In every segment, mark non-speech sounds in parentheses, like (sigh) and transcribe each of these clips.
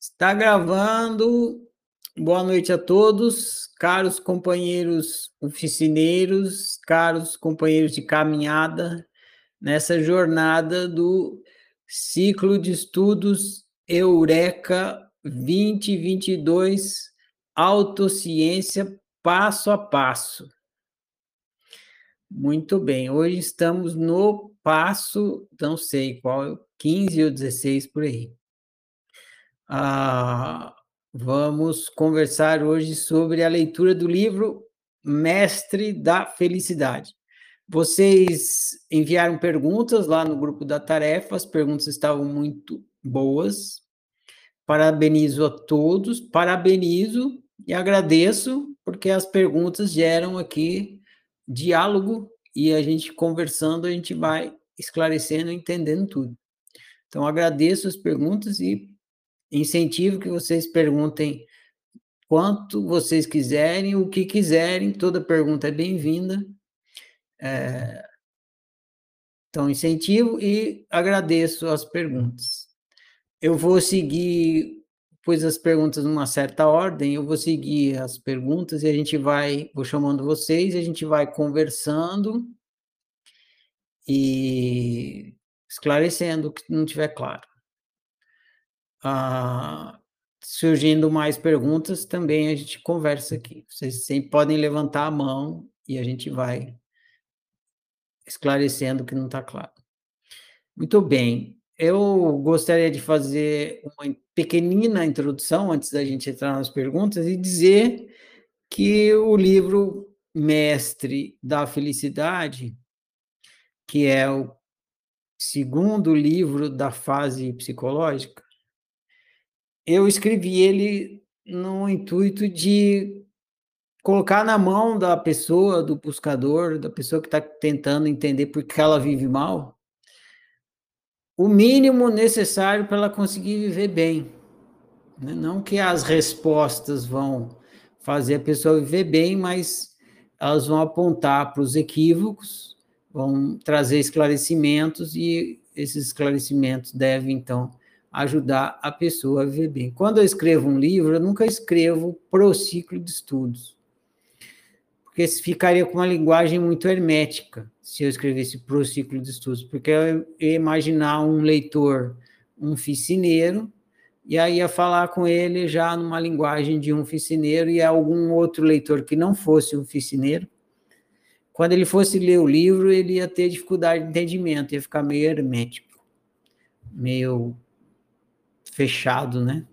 Está gravando. Boa noite a todos, caros companheiros oficineiros, caros companheiros de caminhada, nessa jornada do ciclo de estudos Eureka 2022, Autociência Passo a Passo. Muito bem, hoje estamos no passo, não sei qual, 15 ou 16 por aí. Ah, vamos conversar hoje sobre a leitura do livro Mestre da Felicidade. Vocês enviaram perguntas lá no grupo da tarefa, as perguntas estavam muito boas. Parabenizo a todos, parabenizo e agradeço, porque as perguntas geram aqui diálogo e a gente conversando, a gente vai esclarecendo, entendendo tudo. Então, agradeço as perguntas e incentivo que vocês perguntem quanto vocês quiserem, o que quiserem, toda pergunta é bem-vinda. É... Então, incentivo e agradeço as perguntas. Eu vou seguir, pois as perguntas numa certa ordem, eu vou seguir as perguntas e a gente vai, vou chamando vocês, a gente vai conversando e esclarecendo o que não tiver claro ah, surgindo mais perguntas, também a gente conversa aqui. Vocês sempre podem levantar a mão e a gente vai esclarecendo o que não está claro. Muito bem. Eu gostaria de fazer uma pequenina introdução antes da gente entrar nas perguntas e dizer que o livro Mestre da Felicidade, que é o segundo livro da fase psicológica, eu escrevi ele no intuito de colocar na mão da pessoa, do buscador, da pessoa que está tentando entender por que ela vive mal, o mínimo necessário para ela conseguir viver bem. Né? Não que as respostas vão fazer a pessoa viver bem, mas elas vão apontar para os equívocos, vão trazer esclarecimentos e esses esclarecimentos devem, então, ajudar a pessoa a viver bem. Quando eu escrevo um livro, eu nunca escrevo pro ciclo de estudos, porque ficaria com uma linguagem muito hermética se eu escrevesse pro ciclo de estudos, porque eu ia imaginar um leitor, um oficineiro, e aí ia falar com ele já numa linguagem de um oficineiro e algum outro leitor que não fosse um oficineiro, quando ele fosse ler o livro, ele ia ter dificuldade de entendimento, ia ficar meio hermético, meio fechado, né?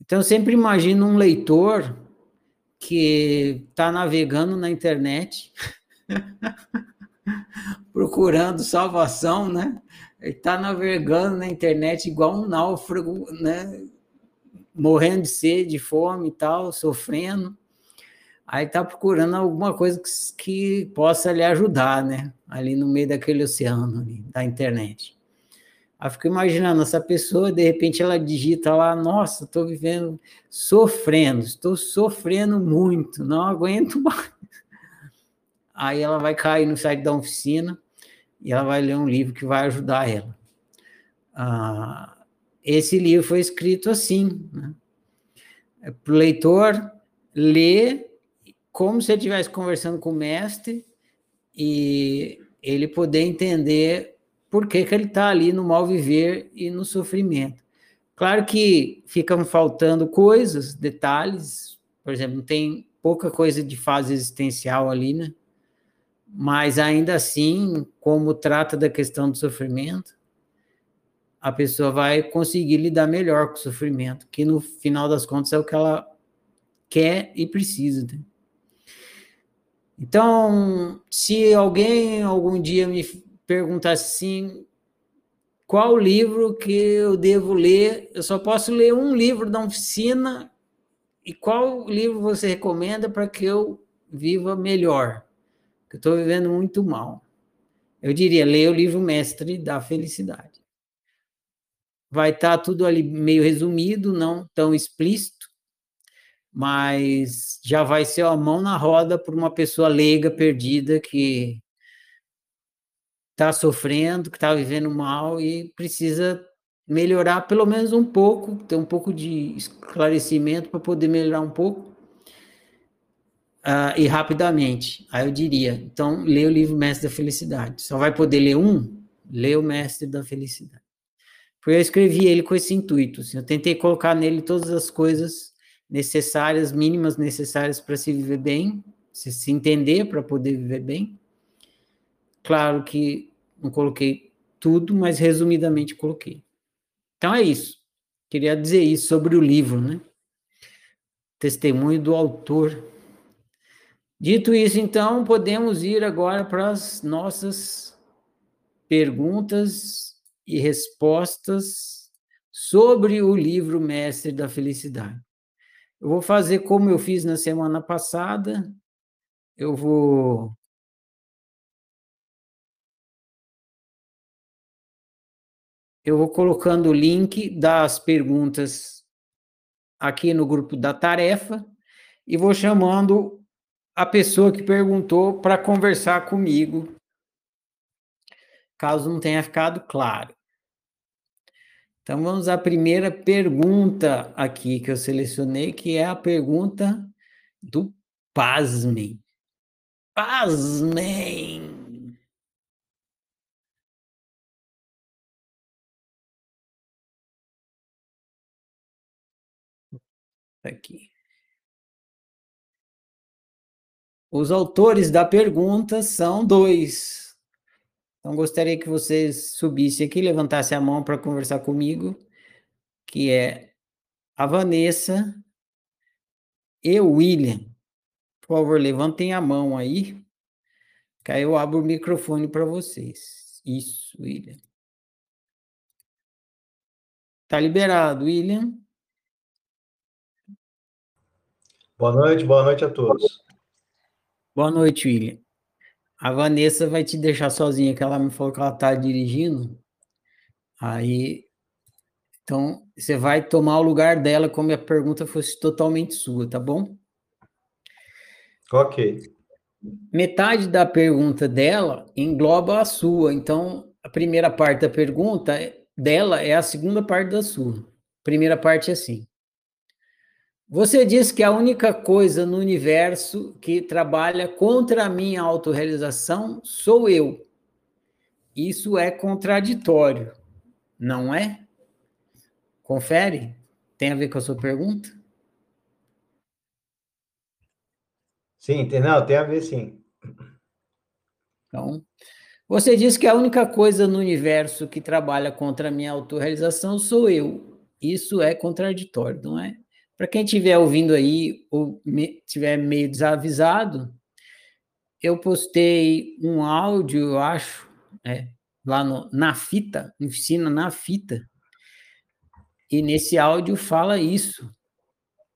Então, eu sempre imagino um leitor que está navegando na internet, (laughs) procurando salvação, né? Ele está navegando na internet igual um náufrago, né? Morrendo de sede, de fome e tal, sofrendo. Aí está procurando alguma coisa que, que possa lhe ajudar, né? Ali no meio daquele oceano ali, da internet. Aí fico imaginando essa pessoa, de repente ela digita lá, nossa, estou vivendo, sofrendo, estou sofrendo muito, não aguento (laughs) mais. Aí ela vai cair no site da oficina e ela vai ler um livro que vai ajudar ela. Ah, esse livro foi escrito assim, né? É para o leitor ler como se ele estivesse conversando com o mestre e ele poder entender por que, que ele está ali no mal viver e no sofrimento. Claro que ficam faltando coisas, detalhes, por exemplo, tem pouca coisa de fase existencial ali, né? Mas ainda assim, como trata da questão do sofrimento, a pessoa vai conseguir lidar melhor com o sofrimento, que no final das contas é o que ela quer e precisa. Né? Então, se alguém algum dia me pergunta assim: qual livro que eu devo ler? Eu só posso ler um livro da oficina. E qual livro você recomenda para que eu viva melhor? Que eu estou vivendo muito mal. Eu diria, leia o livro Mestre da Felicidade. Vai estar tá tudo ali meio resumido, não tão explícito, mas já vai ser a mão na roda para uma pessoa leiga, perdida, que está sofrendo, que está vivendo mal e precisa melhorar pelo menos um pouco, ter um pouco de esclarecimento para poder melhorar um pouco. Uh, e rapidamente, aí eu diria, então lê o livro Mestre da Felicidade. Só vai poder ler um? Lê o Mestre da Felicidade. Porque eu escrevi ele com esse intuito. Assim, eu tentei colocar nele todas as coisas necessárias, mínimas necessárias para se viver bem, se, se entender para poder viver bem. Claro que não coloquei tudo, mas resumidamente coloquei. Então é isso. Queria dizer isso sobre o livro, né? Testemunho do autor. Dito isso, então, podemos ir agora para as nossas perguntas e respostas sobre o livro Mestre da Felicidade. Eu vou fazer como eu fiz na semana passada. Eu vou eu vou colocando o link das perguntas aqui no grupo da tarefa e vou chamando a pessoa que perguntou para conversar comigo, caso não tenha ficado claro. Então vamos à primeira pergunta aqui que eu selecionei, que é a pergunta do pasmem. Pasmem! Aqui. Os autores da pergunta são dois. Então, gostaria que vocês subissem aqui, levantassem a mão para conversar comigo, que é a Vanessa e o William. Por favor, levantem a mão aí, que aí eu abro o microfone para vocês. Isso, William. Tá liberado, William. Boa noite, boa noite a todos. Boa noite, William. A Vanessa vai te deixar sozinha, que ela me falou que ela está dirigindo. Aí, então, você vai tomar o lugar dela como a pergunta fosse totalmente sua, tá bom? Ok. Metade da pergunta dela engloba a sua. Então, a primeira parte da pergunta dela é a segunda parte da sua. Primeira parte é assim. Você diz que a única coisa no universo que trabalha contra a minha autorrealização sou eu. Isso é contraditório, não é? Confere? Tem a ver com a sua pergunta? Sim, tem, não, tem a ver sim. Então, você diz que a única coisa no universo que trabalha contra a minha autorrealização sou eu. Isso é contraditório, não é? Para quem estiver ouvindo aí ou estiver me, meio desavisado, eu postei um áudio, eu acho, é, lá no, na fita, ensina na fita, e nesse áudio fala isso.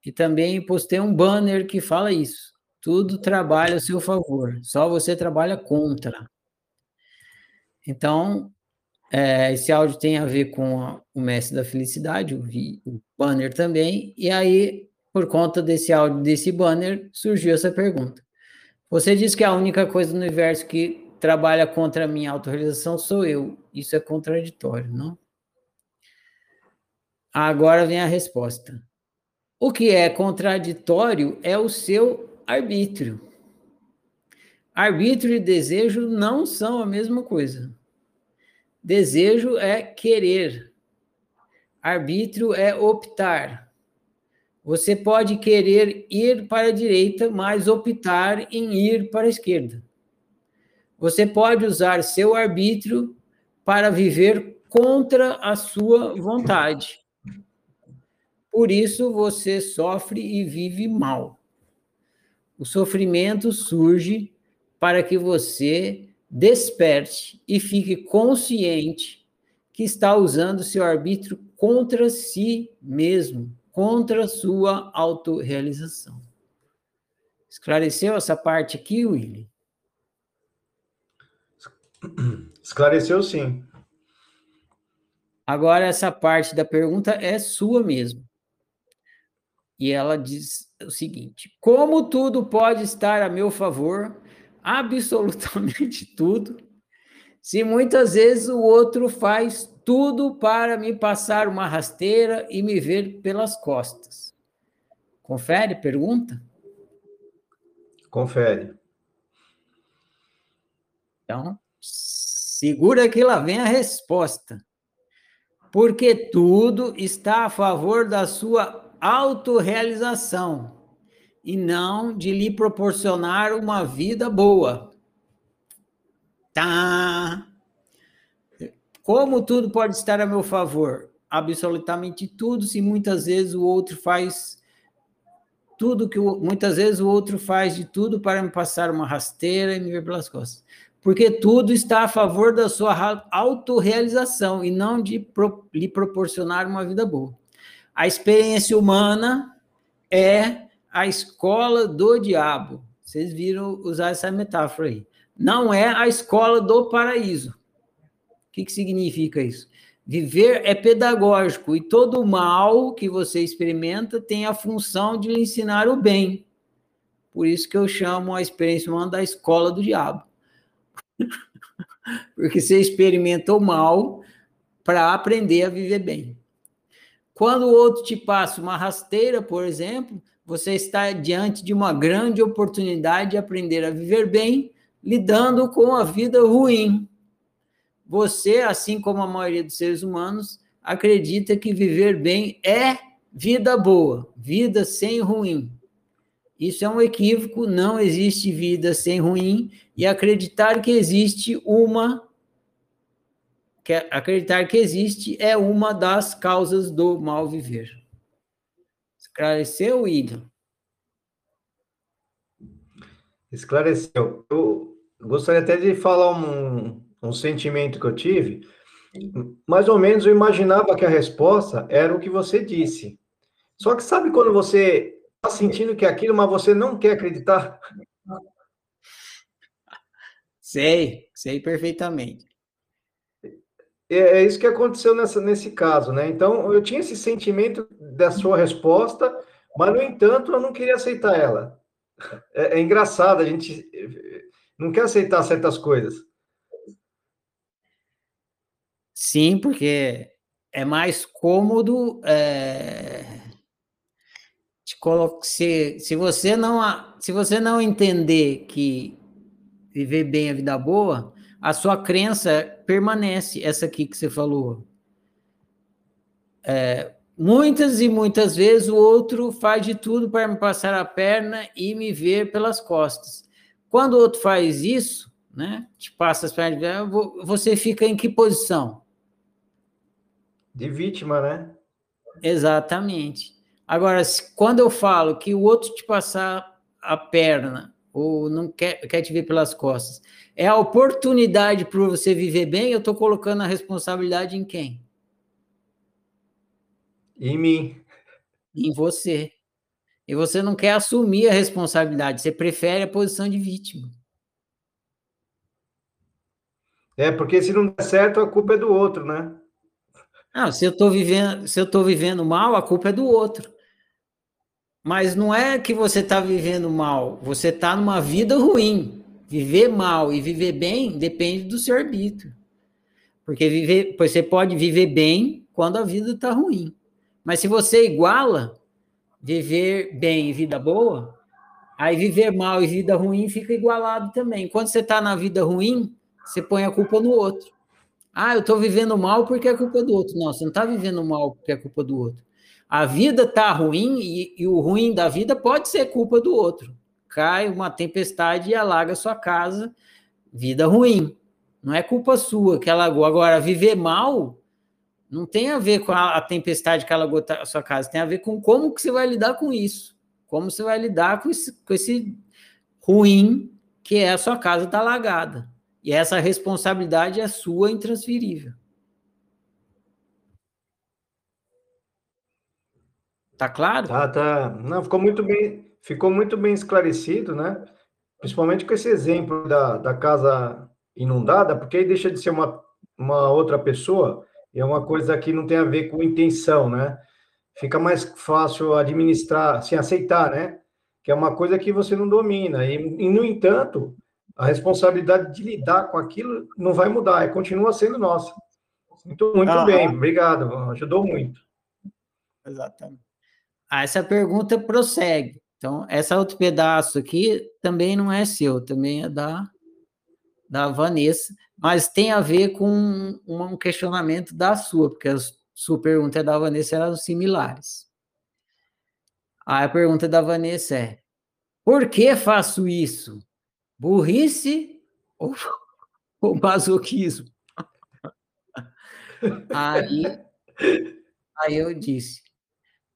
E também postei um banner que fala isso. Tudo trabalha a seu favor, só você trabalha contra. Então, é, esse áudio tem a ver com a, o Mestre da Felicidade, o, o banner também, e aí, por conta desse áudio, desse banner, surgiu essa pergunta. Você diz que a única coisa no universo que trabalha contra a minha autorrealização sou eu. Isso é contraditório, não? Agora vem a resposta. O que é contraditório é o seu arbítrio. Arbítrio e desejo não são a mesma coisa. Desejo é querer. Arbítrio é optar. Você pode querer ir para a direita, mas optar em ir para a esquerda. Você pode usar seu arbítrio para viver contra a sua vontade. Por isso você sofre e vive mal. O sofrimento surge para que você desperte e fique consciente que está usando seu arbítrio contra si mesmo, contra sua autorrealização. Esclareceu essa parte aqui, Willy? Esclareceu sim. Agora, essa parte da pergunta é sua mesmo. E ela diz o seguinte: Como tudo pode estar a meu favor absolutamente (laughs) tudo, se muitas vezes o outro faz tudo para me passar uma rasteira e me ver pelas costas. Confere, pergunta? Confere. Então, segura que lá vem a resposta. Porque tudo está a favor da sua autorrealização e não de lhe proporcionar uma vida boa. Tá. Como tudo pode estar a meu favor? Absolutamente tudo, se muitas vezes o outro faz tudo que o, muitas vezes o outro faz de tudo para me passar uma rasteira e me ver pelas costas. Porque tudo está a favor da sua autorrealização e não de pro, lhe proporcionar uma vida boa. A experiência humana é a escola do diabo. Vocês viram usar essa metáfora aí. Não é a escola do paraíso. O que, que significa isso? Viver é pedagógico e todo mal que você experimenta tem a função de lhe ensinar o bem. Por isso que eu chamo a experiência humana da escola do diabo. (laughs) Porque você experimenta o mal para aprender a viver bem. Quando o outro te passa uma rasteira, por exemplo, você está diante de uma grande oportunidade de aprender a viver bem, lidando com a vida ruim você, assim como a maioria dos seres humanos, acredita que viver bem é vida boa, vida sem ruim. Isso é um equívoco, não existe vida sem ruim, e acreditar que existe uma que acreditar que existe é uma das causas do mal viver. Esclareceu, William? Esclareceu. Eu gostaria até de falar um, um sentimento que eu tive, mais ou menos eu imaginava que a resposta era o que você disse. Só que sabe quando você está sentindo que é aquilo, mas você não quer acreditar? Sei, sei perfeitamente. É, é isso que aconteceu nessa, nesse caso, né? Então, eu tinha esse sentimento da sua resposta, mas, no entanto, eu não queria aceitar ela. É, é engraçado, a gente não quer aceitar certas coisas. Sim, porque é mais cômodo é, se, se você não se você não entender que viver bem a vida boa, a sua crença permanece essa aqui que você falou. É, muitas e muitas vezes o outro faz de tudo para me passar a perna e me ver pelas costas. Quando o outro faz isso, né, te passa as pernas, você fica em que posição? De vítima, né? Exatamente. Agora, quando eu falo que o outro te passar a perna ou não quer, quer te ver pelas costas, é a oportunidade para você viver bem, eu estou colocando a responsabilidade em quem? Em mim. Em você. E você não quer assumir a responsabilidade, você prefere a posição de vítima. É, porque se não der certo, a culpa é do outro, né? Não, se eu estou vivendo, se eu estou vivendo mal, a culpa é do outro. Mas não é que você está vivendo mal, você está numa vida ruim. Viver mal e viver bem depende do seu arbítrio. Porque viver, você pode viver bem quando a vida está ruim. Mas se você iguala viver bem e vida boa, aí viver mal e vida ruim fica igualado também. Quando você está na vida ruim, você põe a culpa no outro. Ah, eu estou vivendo mal porque é culpa do outro. Não, você não está vivendo mal porque é culpa do outro. A vida está ruim e, e, o ruim da vida pode ser culpa do outro. Cai uma tempestade e alaga sua casa, vida ruim. Não é culpa sua que alagou. Agora, viver mal não tem a ver com a, a tempestade que alagou a sua casa, tem a ver com como que você vai lidar com isso. Como você vai lidar com esse, com esse ruim que é a sua casa está alagada. E essa responsabilidade é sua intransferível. Tá claro? Tá, tá. Não, ficou muito bem, ficou muito bem esclarecido, né? Principalmente com esse exemplo da, da casa inundada, porque aí deixa de ser uma, uma outra pessoa, e é uma coisa que não tem a ver com intenção, né? Fica mais fácil administrar, se assim, aceitar, né? Que é uma coisa que você não domina. E, e no entanto, a responsabilidade de lidar com aquilo não vai mudar, é, continua sendo nossa. Muito, muito bem, obrigado, ajudou muito. Exatamente. Essa pergunta prossegue. Então, essa outro pedaço aqui também não é seu, também é da, da Vanessa, mas tem a ver com um, um questionamento da sua, porque a sua pergunta é da Vanessa eram similares. Aí a pergunta da Vanessa é: por que faço isso? Burrice ou, (laughs) ou masoquismo? (laughs) Aí, aí eu disse: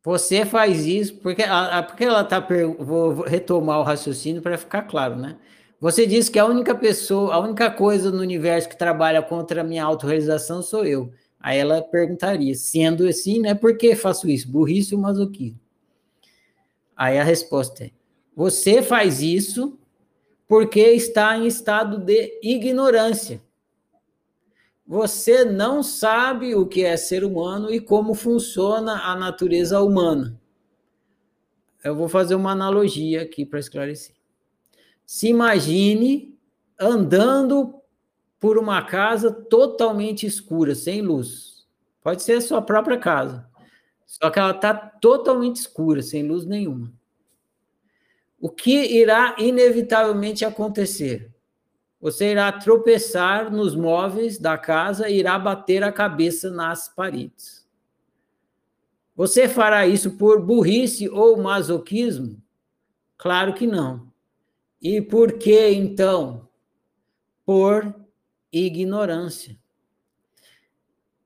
você faz isso porque, porque ela está. Vou retomar o raciocínio para ficar claro, né? Você disse que a única pessoa, a única coisa no universo que trabalha contra a minha autorrealização sou eu. Aí ela perguntaria, sendo assim, né? Por que faço isso? Burrice ou masoquismo? Aí a resposta é: você faz isso porque está em estado de ignorância. Você não sabe o que é ser humano e como funciona a natureza humana. Eu vou fazer uma analogia aqui para esclarecer. Se imagine andando por uma casa totalmente escura, sem luz. Pode ser a sua própria casa. Só que ela está totalmente escura, sem luz nenhuma. O que irá inevitavelmente acontecer? Você irá tropeçar nos móveis da casa e irá bater a cabeça nas paredes. Você fará isso por burrice ou masoquismo? Claro que não. E por que então? Por ignorância.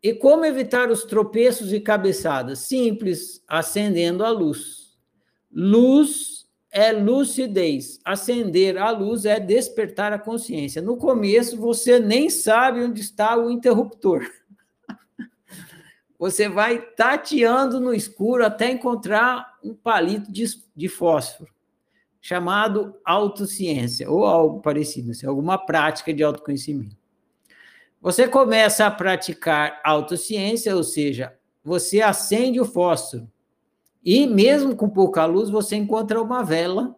E como evitar os tropeços e cabeçadas? Simples, acendendo a luz. Luz é lucidez. Acender a luz é despertar a consciência. No começo, você nem sabe onde está o interruptor. Você vai tateando no escuro até encontrar um palito de, de fósforo, chamado autociência, ou algo parecido, assim, alguma prática de autoconhecimento. Você começa a praticar autociência, ou seja, você acende o fósforo. E mesmo com pouca luz, você encontra uma vela.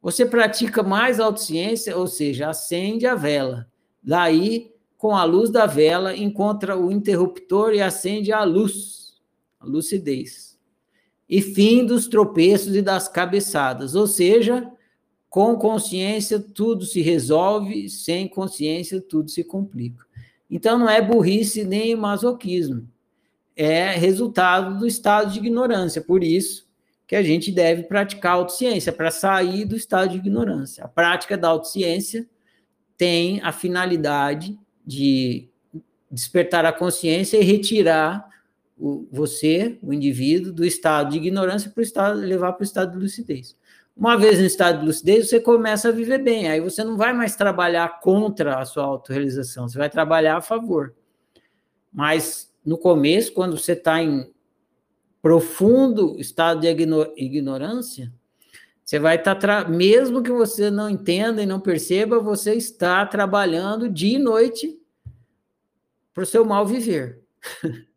Você pratica mais autociência, ou seja, acende a vela. Daí, com a luz da vela, encontra o interruptor e acende a luz, a lucidez. E fim dos tropeços e das cabeçadas, ou seja, com consciência tudo se resolve, sem consciência tudo se complica. Então não é burrice nem masoquismo, é resultado do estado de ignorância. Por isso que a gente deve praticar a autociência, para sair do estado de ignorância. A prática da autociência tem a finalidade de despertar a consciência e retirar o, você, o indivíduo, do estado de ignorância para o estado, levar para o estado de lucidez. Uma vez no estado de lucidez, você começa a viver bem. Aí você não vai mais trabalhar contra a sua autorrealização, você vai trabalhar a favor. Mas no começo, quando você está em profundo estado de ignorância, você vai estar, tá mesmo que você não entenda e não perceba, você está trabalhando dia e noite para o seu mal viver. (laughs)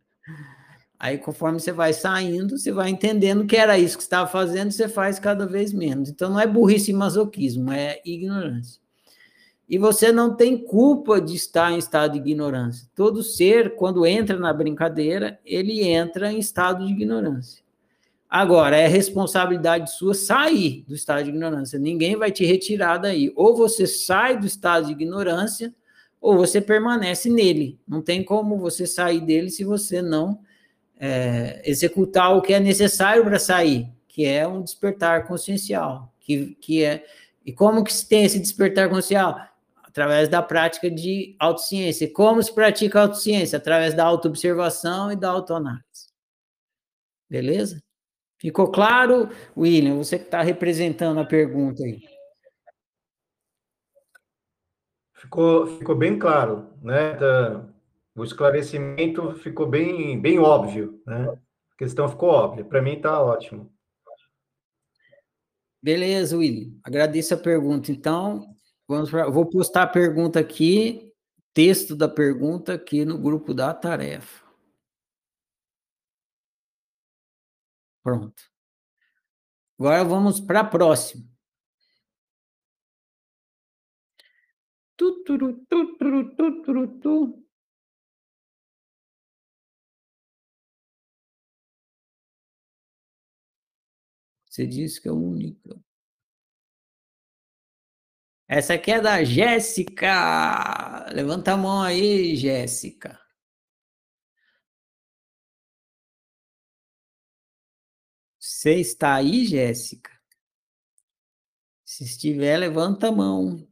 Aí, conforme você vai saindo, você vai entendendo que era isso que estava fazendo, você faz cada vez menos. Então, não é burrice e masoquismo, é ignorância. E você não tem culpa de estar em estado de ignorância. Todo ser, quando entra na brincadeira, ele entra em estado de ignorância. Agora, é responsabilidade sua sair do estado de ignorância. Ninguém vai te retirar daí. Ou você sai do estado de ignorância, ou você permanece nele. Não tem como você sair dele se você não é, executar o que é necessário para sair, que é um despertar consciencial. Que, que é, e como que se tem esse despertar consciencial? Através da prática de autociência. Como se pratica a autociência? Através da autoobservação e da autoanálise. Beleza? Ficou claro, William? Você que está representando a pergunta aí. Ficou, ficou bem claro, né? o esclarecimento ficou bem, bem óbvio, né? A questão ficou óbvia. Para mim está ótimo. Beleza, William. Agradeço a pergunta. Então, Vamos pra, vou postar a pergunta aqui, texto da pergunta aqui no grupo da tarefa. Pronto. Agora vamos para a próxima. Tu. Você disse que é o único. Essa aqui é da Jéssica. Levanta a mão aí, Jéssica. Você está aí, Jéssica? Se estiver, levanta a mão.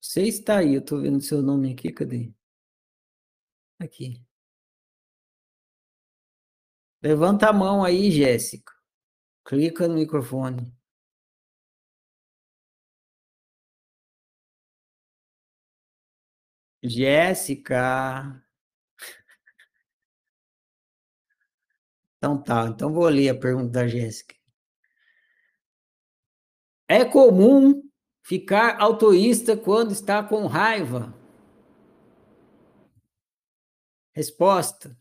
Você está aí, eu estou vendo seu nome aqui, cadê? Aqui. Levanta a mão aí, Jéssica. Clica no microfone. Jéssica. Então tá, então vou ler a pergunta da Jéssica. É comum ficar autoísta quando está com raiva? Resposta.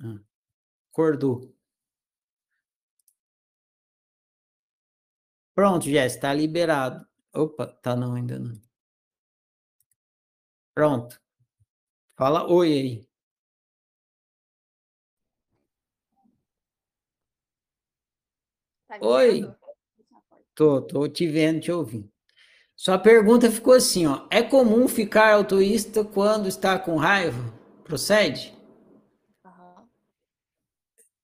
Ah, acordou. Pronto, Jéssica, está liberado. Opa, tá não, ainda não. Pronto. Fala oi aí. Tá oi. Tô, tô te vendo, te ouvindo. Sua pergunta ficou assim, ó. É comum ficar autoísta quando está com raiva? Procede? Uhum.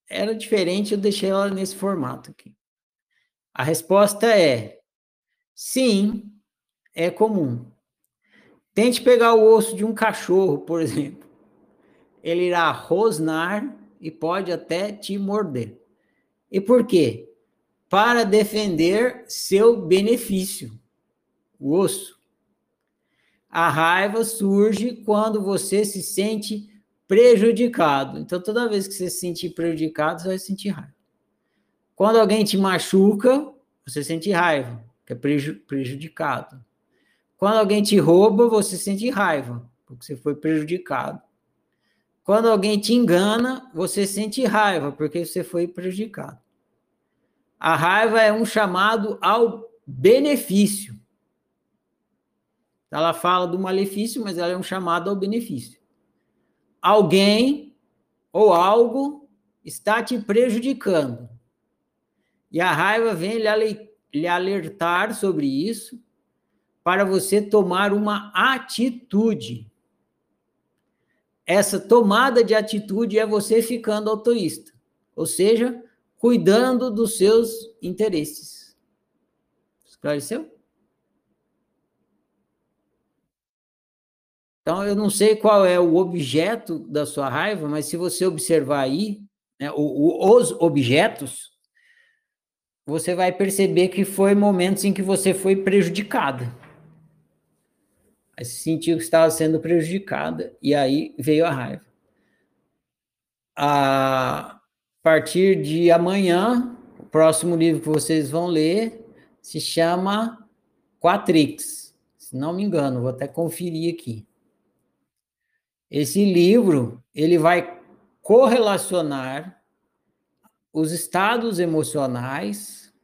Era diferente, eu deixei ela nesse formato aqui. A resposta é sim, é comum. Tente pegar o osso de um cachorro, por exemplo. Ele irá rosnar e pode até te morder. E por quê? Para defender seu benefício, o osso. A raiva surge quando você se sente prejudicado. Então, toda vez que você se sentir prejudicado, você vai sentir raiva. Quando alguém te machuca, você sente raiva, que é prejudicado. Quando alguém te rouba, você sente raiva, porque você foi prejudicado. Quando alguém te engana, você sente raiva, porque você foi prejudicado. A raiva é um chamado ao benefício. Ela fala do malefício, mas ela é um chamado ao benefício. Alguém ou algo está te prejudicando. E a raiva vem lhe alertar sobre isso para você tomar uma atitude. Essa tomada de atitude é você ficando autoísta, ou seja, cuidando dos seus interesses. Esclareceu? Então, eu não sei qual é o objeto da sua raiva, mas se você observar aí, né, os objetos, você vai perceber que foi momentos em que você foi prejudicada. Aí se sentiu que estava sendo prejudicada e aí veio a raiva. A partir de amanhã, o próximo livro que vocês vão ler se chama Quatrix. Se não me engano, vou até conferir aqui. Esse livro, ele vai correlacionar os estados emocionais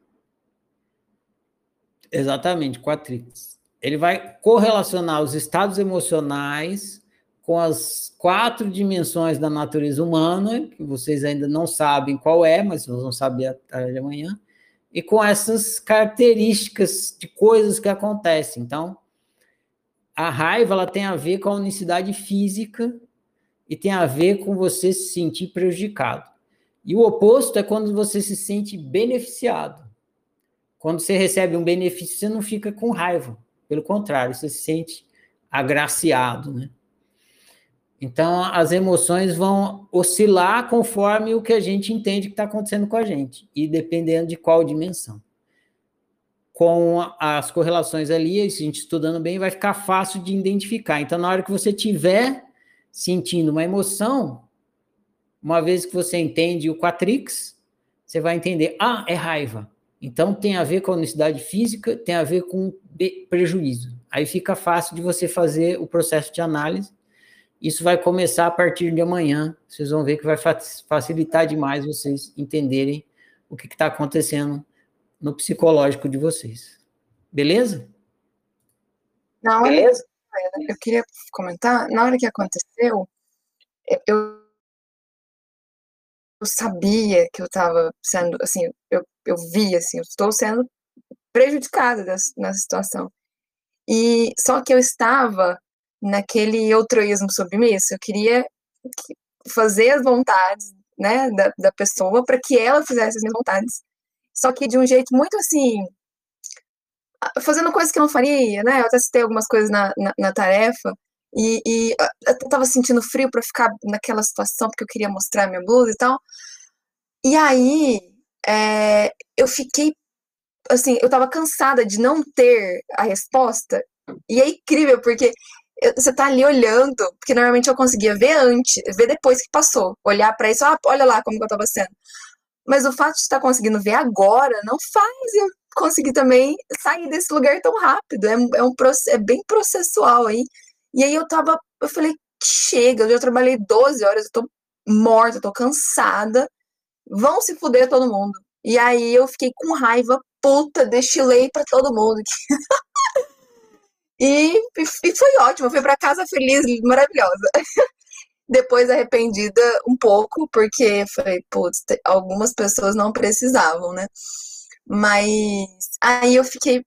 exatamente, Quatrix ele vai correlacionar os estados emocionais com as quatro dimensões da natureza humana, que vocês ainda não sabem qual é, mas vocês vão saber até amanhã, e com essas características de coisas que acontecem. Então, a raiva ela tem a ver com a unicidade física e tem a ver com você se sentir prejudicado. E o oposto é quando você se sente beneficiado. Quando você recebe um benefício, você não fica com raiva. Pelo contrário, você se sente agraciado, né? Então, as emoções vão oscilar conforme o que a gente entende que está acontecendo com a gente, e dependendo de qual dimensão. Com as correlações ali, a gente estudando bem, vai ficar fácil de identificar. Então, na hora que você estiver sentindo uma emoção, uma vez que você entende o Quatrix, você vai entender, ah, é raiva. Então, tem a ver com a unicidade física, tem a ver com prejuízo. Aí fica fácil de você fazer o processo de análise. Isso vai começar a partir de amanhã. Vocês vão ver que vai facilitar demais vocês entenderem o que está acontecendo no psicológico de vocês. Beleza? Na hora, Beleza? eu queria comentar, na hora que aconteceu, eu sabia que eu estava sendo, assim, eu, eu vi, assim, eu estou sendo prejudicada nessa situação. E só que eu estava naquele altruísmo submisso, eu queria fazer as vontades, né, da, da pessoa para que ela fizesse as minhas vontades. Só que de um jeito muito assim, fazendo coisas que eu não faria, né? Eu até citei algumas coisas na, na, na tarefa, e, e eu tava sentindo frio para ficar naquela situação, porque eu queria mostrar minha blusa e tal. E aí, é, eu fiquei, assim, eu tava cansada de não ter a resposta, e é incrível, porque você tá ali olhando, porque normalmente eu conseguia ver antes, ver depois que passou, olhar para isso, ah, olha lá como eu tava sendo. Mas o fato de estar conseguindo ver agora não faz eu conseguir também sair desse lugar tão rápido. É, é, um, é bem processual aí. E aí eu tava, eu falei, chega, eu já trabalhei 12 horas, eu tô morta, tô cansada. Vão se fuder todo mundo. E aí eu fiquei com raiva, puta, destilei para todo mundo. (laughs) e, e foi ótimo, eu fui para casa feliz, maravilhosa. (laughs) Depois arrependida um pouco, porque falei, putz, algumas pessoas não precisavam, né? Mas aí eu fiquei.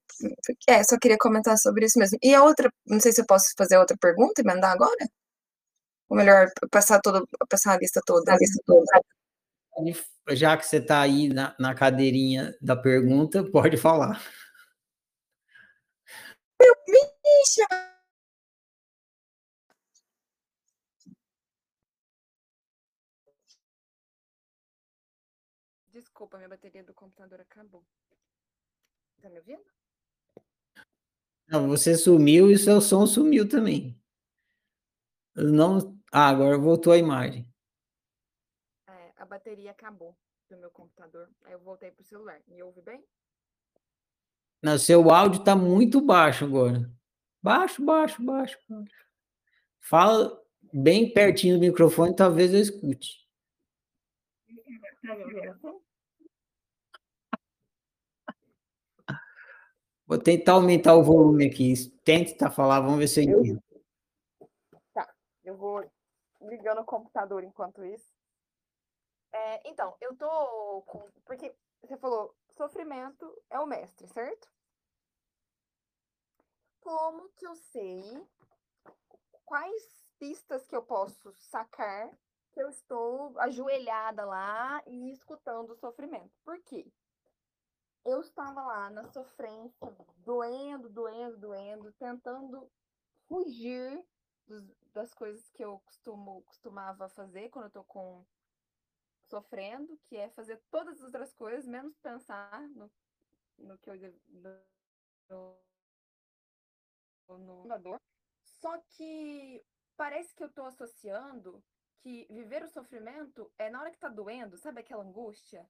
É, só queria comentar sobre isso mesmo. E a outra, não sei se eu posso fazer outra pergunta e mandar agora? Ou melhor, passar, todo, passar a lista toda. A lista toda. Já que você está aí na, na cadeirinha da pergunta, pode falar. Eu, Misha, Desculpa, minha bateria do computador acabou. Tá me ouvindo? Não, você sumiu e o seu som sumiu também. Não. Ah, agora voltou a imagem. A bateria acabou do meu computador. Aí eu voltei pro celular. Me ouve bem? Não, seu áudio tá muito baixo agora. Baixo, baixo, baixo, baixo. Fala bem pertinho do microfone, talvez eu escute. Tá me ouvindo? Vou tentar aumentar o volume aqui. Tente tá falar, vamos ver se eu entendo. Tá, eu vou ligando o computador enquanto isso. É, então, eu tô com. Porque você falou, sofrimento é o mestre, certo? Como que eu sei quais pistas que eu posso sacar que eu estou ajoelhada lá e escutando o sofrimento? Por quê? eu estava lá na sofrência, doendo, doendo, doendo, tentando fugir dos, das coisas que eu costumo, costumava fazer quando eu tô com sofrendo, que é fazer todas as outras coisas, menos pensar no, no que eu no, no, na dor. Só que parece que eu tô associando que viver o sofrimento é na hora que tá doendo, sabe aquela angústia?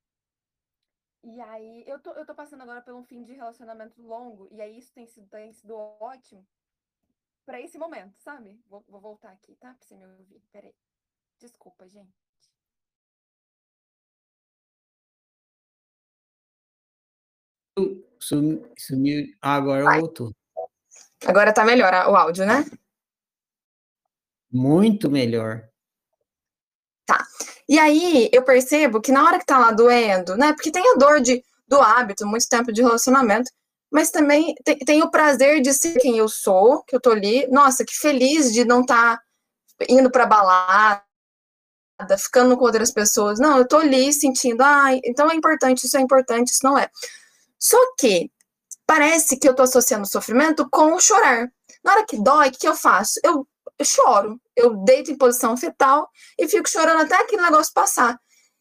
E aí, eu tô, eu tô passando agora por um fim de relacionamento longo, e aí isso tem sido, tem sido ótimo para esse momento, sabe? Vou, vou voltar aqui, tá? Pra você me ouvir. Peraí. Desculpa, gente. Sumiu. sumiu. Ah, agora Vai. voltou. Agora tá melhor o áudio, né? Muito melhor. Tá. E aí eu percebo que na hora que tá lá doendo, né? Porque tem a dor de, do hábito, muito tempo de relacionamento, mas também tem, tem o prazer de ser quem eu sou, que eu tô ali. Nossa, que feliz de não estar tá indo pra balada, ficando com outras pessoas. Não, eu tô ali sentindo, ah, então é importante, isso é importante, isso não é. Só que parece que eu tô associando o sofrimento com o chorar. Na hora que dói, o que eu faço? Eu choro. Eu deito em posição fetal e fico chorando até aquele negócio passar.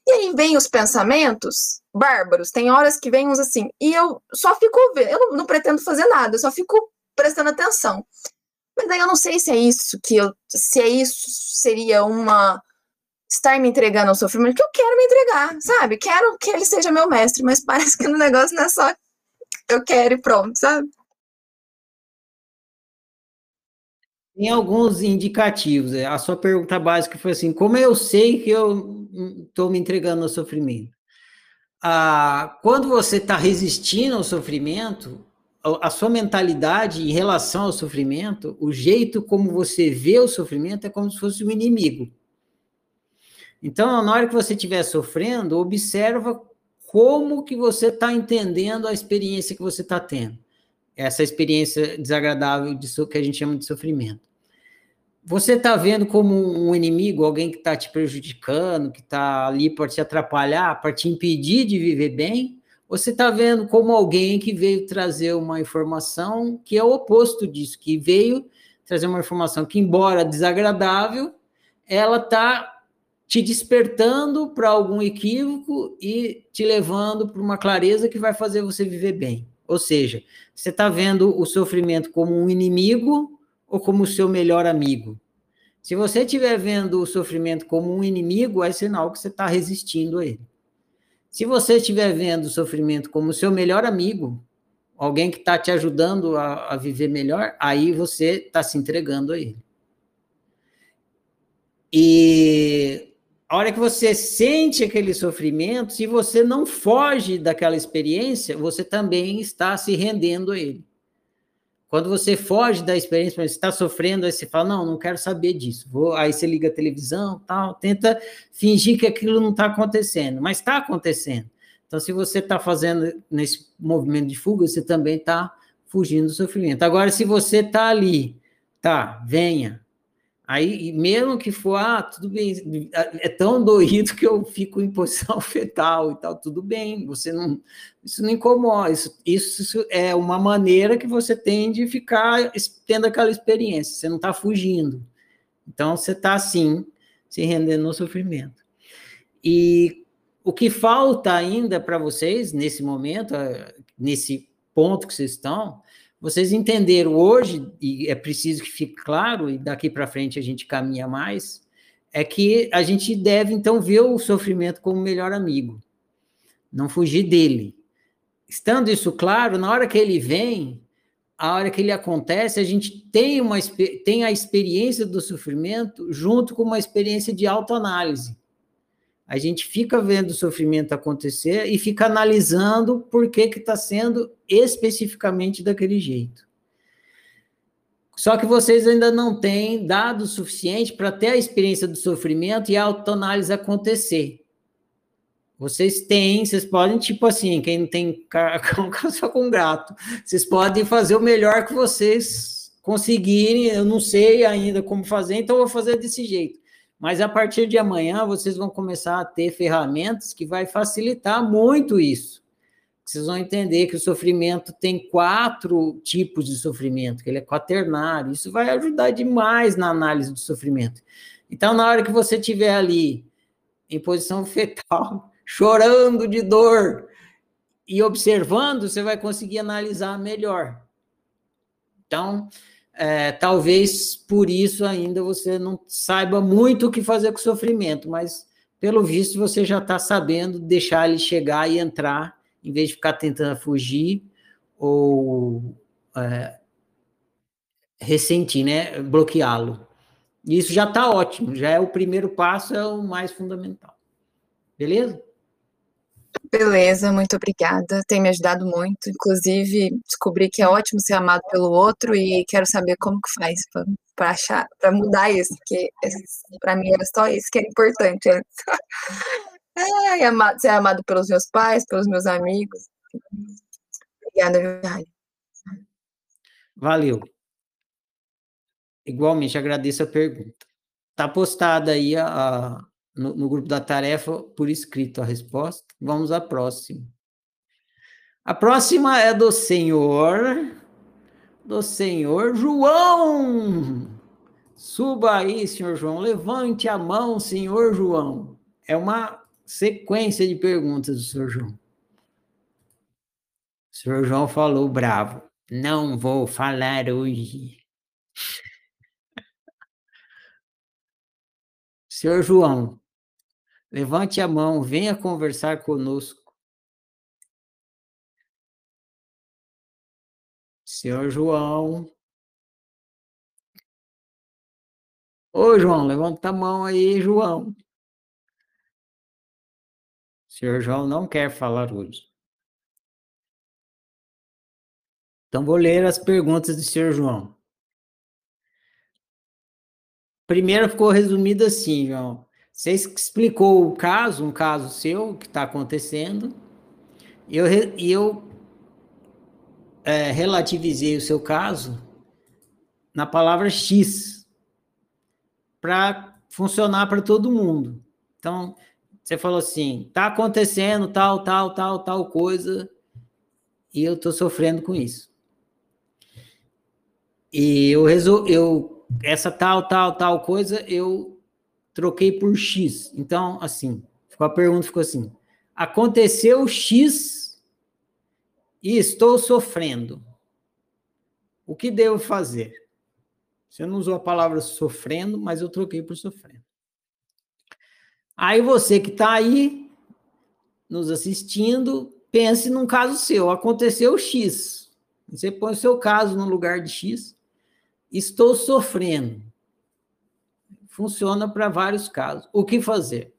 E aí vem os pensamentos bárbaros, tem horas que vem uns assim, e eu só fico vendo, eu não, pretendo fazer nada, eu só fico prestando atenção. Mas daí eu não sei se é isso que eu, se é isso seria uma estar me entregando ao sofrimento, que eu quero me entregar, sabe? Quero que ele seja meu mestre, mas parece que no negócio não é só eu quero e pronto, sabe? Tem alguns indicativos. É, a sua pergunta básica foi assim: como eu sei que eu estou me entregando ao sofrimento? Ah, quando você está resistindo ao sofrimento, a sua mentalidade em relação ao sofrimento, o jeito como você vê o sofrimento é como se fosse um inimigo. Então, na hora que você estiver sofrendo, observa como que você está entendendo a experiência que você está tendo. Essa experiência desagradável de que a gente chama de sofrimento. Você está vendo como um inimigo, alguém que está te prejudicando, que está ali para te atrapalhar, para te impedir de viver bem? Ou você está vendo como alguém que veio trazer uma informação que é o oposto disso, que veio trazer uma informação que, embora desagradável, ela está te despertando para algum equívoco e te levando para uma clareza que vai fazer você viver bem. Ou seja, você está vendo o sofrimento como um inimigo ou como o seu melhor amigo. Se você estiver vendo o sofrimento como um inimigo, é sinal que você está resistindo a ele. Se você estiver vendo o sofrimento como seu melhor amigo, alguém que está te ajudando a, a, viver melhor, aí você está se entregando a ele. E a hora que você sente aquele sofrimento, se você não foge daquela experiência, você também está se rendendo a ele. Quando você foge da experiência, você está sofrendo, aí você fala, não, não quero saber disso. Vou, aí você liga a televisão, tal, tenta fingir que aquilo não está acontecendo, mas está acontecendo. Então, se você está fazendo nesse movimento de fuga, você também está fugindo do sofrimento. Agora, se você está ali, tá, venha, Aí, mesmo que for, ah, tudo bem, é tão doído que eu fico em posição (laughs) fetal e tal, tudo bem, você não, isso não incomoda, isso, isso é uma maneira que você tem de ficar tendo aquela experiência, você não está fugindo. Então, você está, assim, se rendendo no sofrimento. E o que falta ainda para vocês, nesse momento, nesse ponto que vocês estão, vocês entenderam hoje, e é preciso que fique claro, e daqui para frente a gente caminha mais, é que a gente deve, então, ver o sofrimento como melhor amigo, não fugir dele. Estando isso claro, na hora que ele vem, a hora que ele acontece, a gente tem, uma, tem a experiência do sofrimento junto com uma experiência de autoanálise. A gente fica vendo o sofrimento acontecer e fica analisando por que está sendo especificamente daquele jeito. Só que vocês ainda não têm dados suficientes para ter a experiência do sofrimento e a autoanálise acontecer. Vocês têm, vocês podem, tipo assim, quem não tem cão (laughs) só com gato, vocês podem fazer o melhor que vocês conseguirem. Eu não sei ainda como fazer, então eu vou fazer desse jeito. Mas a partir de amanhã vocês vão começar a ter ferramentas que vai facilitar muito isso. Vocês vão entender que o sofrimento tem quatro tipos de sofrimento, que ele é quaternário. Isso vai ajudar demais na análise do sofrimento. Então, na hora que você estiver ali em posição fetal, (laughs) chorando de dor e observando, você vai conseguir analisar melhor. Então, é, talvez por isso ainda você não saiba muito o que fazer com o sofrimento, mas pelo visto você já está sabendo deixar ele chegar e entrar, em vez de ficar tentando fugir ou é, ressentir, né? Bloqueá-lo. Isso já está ótimo, já é o primeiro passo, é o mais fundamental. Beleza? Beleza, muito obrigada. Tem me ajudado muito. Inclusive, descobri que é ótimo ser amado pelo outro e quero saber como que faz para achar, para mudar isso, porque para mim era só isso que era importante. (laughs) Ai, amado, ser amado pelos meus pais, pelos meus amigos. Obrigada, verdade. Valeu. Igualmente, agradeço a pergunta. Está postada aí a, no, no grupo da tarefa por escrito a resposta. Vamos à próxima. A próxima é do senhor, do senhor João. Suba aí, senhor João. Levante a mão, senhor João. É uma sequência de perguntas do senhor João. O senhor João falou bravo. Não vou falar hoje. Senhor João, Levante a mão, venha conversar conosco. Senhor João. Ô, João, levanta a mão aí, João. Senhor João não quer falar hoje. Então, vou ler as perguntas do senhor João. Primeiro ficou resumido assim, João. Você explicou o caso, um caso seu que está acontecendo, e eu, eu é, relativizei o seu caso na palavra X, para funcionar para todo mundo. Então, você falou assim: está acontecendo tal, tal, tal, tal coisa, e eu estou sofrendo com isso. E eu resolvi, eu, essa tal, tal, tal coisa, eu troquei por X. Então, assim, a pergunta ficou assim: aconteceu X e estou sofrendo. O que devo fazer? Você não usou a palavra sofrendo, mas eu troquei por sofrendo. Aí você que está aí, nos assistindo, pense num caso seu. Aconteceu X. Você põe o seu caso no lugar de X. Estou sofrendo. Funciona para vários casos. O que fazer?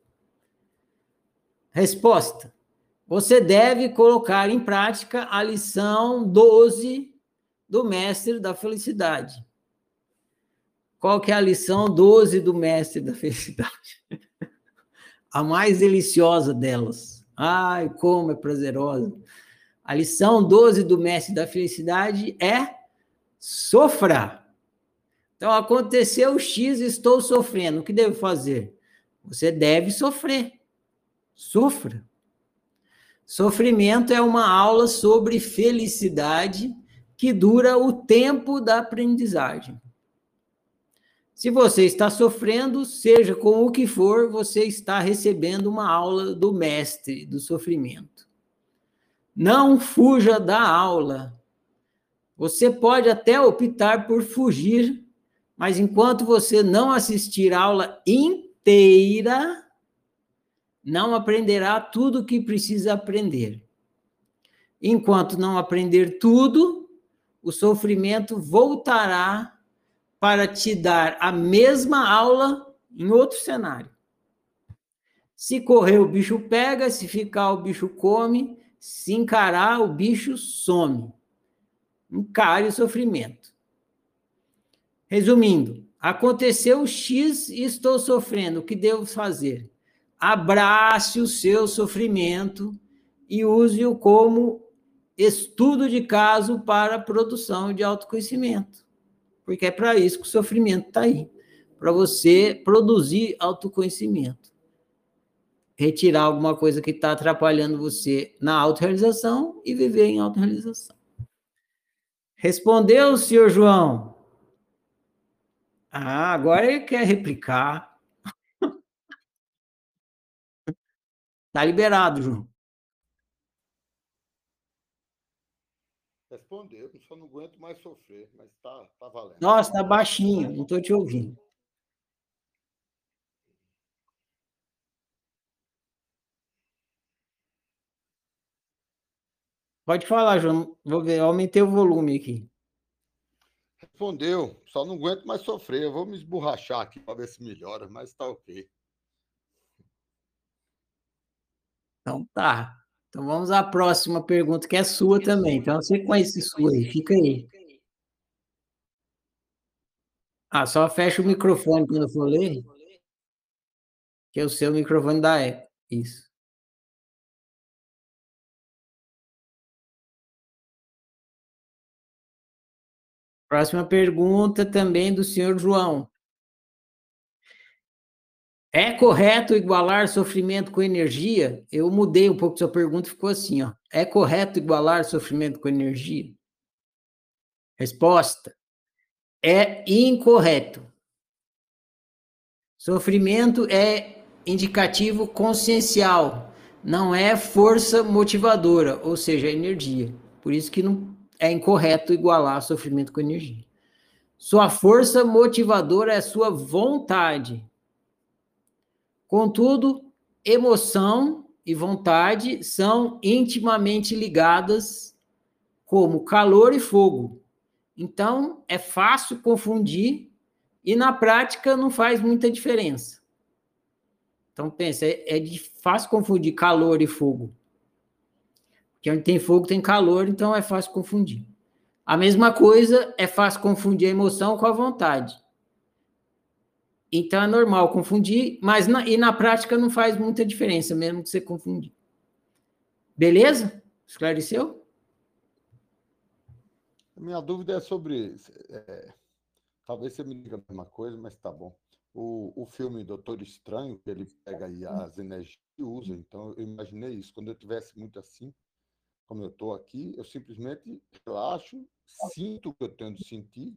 Resposta: você deve colocar em prática a lição 12 do Mestre da Felicidade. Qual que é a lição 12 do Mestre da Felicidade? (laughs) a mais deliciosa delas. Ai, como é prazerosa. A lição 12 do Mestre da Felicidade é sofra. Então, aconteceu X, estou sofrendo. O que devo fazer? Você deve sofrer. Sofra. Sofrimento é uma aula sobre felicidade que dura o tempo da aprendizagem. Se você está sofrendo, seja com o que for, você está recebendo uma aula do mestre do sofrimento. Não fuja da aula. Você pode até optar por fugir mas enquanto você não assistir a aula inteira, não aprenderá tudo o que precisa aprender. Enquanto não aprender tudo, o sofrimento voltará para te dar a mesma aula em outro cenário. Se correr, o bicho pega, se ficar, o bicho come, se encarar, o bicho some. Encare o sofrimento. Resumindo, aconteceu X e estou sofrendo, o que devo fazer? Abrace o seu sofrimento e use-o como estudo de caso para a produção de autoconhecimento. Porque é para isso que o sofrimento está aí para você produzir autoconhecimento. Retirar alguma coisa que está atrapalhando você na autorrealização e viver em autorrealização. Respondeu, senhor João? Ah, agora ele quer replicar. (laughs) Tá liberado, João. Respondeu, só não aguento mais sofrer, mas tá, tá valendo. Nossa, tá baixinho, não estou te ouvindo. Pode falar, João. Vou ver, aumentei o volume aqui. Respondeu, só não aguento mais sofrer. Eu vou me esborrachar aqui para ver se melhora, mas tá ok. Então tá. Então vamos à próxima pergunta, que é sua também. Então você conhece sua aí, fica aí. Ah, só fecha o microfone quando eu for ler. Que o seu microfone eco. Isso. Próxima pergunta também do senhor João. É correto igualar sofrimento com energia? Eu mudei um pouco sua pergunta, ficou assim, ó. É correto igualar sofrimento com energia? Resposta: é incorreto. Sofrimento é indicativo consciencial, não é força motivadora, ou seja, energia. Por isso que não é incorreto igualar sofrimento com energia. Sua força motivadora é sua vontade. Contudo, emoção e vontade são intimamente ligadas como calor e fogo. Então, é fácil confundir e na prática não faz muita diferença. Então, pensa, é, é fácil confundir calor e fogo. Porque onde tem fogo tem calor, então é fácil confundir. A mesma coisa é fácil confundir a emoção com a vontade. Então é normal confundir, mas na, e na prática não faz muita diferença, mesmo que você confundir. Beleza? Esclareceu? A minha dúvida é sobre. É, talvez você me diga a mesma coisa, mas tá bom. O, o filme Doutor Estranho, que ele pega aí as energias e usa, então eu imaginei isso. Quando eu tivesse muito assim, como eu estou aqui, eu simplesmente relaxo, sinto o que eu tenho de sentir,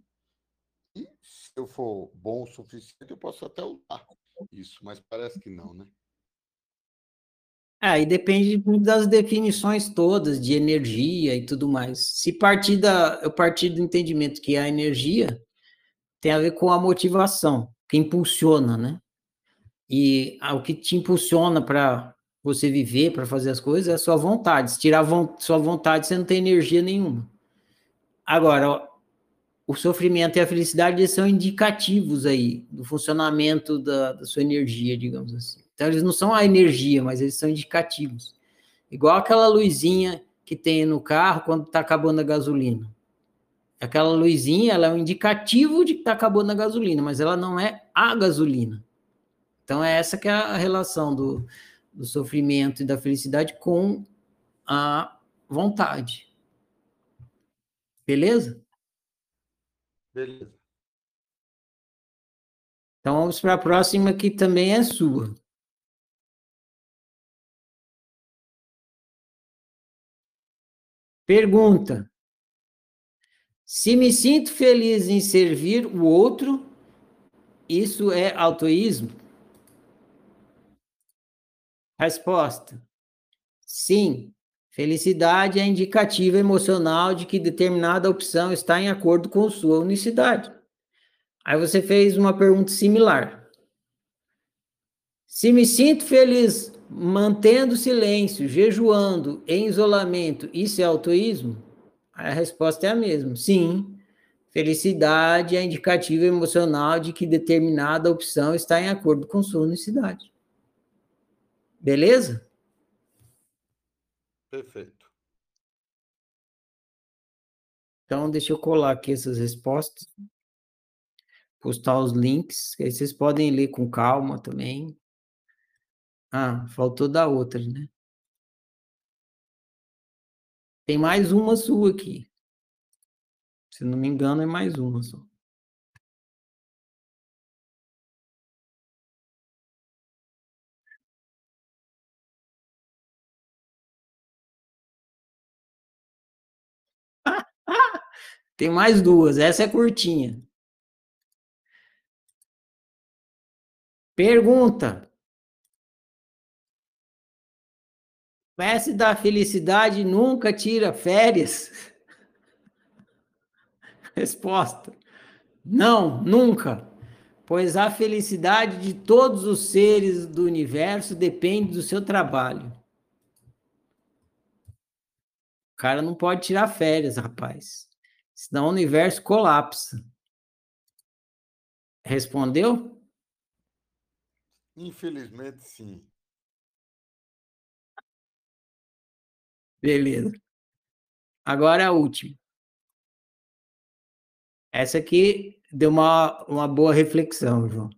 e se eu for bom o suficiente, eu posso até usar isso, mas parece que não, né? É, e depende das definições todas de energia e tudo mais. Se partir da, eu partir do entendimento que a energia tem a ver com a motivação, que impulsiona, né? E o que te impulsiona para você viver, para fazer as coisas, é a sua vontade. Se tirar a sua vontade, você não tem energia nenhuma. Agora, o sofrimento e a felicidade são indicativos aí do funcionamento da, da sua energia, digamos assim. Então, eles não são a energia, mas eles são indicativos. Igual aquela luzinha que tem no carro quando está acabando a gasolina. Aquela luzinha, ela é um indicativo de que está acabando a gasolina, mas ela não é a gasolina. Então, é essa que é a relação do, do sofrimento e da felicidade com a vontade. Beleza? Beleza. Então, vamos para a próxima, que também é sua. Pergunta: Se me sinto feliz em servir o outro, isso é autoísmo? Resposta: Sim. Felicidade é indicativa emocional de que determinada opção está em acordo com sua unicidade. Aí você fez uma pergunta similar. Se me sinto feliz mantendo silêncio, jejuando, em isolamento, isso é autoísmo? A resposta é a mesma. Sim. Felicidade é indicativa emocional de que determinada opção está em acordo com sua unicidade. Beleza? Perfeito. Então, deixa eu colar aqui essas respostas. Postar os links, aí vocês podem ler com calma também. Ah, faltou da outra, né? Tem mais uma sua aqui. Se não me engano, é mais uma só. Tem mais duas, essa é curtinha. Pergunta: Mestre da felicidade nunca tira férias? (laughs) Resposta: Não, nunca. Pois a felicidade de todos os seres do universo depende do seu trabalho. O cara não pode tirar férias, rapaz. Senão o universo colapsa. Respondeu? Infelizmente, sim. Beleza. Agora a última. Essa aqui deu uma, uma boa reflexão, João.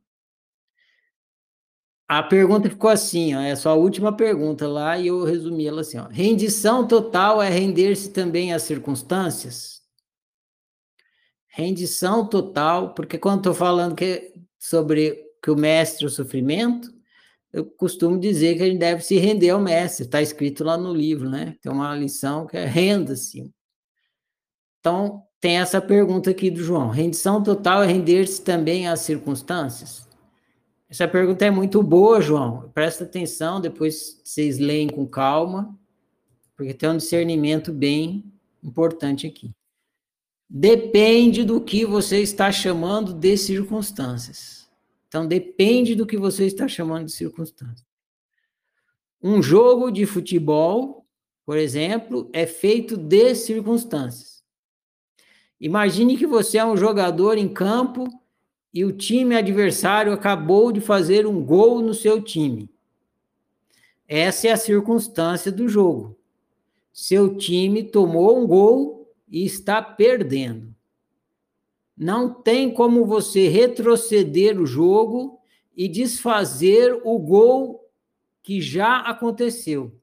A pergunta ficou assim, ó, é só a última pergunta lá e eu resumi ela assim, ó. Rendição total é render-se também às circunstâncias? Rendição total, porque quando estou falando que, sobre que o mestre é o sofrimento, eu costumo dizer que a gente deve se render ao mestre, está escrito lá no livro, né? Tem uma lição que é renda-se. Então, tem essa pergunta aqui do João: rendição total é render-se também às circunstâncias? Essa pergunta é muito boa, João. Presta atenção, depois vocês leem com calma, porque tem um discernimento bem importante aqui. Depende do que você está chamando de circunstâncias. Então, depende do que você está chamando de circunstância. Um jogo de futebol, por exemplo, é feito de circunstâncias. Imagine que você é um jogador em campo e o time adversário acabou de fazer um gol no seu time. Essa é a circunstância do jogo. Seu time tomou um gol e está perdendo. não tem como você retroceder o jogo e desfazer o gol que já aconteceu.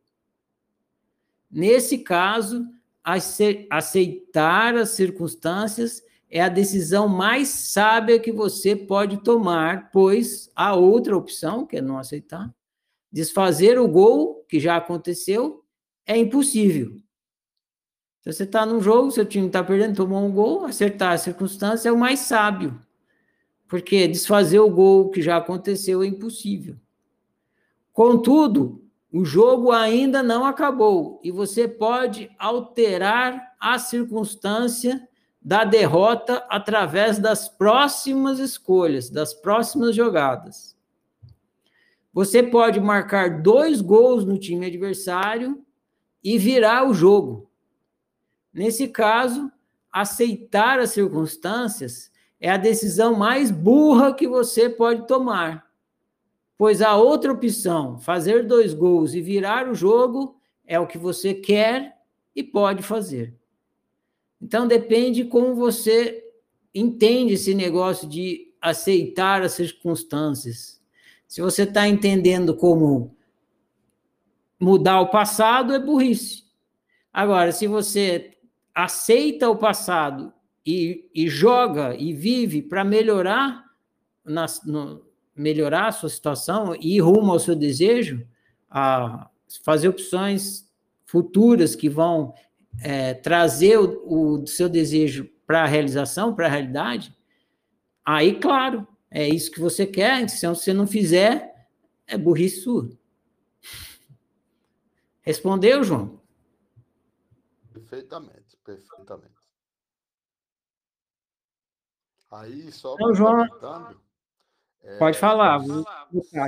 Nesse caso, aceitar as circunstâncias é a decisão mais sábia que você pode tomar, pois a outra opção, que é não aceitar, desfazer o gol que já aconteceu, é impossível. Se você está num jogo, seu time está perdendo, tomou um gol, acertar a circunstância é o mais sábio. Porque desfazer o gol que já aconteceu é impossível. Contudo, o jogo ainda não acabou e você pode alterar a circunstância da derrota através das próximas escolhas, das próximas jogadas. Você pode marcar dois gols no time adversário e virar o jogo. Nesse caso, aceitar as circunstâncias é a decisão mais burra que você pode tomar pois a outra opção, fazer dois gols e virar o jogo, é o que você quer e pode fazer. Então depende como você entende esse negócio de aceitar as circunstâncias. Se você está entendendo como mudar o passado, é burrice. Agora, se você aceita o passado e, e joga e vive para melhorar nas, no, melhorar a sua situação e ir rumo ao seu desejo, a fazer opções futuras que vão é, trazer o, o seu desejo para a realização, para a realidade, aí, claro, é isso que você quer. Se você não fizer, é burrice sua. Respondeu, João? Perfeitamente, perfeitamente. Aí, só então, João, Pode é, falar.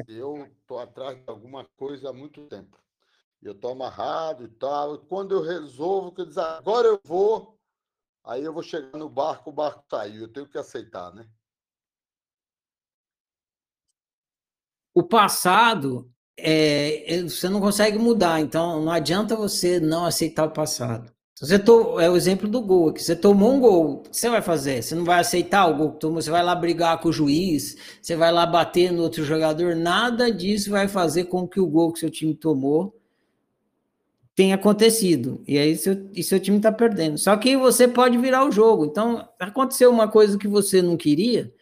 Eu estou atrás de alguma coisa há muito tempo. Eu estou amarrado e tal. Quando eu resolvo que eu dizer, agora eu vou, aí eu vou chegar no barco, o barco saiu. Eu tenho que aceitar, né? O passado, é, é você não consegue mudar, então não adianta você não aceitar o passado. Você to... É o exemplo do gol aqui. Você tomou um gol, o que você vai fazer? Você não vai aceitar o gol que tomou, você vai lá brigar com o juiz, você vai lá bater no outro jogador, nada disso vai fazer com que o gol que seu time tomou tenha acontecido. E aí seu, e seu time está perdendo. Só que você pode virar o jogo. Então, aconteceu uma coisa que você não queria,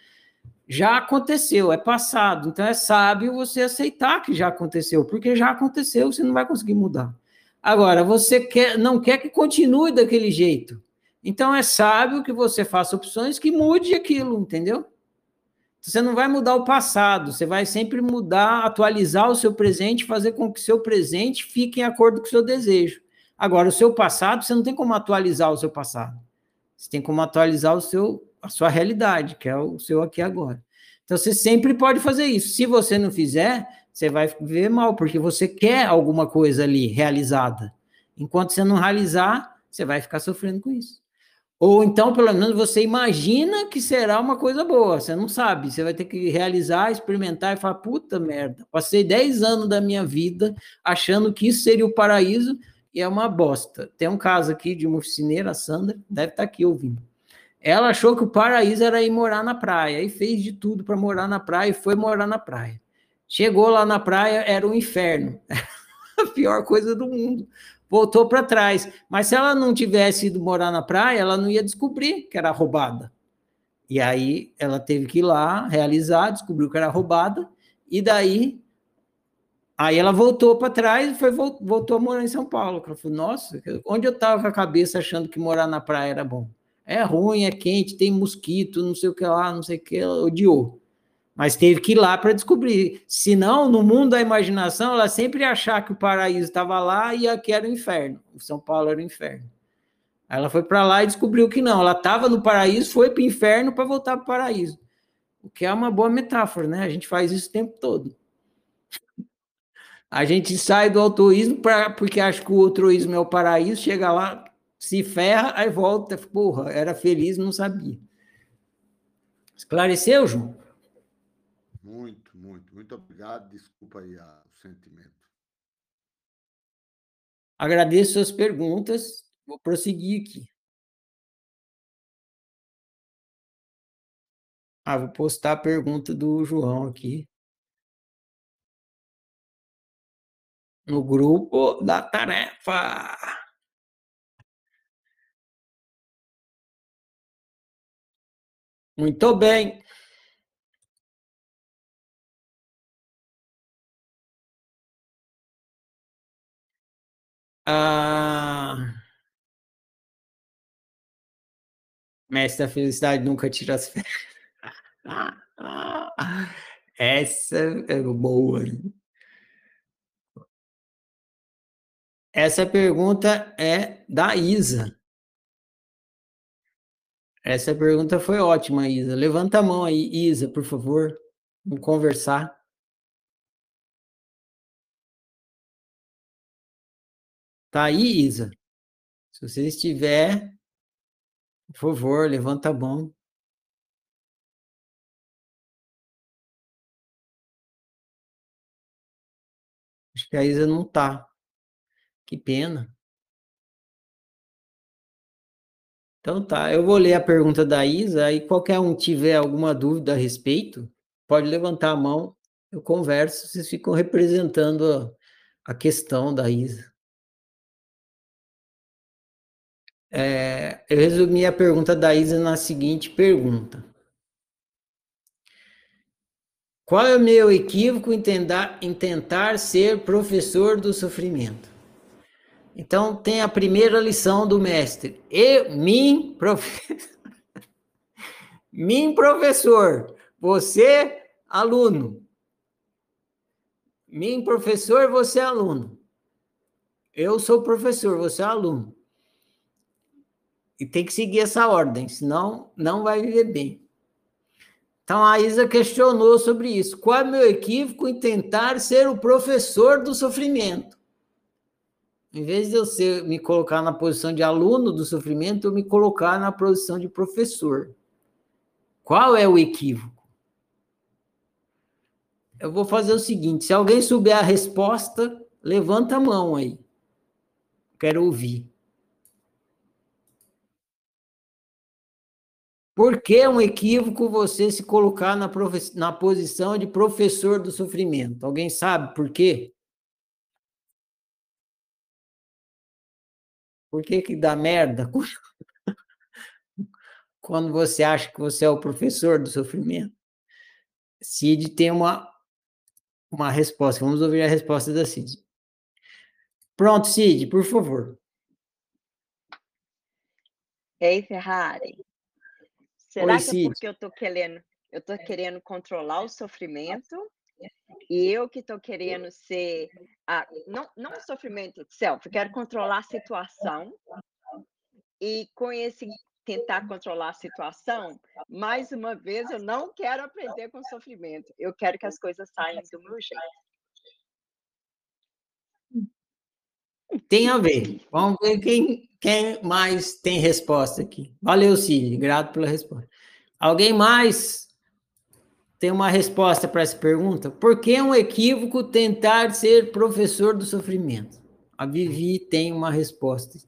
já aconteceu, é passado. Então é sábio você aceitar que já aconteceu, porque já aconteceu, você não vai conseguir mudar. Agora, você quer, não quer que continue daquele jeito. Então é sábio que você faça opções que mude aquilo, entendeu? Você não vai mudar o passado, você vai sempre mudar, atualizar o seu presente, fazer com que o seu presente fique em acordo com o seu desejo. Agora, o seu passado, você não tem como atualizar o seu passado. Você tem como atualizar o seu, a sua realidade, que é o seu aqui agora. Então, você sempre pode fazer isso. Se você não fizer, você vai ver mal, porque você quer alguma coisa ali realizada. Enquanto você não realizar, você vai ficar sofrendo com isso. Ou então, pelo menos, você imagina que será uma coisa boa, você não sabe, você vai ter que realizar, experimentar e falar: puta merda, passei 10 anos da minha vida achando que isso seria o paraíso e é uma bosta. Tem um caso aqui de uma oficineira, a Sandra, deve estar aqui ouvindo. Ela achou que o paraíso era ir morar na praia e fez de tudo para morar na praia e foi morar na praia. Chegou lá na praia, era um inferno. (laughs) a pior coisa do mundo. Voltou para trás. Mas se ela não tivesse ido morar na praia, ela não ia descobrir que era roubada. E aí ela teve que ir lá realizar, descobriu que era roubada, e daí aí ela voltou para trás e foi, voltou a morar em São Paulo. Ela falou: Nossa, onde eu estava com a cabeça achando que morar na praia era bom? É ruim, é quente, tem mosquito, não sei o que lá, não sei o que, ela odiou. Mas teve que ir lá para descobrir. Senão, no mundo da imaginação, ela sempre achar que o paraíso estava lá e aqui era o inferno. O São Paulo era o inferno. Aí ela foi para lá e descobriu que não. Ela estava no paraíso, foi para o inferno para voltar para o paraíso. O que é uma boa metáfora, né? A gente faz isso o tempo todo. A gente sai do altruísmo pra, porque acha que o altruísmo é o paraíso, chega lá, se ferra, aí volta. Porra, era feliz, não sabia. Esclareceu, João? Muito, muito, muito obrigado. Desculpa aí a, o sentimento. Agradeço as perguntas. Vou prosseguir aqui. Ah, vou postar a pergunta do João aqui. No grupo da tarefa. Muito bem. Ah, mestre da felicidade nunca tira as férias. (laughs) Essa é boa. Essa pergunta é da Isa. Essa pergunta foi ótima, Isa. Levanta a mão aí, Isa, por favor. Vamos conversar. Tá aí, Isa? Se você estiver, por favor, levanta a mão. Acho que a Isa não tá. Que pena. Então tá, eu vou ler a pergunta da Isa e qualquer um tiver alguma dúvida a respeito, pode levantar a mão, eu converso, vocês ficam representando a, questão da Isa. É, eu resumi a pergunta da Isa na seguinte pergunta. Qual é o meu equívoco em tentar, em tentar ser professor do sofrimento? Então, tem a primeira lição do mestre. Eu, mim, mim, professor. Você, aluno. Mim, professor, você, aluno. Eu sou professor, você é aluno. E tem que seguir essa ordem, senão não vai viver bem. Então a Isa questionou sobre isso. Qual é o meu equívoco em tentar ser o professor do sofrimento? Em vez de eu ser, me colocar na posição de aluno do sofrimento, eu me colocar na posição de professor. Qual é o equívoco? Eu vou fazer o seguinte: se alguém souber a resposta, levanta a mão aí. Quero ouvir. Por que é um equívoco você se colocar na, na posição de professor do sofrimento? Alguém sabe por quê? Por que que dá merda (laughs) quando você acha que você é o professor do sofrimento? Cid tem uma, uma resposta. Vamos ouvir a resposta da Cid. Pronto, Cid, por favor. Ei, Ferrari. Será Oi, que é porque eu tô querendo, eu tô querendo controlar o sofrimento e eu que estou querendo ser. A, não, não o sofrimento itself, eu quero controlar a situação. E com esse tentar controlar a situação, mais uma vez, eu não quero aprender com sofrimento. Eu quero que as coisas saiam do meu jeito. Tem a ver. Vamos ver quem, quem mais tem resposta aqui. Valeu, Cid. Grato pela resposta. Alguém mais tem uma resposta para essa pergunta? Por que é um equívoco tentar ser professor do sofrimento? A Vivi tem uma resposta.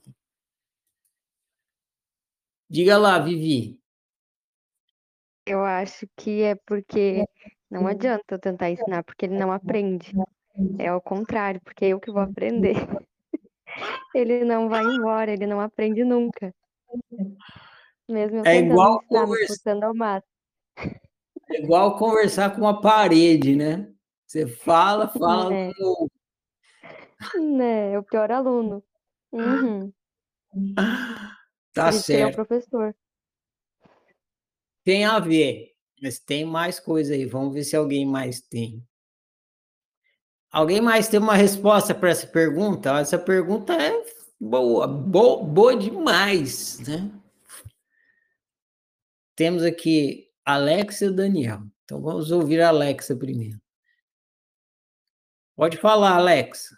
Diga lá, Vivi. Eu acho que é porque não adianta eu tentar ensinar, porque ele não aprende. É ao contrário, porque é eu que vou aprender. Ele não vai embora, ele não aprende nunca. Mesmo eu é igual ensinar, conversa... ao mato. É igual conversar com uma parede, né? Você fala, fala. É, né? é o pior aluno. Uhum. Tá Por certo. é o professor. Tem a ver, mas tem mais coisa aí. Vamos ver se alguém mais tem. Alguém mais tem uma resposta para essa pergunta? Essa pergunta é boa, boa, boa demais, né? Temos aqui Alexa e Daniel. Então vamos ouvir a Alexa primeiro. Pode falar, Alexa.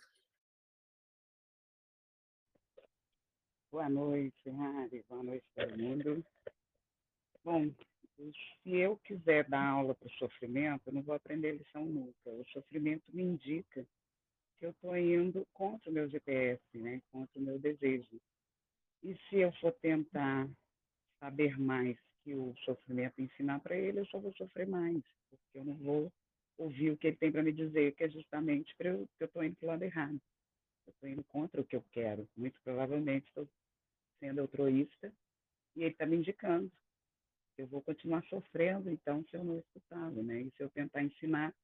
Boa noite, Harry. Boa noite, todo mundo. Bom, se eu quiser dar aula para o sofrimento, eu não vou aprender lição nunca. O sofrimento me indica que eu estou indo contra o meu GPS, né? contra o meu desejo. E se eu for tentar saber mais que o sofrimento ensinar para ele, eu só vou sofrer mais, porque eu não vou ouvir o que ele tem para me dizer, que é justamente para eu, que eu estou indo para o lado errado. Eu estou indo contra o que eu quero. Muito provavelmente estou sendo altruísta e ele está me indicando. Eu vou continuar sofrendo, então, se eu não escutá-lo, né? E se eu tentar ensinar,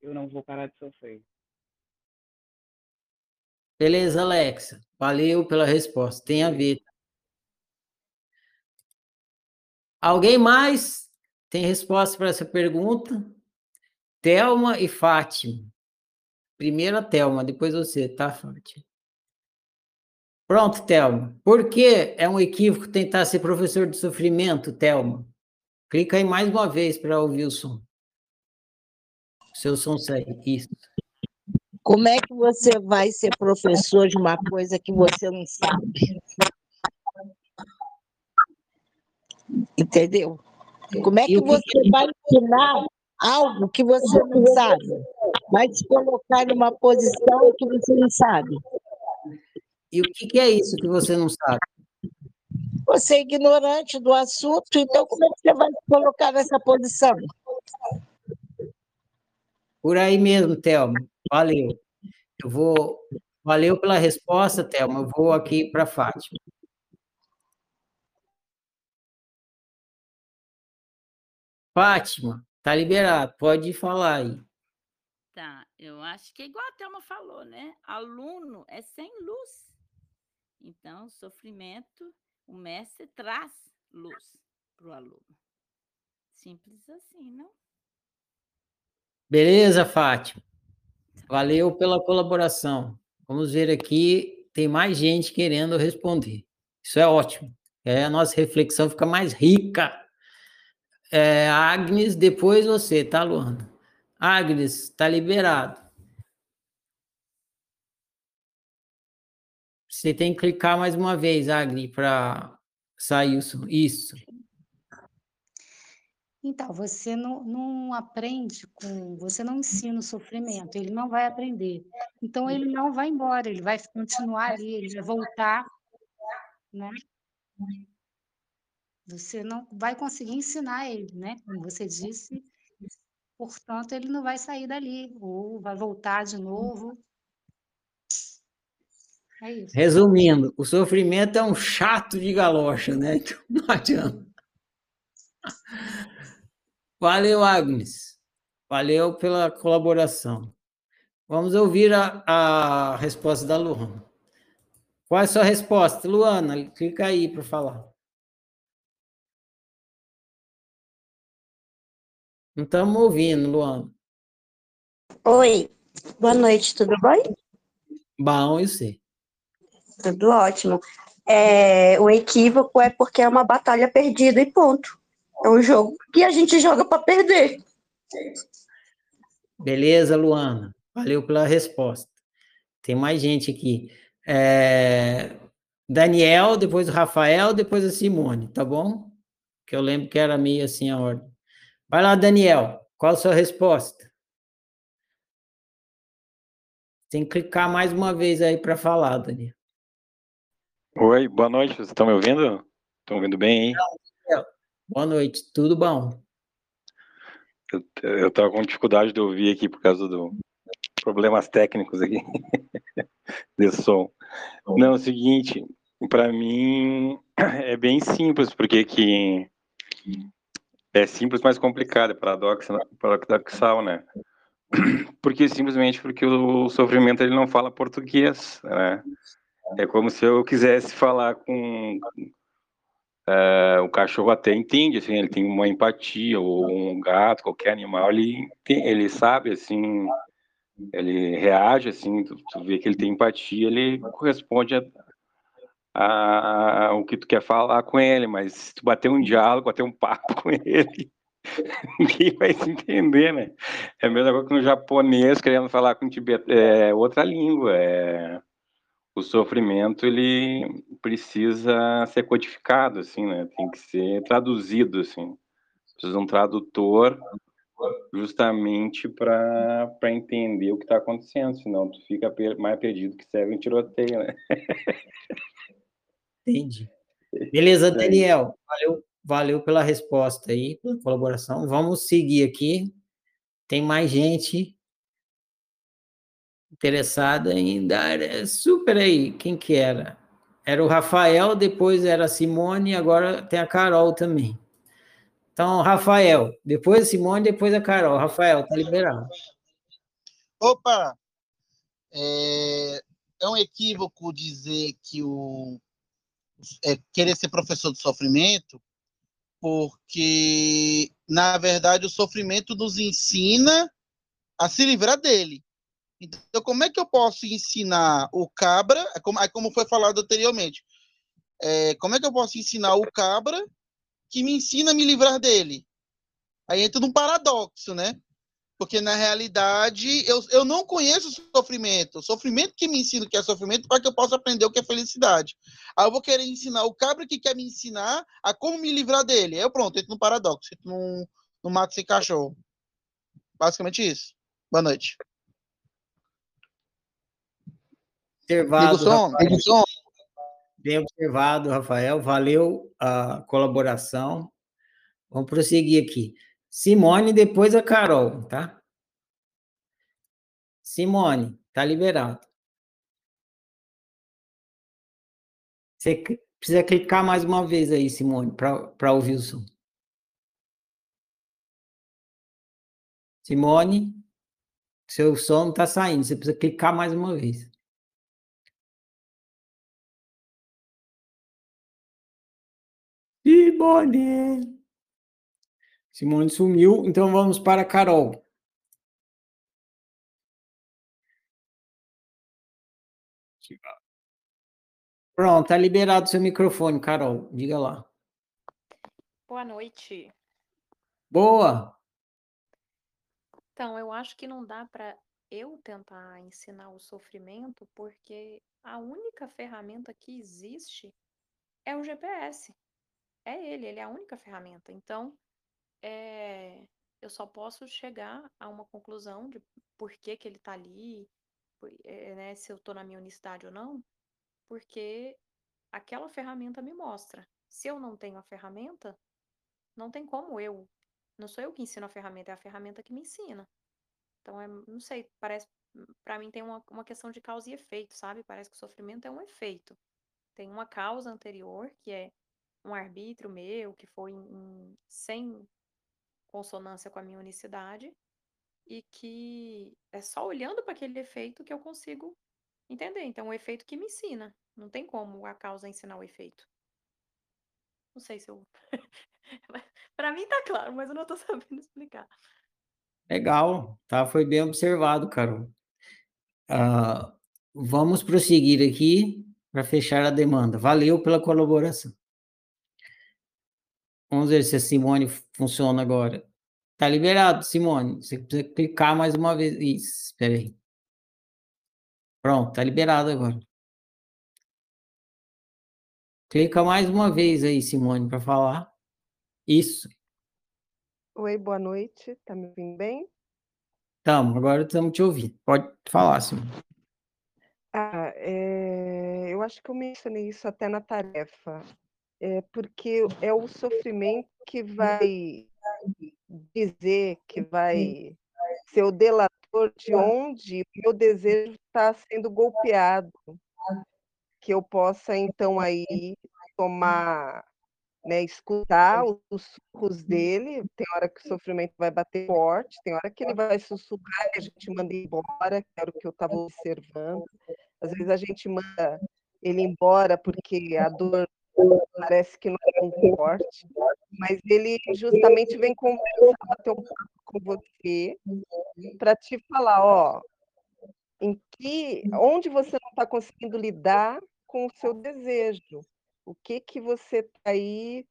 eu não vou parar de sofrer. Beleza, Alexa. Valeu pela resposta. Tem a ver. Alguém mais tem resposta para essa pergunta? Telma e Fátima. Primeiro a Telma, depois você, tá, Fátima? Pronto, Telma. Por que é um equívoco tentar ser professor de sofrimento, Telma? Clica aí mais uma vez para ouvir o som. seu som sai. Isso. Como é que você vai ser professor de uma coisa que você não sabe? Entendeu? Como é que você vai ensinar algo que você não sabe? Vai te colocar numa posição que você não sabe. E o que, é isso que você não sabe? Você é ignorante do assunto, então como é que você vai se colocar nessa posição? Por aí mesmo, Thelma. Valeu. Eu vou. Valeu pela resposta, Thelma. Eu vou aqui para a Fátima. Fátima, tá liberado, pode falar aí. Tá, eu acho que é igual a Thelma falou, né? Aluno é sem luz. Então, sofrimento, o mestre traz luz para o aluno. Simples assim, não? Beleza, Fátima. Valeu pela colaboração. Vamos ver aqui, tem mais gente querendo responder. Isso é ótimo. É, a nossa reflexão fica mais rica é, Agnes, depois você, tá, Luana? Agnes, tá liberado. Você tem que clicar mais uma vez, Agnes, para sair o. Isso. Então, você não, não aprende com. Você não ensina o sofrimento, ele não vai aprender. Então, ele não vai embora, ele vai continuar ali, ele vai voltar, né? Você não vai conseguir ensinar ele, né? Como você disse, portanto, ele não vai sair dali, ou vai voltar de novo. É isso. Resumindo, o sofrimento é um chato de galocha, né? (laughs) Então, não adianta. Valeu, Agnes. Valeu pela colaboração. Vamos ouvir a, a resposta da Luana. Qual é a sua resposta, Luana? Clica aí para falar. Não estamos ouvindo, Luana. Oi, boa noite, tudo bem? Bom, eu sei. Tudo ótimo. É, o equívoco é porque é uma batalha perdida e ponto. É um jogo que a gente joga para perder. Beleza, Luana. Valeu pela resposta. Tem mais gente aqui. É... Daniel, depois o Rafael, depois a Simone, tá bom? Que eu lembro que era meio assim a ordem. Vai lá, Daniel. Qual a sua resposta? Tem que clicar mais uma vez aí para falar, Daniel. Oi, boa noite. Vocês estão me ouvindo? Estão ouvindo bem aí? Boa noite, tudo bom? Eu estava com dificuldade de ouvir aqui por causa do problemas técnicos aqui (laughs) de som. Não, é o seguinte, para mim (clears throat) é bem simples, porque que é simples, mas complicado, é paradoxo, paradoxal, né? (clears throat) Porque simplesmente porque o sofrimento ele não fala português, né? É como se eu quisesse falar com é, o cachorro até entende, assim, ele tem uma empatia, ou um gato, qualquer animal, ele, ele sabe, assim, ele reage, assim, tu, tu vê que ele tem empatia, ele corresponde a, a, a, o que tu quer falar com ele, mas se tu bater um diálogo, bater um papo (laughs) com ele, ninguém vai se entender, né? É a mesma coisa que no japonês querendo falar com tibet, é outra língua, é o sofrimento ele precisa ser codificado, assim, né? Tem que ser traduzido, assim. Precisa de um tradutor justamente para entender o que está acontecendo, senão tu fica mais perdido que serve um tiroteio, né? Entendi. Beleza, Daniel. Valeu valeu pela resposta aí, pela colaboração. Vamos seguir aqui. Tem mais gente interessada em dar é, super aí. Quem que era? Era o Rafael, depois era a Simone, agora tem a Carol também. Então, Rafael, depois a Simone, depois a Carol. Rafael, tá liberado. Opa! É, é um equívoco dizer que o é, querer ser professor do sofrimento, porque, na verdade, o sofrimento nos ensina a se livrar dele. Então, como é que eu posso ensinar o cabra, é como, é como foi falado anteriormente, é, como é que eu posso ensinar o cabra que me ensina a me livrar dele? Aí entra num paradoxo, né? Porque, na realidade, eu, eu não conheço o sofrimento. O sofrimento que me ensina o que é sofrimento para que eu possa aprender o que é felicidade. Aí eu vou querer ensinar o cabra que quer me ensinar a como me livrar dele. Aí eu pronto, entro no paradoxo, entro no, no mato sem cachorro. Basicamente isso. Boa noite. Observado, Rafael. Bem observado, Rafael. Valeu a colaboração. Vamos prosseguir aqui. Simone, depois a Carol, tá? Simone, tá liberado. Você precisa clicar mais uma vez aí, Simone, para ouvir o som. Simone, seu som está saindo, você precisa clicar mais uma vez. Simone! Simone sumiu, então vamos para a Carol. Pronto, está liberado seu microfone, Carol. Diga lá. Boa noite. Boa. Então, eu acho que não dá para eu tentar ensinar o sofrimento, porque a única ferramenta que existe é o GPS. É ele, ele é a única ferramenta. Então, é, eu só posso chegar a uma conclusão de por que, que ele está ali, é, né, se eu estou na minha unicidade ou não, porque aquela ferramenta me mostra. Se eu não tenho a ferramenta, não tem como eu. Não sou eu que ensino a ferramenta, é a ferramenta que me ensina. Então, é, não sei, parece. Para mim tem uma, uma questão de causa e efeito, sabe? Parece que o sofrimento é um efeito. Tem uma causa anterior, que é um arbítrio meu, que foi em, sem consonância com a minha unicidade e que é só olhando para aquele efeito que eu consigo entender. Então, o efeito que me ensina. Não tem como a causa ensinar o efeito. Não sei se eu. (laughs) para mim tá claro, mas eu não tô (laughs) sabendo explicar. Legal, tá? Foi bem observado, Carol. Uh, vamos prosseguir aqui para fechar a demanda. Valeu pela colaboração. Vamos ver se a Simone funciona agora. Tá liberado, Simone. Você precisa clicar mais uma vez. Isso, espera aí. Pronto, tá liberado agora. Clica mais uma vez aí, Simone, para falar. Isso. Oi, boa noite. Tá me ouvindo bem? Estamos, agora estamos te ouvindo. Pode falar, Simone. Ah, é... eu acho que eu mencionei isso até na tarefa é, porque é o sofrimento que vai dizer, que vai ser o delator de onde o meu desejo está sendo golpeado, que eu possa então aí tomar, né, escutar os sussurros dele, tem hora que o sofrimento vai bater forte, tem hora que ele vai sussurrar e a gente manda embora, que era o que eu estava observando. Às vezes a gente manda ele embora porque a dor parece que não é tão forte, mas ele justamente vem conversar, bater um papo com você, para te falar, ó, em que, onde você não está conseguindo lidar com o seu desejo, o que que você está aí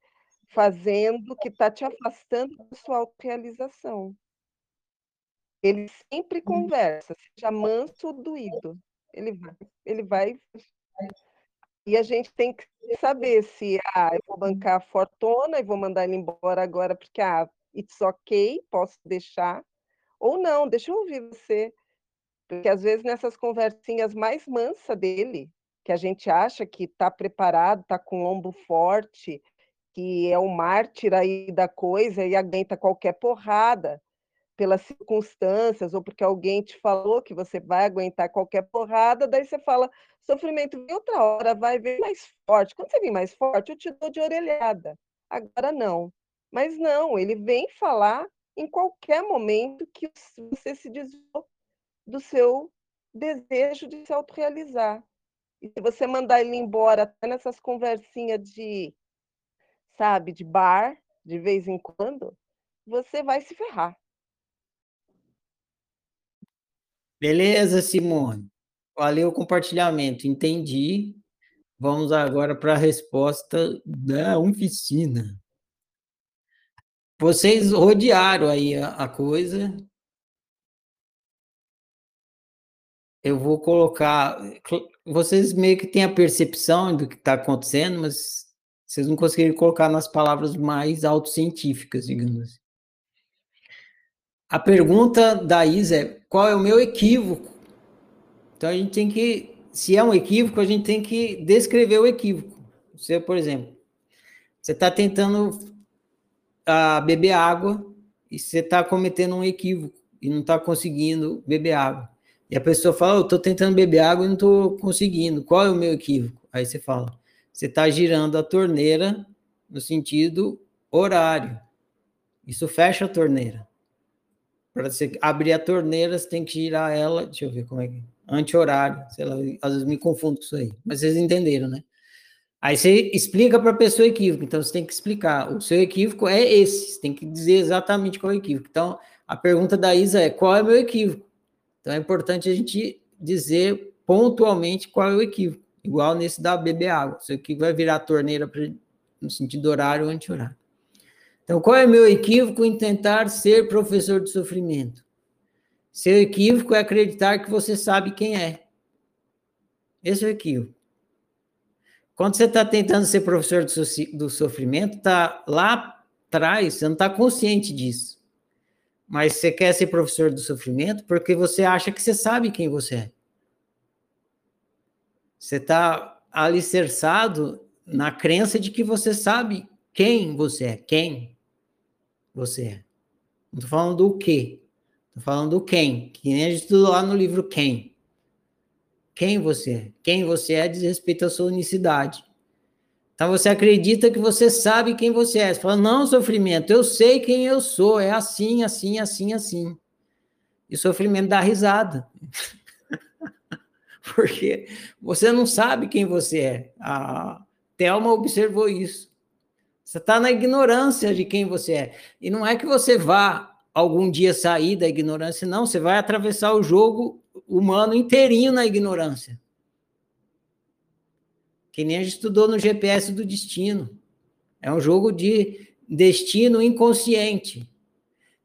fazendo que está te afastando da sua autorrealização. Ele sempre conversa, seja manso ou doído. Ele vai, ele vai e a gente tem que saber se ah, eu vou bancar a fortuna e vou mandar ele embora agora porque ah, it's ok, posso deixar. Ou não, deixa eu ouvir você. Porque às vezes nessas conversinhas mais mansas dele, que a gente acha que está preparado, está com lombo forte, que é o mártir aí da coisa e aguenta qualquer porrada pelas circunstâncias ou porque alguém te falou que você vai aguentar qualquer porrada, daí você fala, sofrimento vem outra hora, vai vir mais forte. Quando você vem mais forte, eu te dou de orelhada. Agora não. Mas não, ele vem falar em qualquer momento que você se desviou do seu desejo de se autorrealizar. E se você mandar ele embora até nessas conversinhas de, sabe, de bar, de vez em quando, você vai se ferrar. Beleza, Simone. Valeu o compartilhamento, entendi. Vamos agora para a resposta da oficina. Vocês rodearam aí a, a coisa. Eu vou colocar. Vocês meio que têm a percepção do que está acontecendo, mas vocês não conseguiram colocar nas palavras mais autocientíficas, digamos assim. A pergunta da Isa é: qual é o meu equívoco? Então a gente tem que, se é um equívoco, a gente tem que descrever o equívoco. Você, por exemplo, você está tentando uh, beber água e você está cometendo um equívoco e não está conseguindo beber água. E a pessoa fala: Eu estou tentando beber água e não estou conseguindo. Qual é o meu equívoco? Aí você fala: Você está girando a torneira no sentido horário. Isso fecha a torneira. Para você abrir a torneira, você tem que girar ela, deixa eu ver como é que. Anti-horário, sei lá, às vezes me confundo com isso aí, mas vocês entenderam, né? Aí você explica para a pessoa equívoco, então você tem que explicar. O seu equívoco é esse, você tem que dizer exatamente qual é o equívoco. Então, a pergunta da Isa é: qual é o meu equívoco? Então, é importante a gente dizer pontualmente qual é o equívoco, igual nesse da beber água. Seu equívoco vai virar torneira no sentido horário ou anti-horário. Então, qual é o meu equívoco em tentar ser professor de sofrimento? Seu equívoco é acreditar que você sabe quem é. Esse é o equívoco. Quando você está tentando ser professor do sofrimento, está lá atrás, você não está consciente disso. Mas você quer ser professor do sofrimento porque você acha que você sabe quem você é. Você está alicerçado na crença de que você sabe quem você é, quem você é. Não estou falando do que, estou falando do quem, que nem a gente estudou lá no livro Quem. Quem você é? Quem você é diz respeito à sua unicidade. Então você acredita que você sabe quem você é. Você fala, não, sofrimento, eu sei quem eu sou, é assim, assim, assim, assim. E sofrimento dá risada. (laughs) Porque você não sabe quem você é. A Thelma observou isso. Você está na ignorância de quem você é. E não é que você vá algum dia sair da ignorância, não. Você vai atravessar o jogo humano inteirinho na ignorância. Que nem a gente estudou no GPS do destino. É um jogo de destino inconsciente.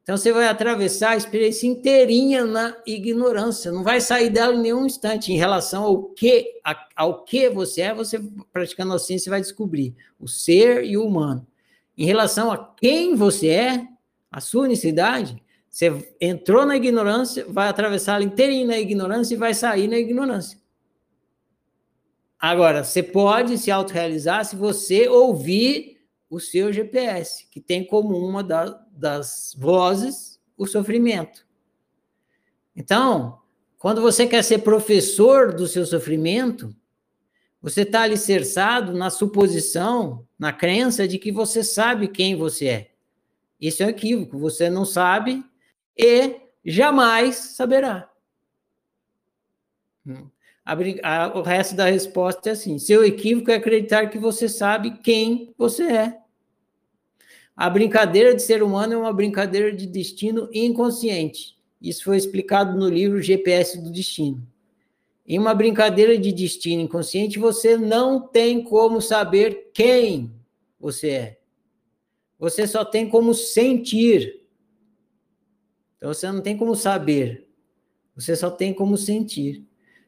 Então você vai atravessar a experiência inteirinha na ignorância, não vai sair dela em nenhum instante em relação ao que ao que você é, você praticando a ciência vai descobrir o ser e o humano. Em relação a quem você é, a sua unicidade, você entrou na ignorância, vai atravessar ela inteirinha na ignorância e vai sair na ignorância. Agora, você pode se autorrealizar se você ouvir o seu GPS, que tem como uma da, das vozes o sofrimento. Então, quando você quer ser professor do seu sofrimento, você está alicerçado na suposição, na crença de que você sabe quem você é. Isso é um equívoco. Você não sabe e jamais saberá. A, o resto da resposta é assim: seu equívoco é acreditar que você sabe quem você é. A brincadeira de ser humano é uma brincadeira de destino inconsciente. Isso foi explicado no livro GPS do Destino. Em uma brincadeira de destino inconsciente, você não tem como saber quem você é. Você só tem como sentir. Então você não tem como saber. Você só tem como sentir.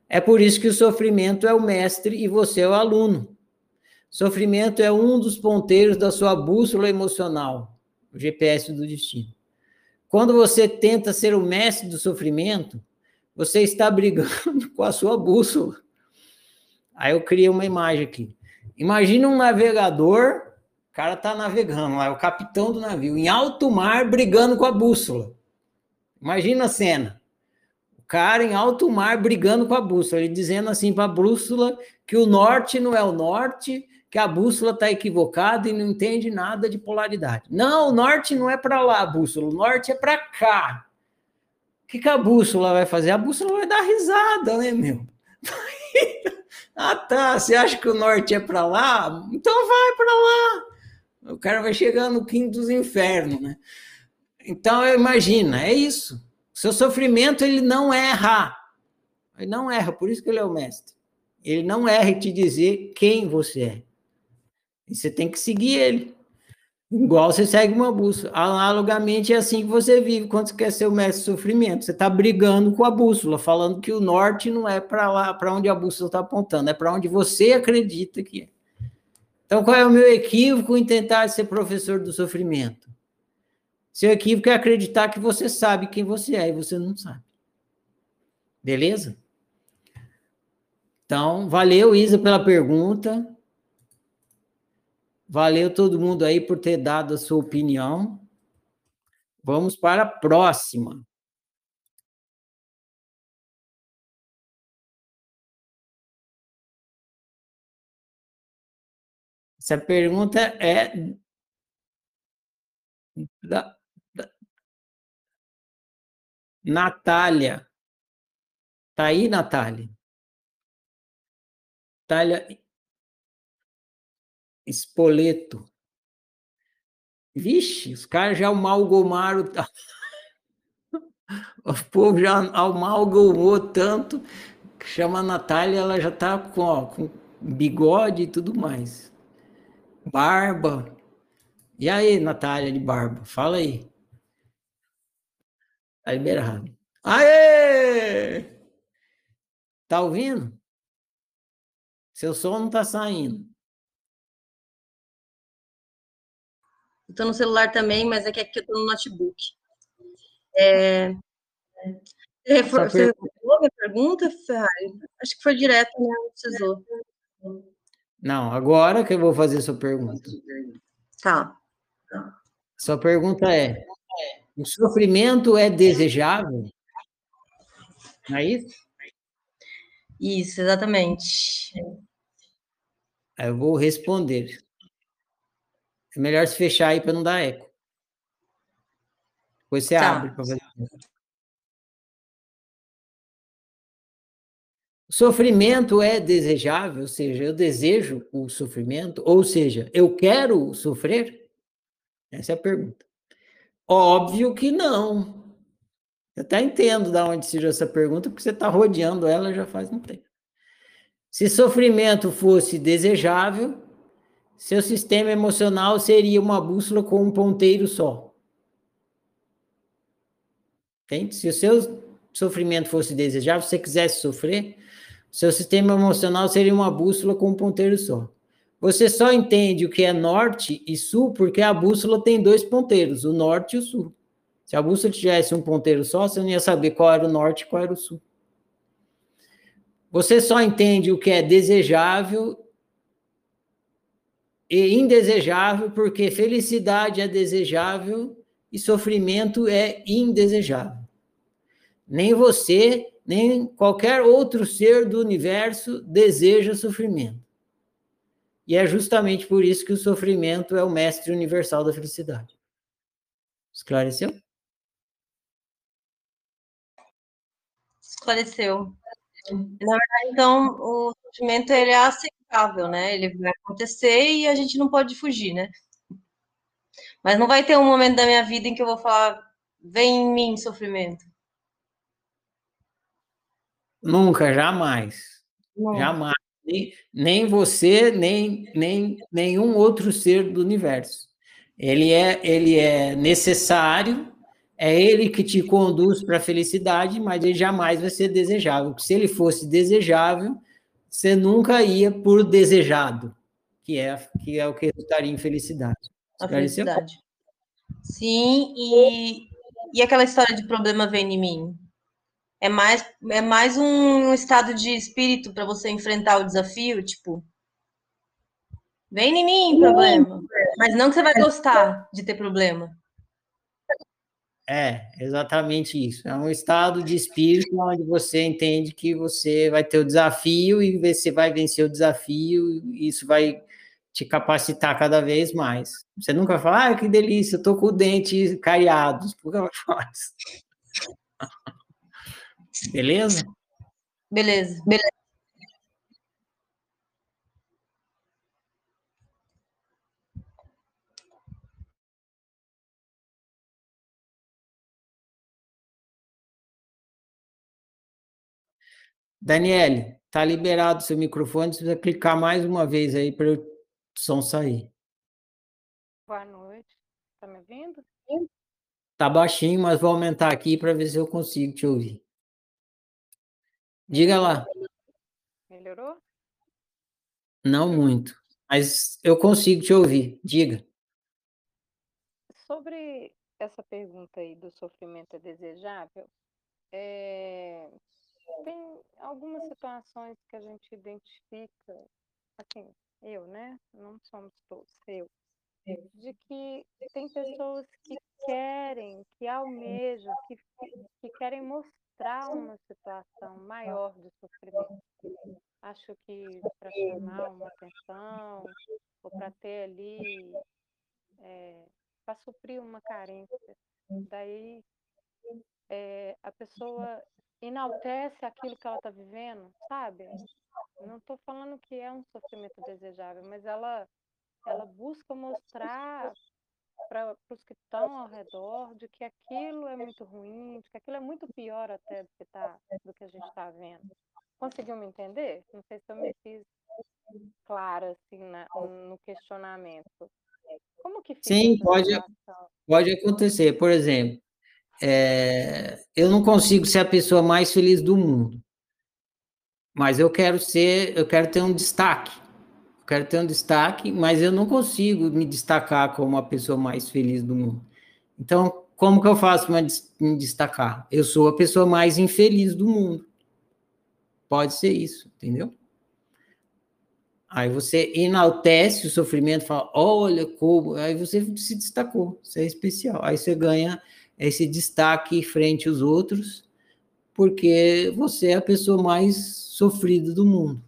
É por isso que o sofrimento é o mestre e você é o aluno. Sofrimento é um dos ponteiros da sua bússola emocional, o GPS do destino. Quando você tenta ser o mestre do sofrimento, você está brigando (laughs) com a sua bússola. Aí eu criei uma imagem aqui. Imagina um navegador O cara tá navegando lá, é o capitão do navio, em alto mar, brigando com a bússola. Imagina a cena. O cara em alto mar brigando com a bússola, ele dizendo assim para a bússola que o norte não é o norte, que a bússola está equivocada e não entende nada de polaridade. Não, o norte não é para lá, a bússola, o norte é para cá. O que, que a bússola vai fazer? A bússola vai dar risada, né, meu? (laughs) ah, tá. Você acha que o norte é para lá? Então vai para lá. O cara vai chegar no quinto dos infernos, né? Então, imagina, é isso. Seu sofrimento, ele não erra. Ele não erra, por isso que ele é o mestre. Ele não erra em te dizer quem você é. E você tem que seguir ele. Igual você segue uma bússola. Analogamente é assim que você vive quando você quer ser o mestre do sofrimento. Você está brigando com a bússola, falando que o norte não é para lá, para onde a bússola está apontando, é para onde você acredita que é. Então, qual é o meu equívoco em tentar ser professor do sofrimento? Seu equívoco é acreditar que você sabe quem você é e você não sabe. Beleza? Então, valeu, Isa, pela pergunta. Valeu todo mundo aí por ter dado a sua opinião. Vamos para a próxima. Essa pergunta é da, da Natália. Tá aí, Natália? Natália Espoleto. Vixe, os caras já amalgamaram. (laughs) O povo já amalgamou tanto que chama a Natália, ela já está com, ó, com bigode e tudo mais. Barba. E aí, Natália de barba? Fala aí. Tá liberado. Aê! Tá ouvindo? Seu som não tá saindo. Estou no celular também, mas é que aqui eu estou no notebook. É... Você respondeu a minha pergunta, Ferrari? Acho que foi direto, né? Não precisou. Não, agora que eu vou fazer sua pergunta. Tá. Sua pergunta é: o sofrimento é desejável? Não é isso? Isso, exatamente. Eu vou responder. É melhor se fechar aí para não dar eco. Depois você tá. abre para fazer. Sofrimento é desejável, ou seja, eu desejo o sofrimento, ou seja, eu quero sofrer? Essa é a pergunta. Óbvio que não. Eu até entendo de onde surgiu essa pergunta, porque você está rodeando ela já faz um tempo. Se sofrimento fosse desejável, seu sistema emocional seria uma bússola com um ponteiro só. Entende? Se o seu sofrimento fosse desejável, se você quisesse sofrer, seu sistema emocional seria uma bússola com um ponteiro só. Você só entende o que é norte e sul porque a bússola tem dois ponteiros, o norte e o sul. Se a bússola tivesse um ponteiro só, você não ia saber qual era o norte e qual era o sul. Você só entende o que é desejável e indesejável, porque felicidade é desejável e sofrimento é indesejável. Nem você, nem qualquer outro ser do universo deseja sofrimento. E é justamente por isso que o sofrimento é o mestre universal da felicidade. Esclareceu? Esclareceu. Na verdade, então, o sofrimento ele é aceitável, né? Ele vai acontecer e a gente não pode fugir, né? Mas não vai ter um momento da minha vida em que eu vou falar, vem em mim sofrimento. Nunca, jamais. Não. Jamais. Nem, nem você, nem, nem nenhum outro ser do universo. Ele é, ele é necessário, é ele que te conduz para a felicidade, mas ele jamais vai ser desejável. Se ele fosse desejável, você nunca ia por desejado, que é, que é o que resultaria em felicidade. A felicidade. Sim, e, e aquela história de problema vem em mim? É mais, é mais um estado de espírito para você enfrentar o desafio, tipo. Vem em mim, problema. Mas não que você vai gostar de ter problema. É, exatamente isso. É um estado de espírito onde você entende que você vai ter o desafio e você vai vencer o desafio, e isso vai te capacitar cada vez mais. Você nunca vai falar, ah, que delícia, eu tô com o dente cariado. Nunca vai falar isso. (laughs) Beleza? Beleza. Beleza. Daniele, tá liberado seu microfone, você precisa clicar mais uma vez aí para o som sair. Boa noite. Tá me ouvindo? Tá baixinho, mas vou aumentar aqui para ver se eu consigo te ouvir. Diga lá. Melhorou? Não muito, mas eu consigo te ouvir. Diga. Sobre essa pergunta aí do sofrimento é desejável, é, tem algumas situações que a gente identifica, assim, eu, né? Não somos todos, eu, de que tem pessoas que querem, que almejam, que, que querem mostrar uma situação maior de sofrimento. Acho que para chamar uma atenção, ou para ter ali, é, para suprir uma carência. Daí é, a pessoa enaltece aquilo que ela está vivendo, sabe? Não estou falando que é um sofrimento desejável, mas ela, ela busca mostrar para os que estão ao redor de que aquilo é muito ruim, de que aquilo é muito pior até do que, tá, do que a gente está vendo. Conseguiu me entender? Não sei se eu me fiz clara assim na, no questionamento. Como que fica Sim, pode, pode acontecer. Por exemplo, é, eu não consigo ser a pessoa mais feliz do mundo, mas eu quero ser, eu quero ter um destaque. Eu quero ter um destaque, mas eu não consigo me destacar como a pessoa mais feliz do mundo. Então, como que eu faço para me destacar? Eu sou a pessoa mais infeliz do mundo. Pode ser isso, entendeu? Aí você enaltece o sofrimento, fala, olha como, aí você se destacou, você é especial. Aí você ganha esse destaque frente aos outros, porque você é a pessoa mais sofrida do mundo.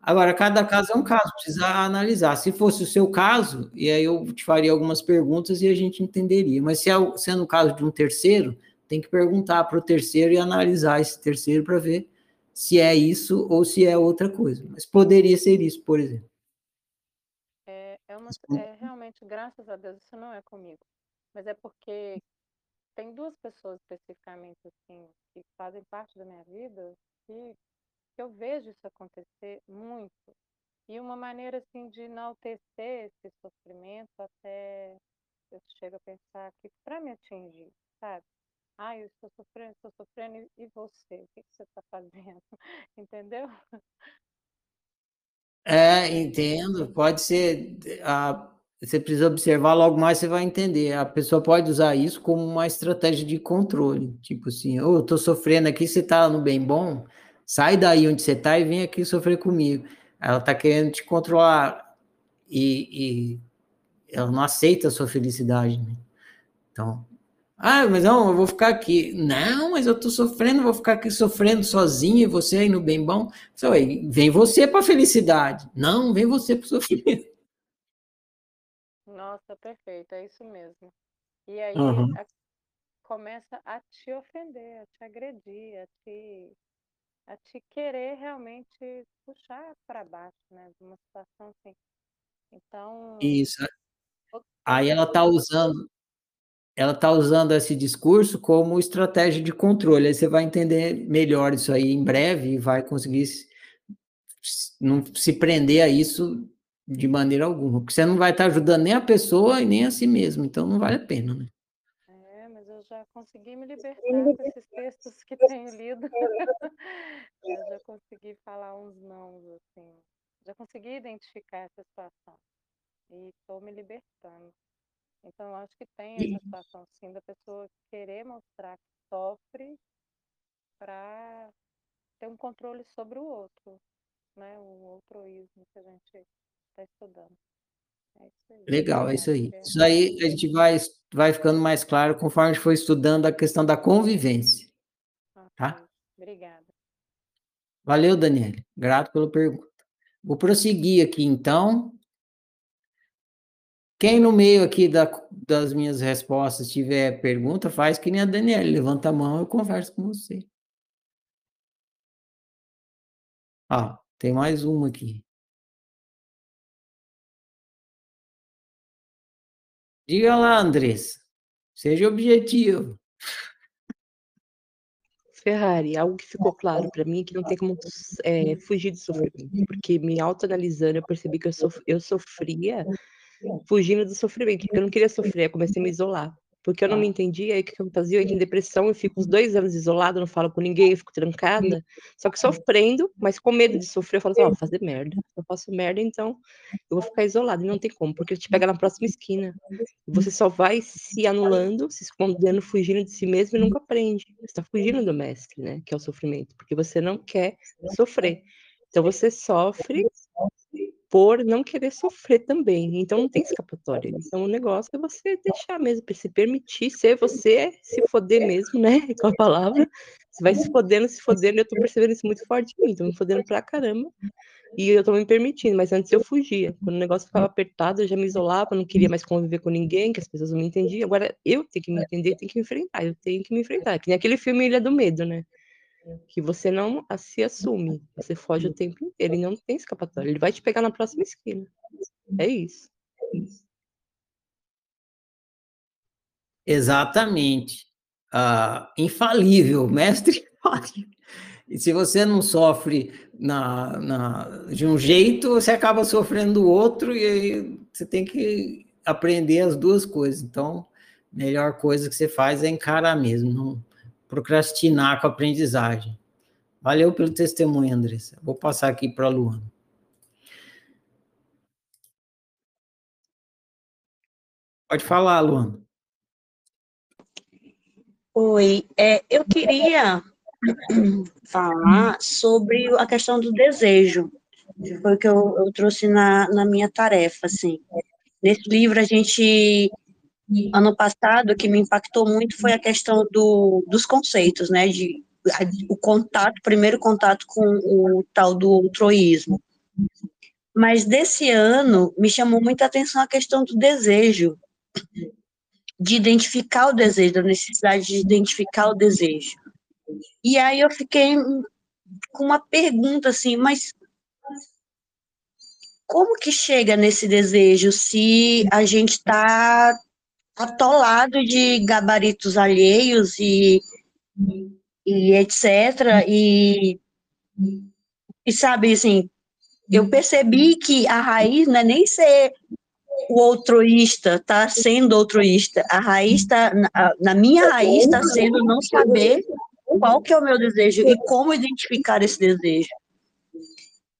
Agora, cada caso é um caso, precisa analisar. Se fosse o seu caso, e aí eu te faria algumas perguntas e a gente entenderia. Mas se é, sendo o caso de um terceiro, tem que perguntar para o terceiro e analisar esse terceiro para ver se é isso ou se é outra coisa. Mas poderia ser isso, por exemplo. É, é, uma, é realmente, graças a Deus, isso não é comigo mas é porque tem duas pessoas especificamente assim que fazem parte da minha vida que, que eu vejo isso acontecer muito e uma maneira assim de enaltecer esse sofrimento até eu chego a pensar que para me atingir, sabe? Ah, eu estou sofrendo, estou sofrendo, e você? O que, que você está fazendo? (laughs) Entendeu? É, entendo. Pode ser. A, você precisa observar, logo mais você vai entender. A pessoa pode usar isso como uma estratégia de controle. Tipo assim, oh, eu tô sofrendo aqui, você tá no bem bom, sai daí onde você tá e vem aqui sofrer comigo. Ela tá querendo te controlar e, e ela não aceita a sua felicidade. Né? Então, ah, mas não, eu vou ficar aqui. Não, mas eu tô sofrendo, vou ficar aqui sofrendo sozinho e você aí no bem bom. Vem você para felicidade. Não, vem você para sofrimento. Nossa, perfeito, é isso mesmo. E aí Uhum. a- começa a te ofender, a te agredir, a te, a te querer realmente puxar para baixo, né? De uma situação assim. Então, Isso. Aí ela tá coisa, usando ela tá usando esse discurso como estratégia de controle. Aí você vai entender melhor isso aí em breve e vai conseguir se, se- não se prender a isso de maneira alguma, porque você não vai estar ajudando nem a pessoa e nem a si mesmo, então não vale a pena, né? é, mas eu já consegui me libertar com esses textos que (laughs) tenho lido. (laughs) Eu já consegui falar uns não, assim. Já consegui identificar essa situação e estou me libertando. Então, eu acho que tem essa situação, sim, da pessoa querer mostrar que sofre para ter um controle sobre o outro, né? O outroísmo que a gente está estudando. É. Legal, é isso aí. Isso aí a gente vai, vai ficando mais claro conforme a gente for estudando a questão da convivência. Tá? Obrigada. Valeu, Daniele. Grato pela pergunta. Vou prosseguir aqui, então. Quem no meio aqui da- das minhas respostas tiver pergunta, faz que nem a Daniele. Levanta a mão, eu converso com você. Ah, tem mais uma aqui. Diga lá, Andressa. Seja objetivo. Ferrari, algo que ficou claro para mim é que não tem como é, fugir do sofrimento, porque me autoanalisando eu percebi que eu, sof eu sofria fugindo do sofrimento, porque eu não queria sofrer, eu comecei a me isolar, porque eu não me entendia, aí o que eu fazia? Eu entro em depressão, eu fico uns dois anos isolada, não falo com ninguém, eu fico trancada, só que sofrendo, mas com medo de sofrer, eu falo assim, ó, vou fazer merda, eu faço merda, então eu vou ficar isolada, e não tem como, porque ele te pega na próxima esquina, você só vai se anulando, se escondendo, fugindo de si mesmo e nunca aprende. Você está fugindo do mestre, né? Que é o sofrimento, porque você não quer sofrer. Então você sofre por não querer sofrer também. Então não tem escapatória. Então o negócio é você deixar mesmo, se permitir ser você, se foder mesmo, né? (laughs) Com a palavra. Você vai se fodendo, se fodendo, eu tô percebendo isso muito forte em mim, tô me fodendo pra caramba. E eu tô me permitindo, mas antes eu fugia. Quando o negócio ficava apertado, eu já me isolava, não queria mais conviver com ninguém, que as pessoas não me entendiam. Agora eu tenho que me entender, tenho que me enfrentar, eu tenho que me enfrentar. Que nem aquele filme Ilha do Medo, né? Que você não se assume, você foge o tempo inteiro e não tem escapatória. Ele vai te pegar na próxima esquina. É isso. Exatamente. Ah, infalível, mestre. (laughs) E se você não sofre na, na, de um jeito, você acaba sofrendo do outro, e aí você tem que aprender as duas coisas. Então, melhor coisa que você faz é encarar mesmo, não procrastinar com a aprendizagem. Valeu pelo testemunho, Andressa. Vou passar aqui para a Luana. Pode falar, Luana. Oi, é, eu queria falar sobre a questão do desejo. Foi o que eu, eu trouxe na, na minha tarefa, assim. Nesse livro, a gente, ano passado, que me impactou muito foi a questão do, dos conceitos, né, de a- o contato, primeiro contato com o tal do outroísmo. Mas desse ano, me chamou muita atenção a questão do desejo, de identificar o desejo, da necessidade de identificar o desejo. E aí eu fiquei com uma pergunta assim, mas como que chega nesse desejo se a gente está atolado de gabaritos alheios e, e etc. E, e sabe, assim, eu percebi que a raiz não é nem ser o outroísta, tá sendo outroísta. A raiz está, na, na minha raiz está sendo não saber qual que é o meu desejo e como identificar esse desejo.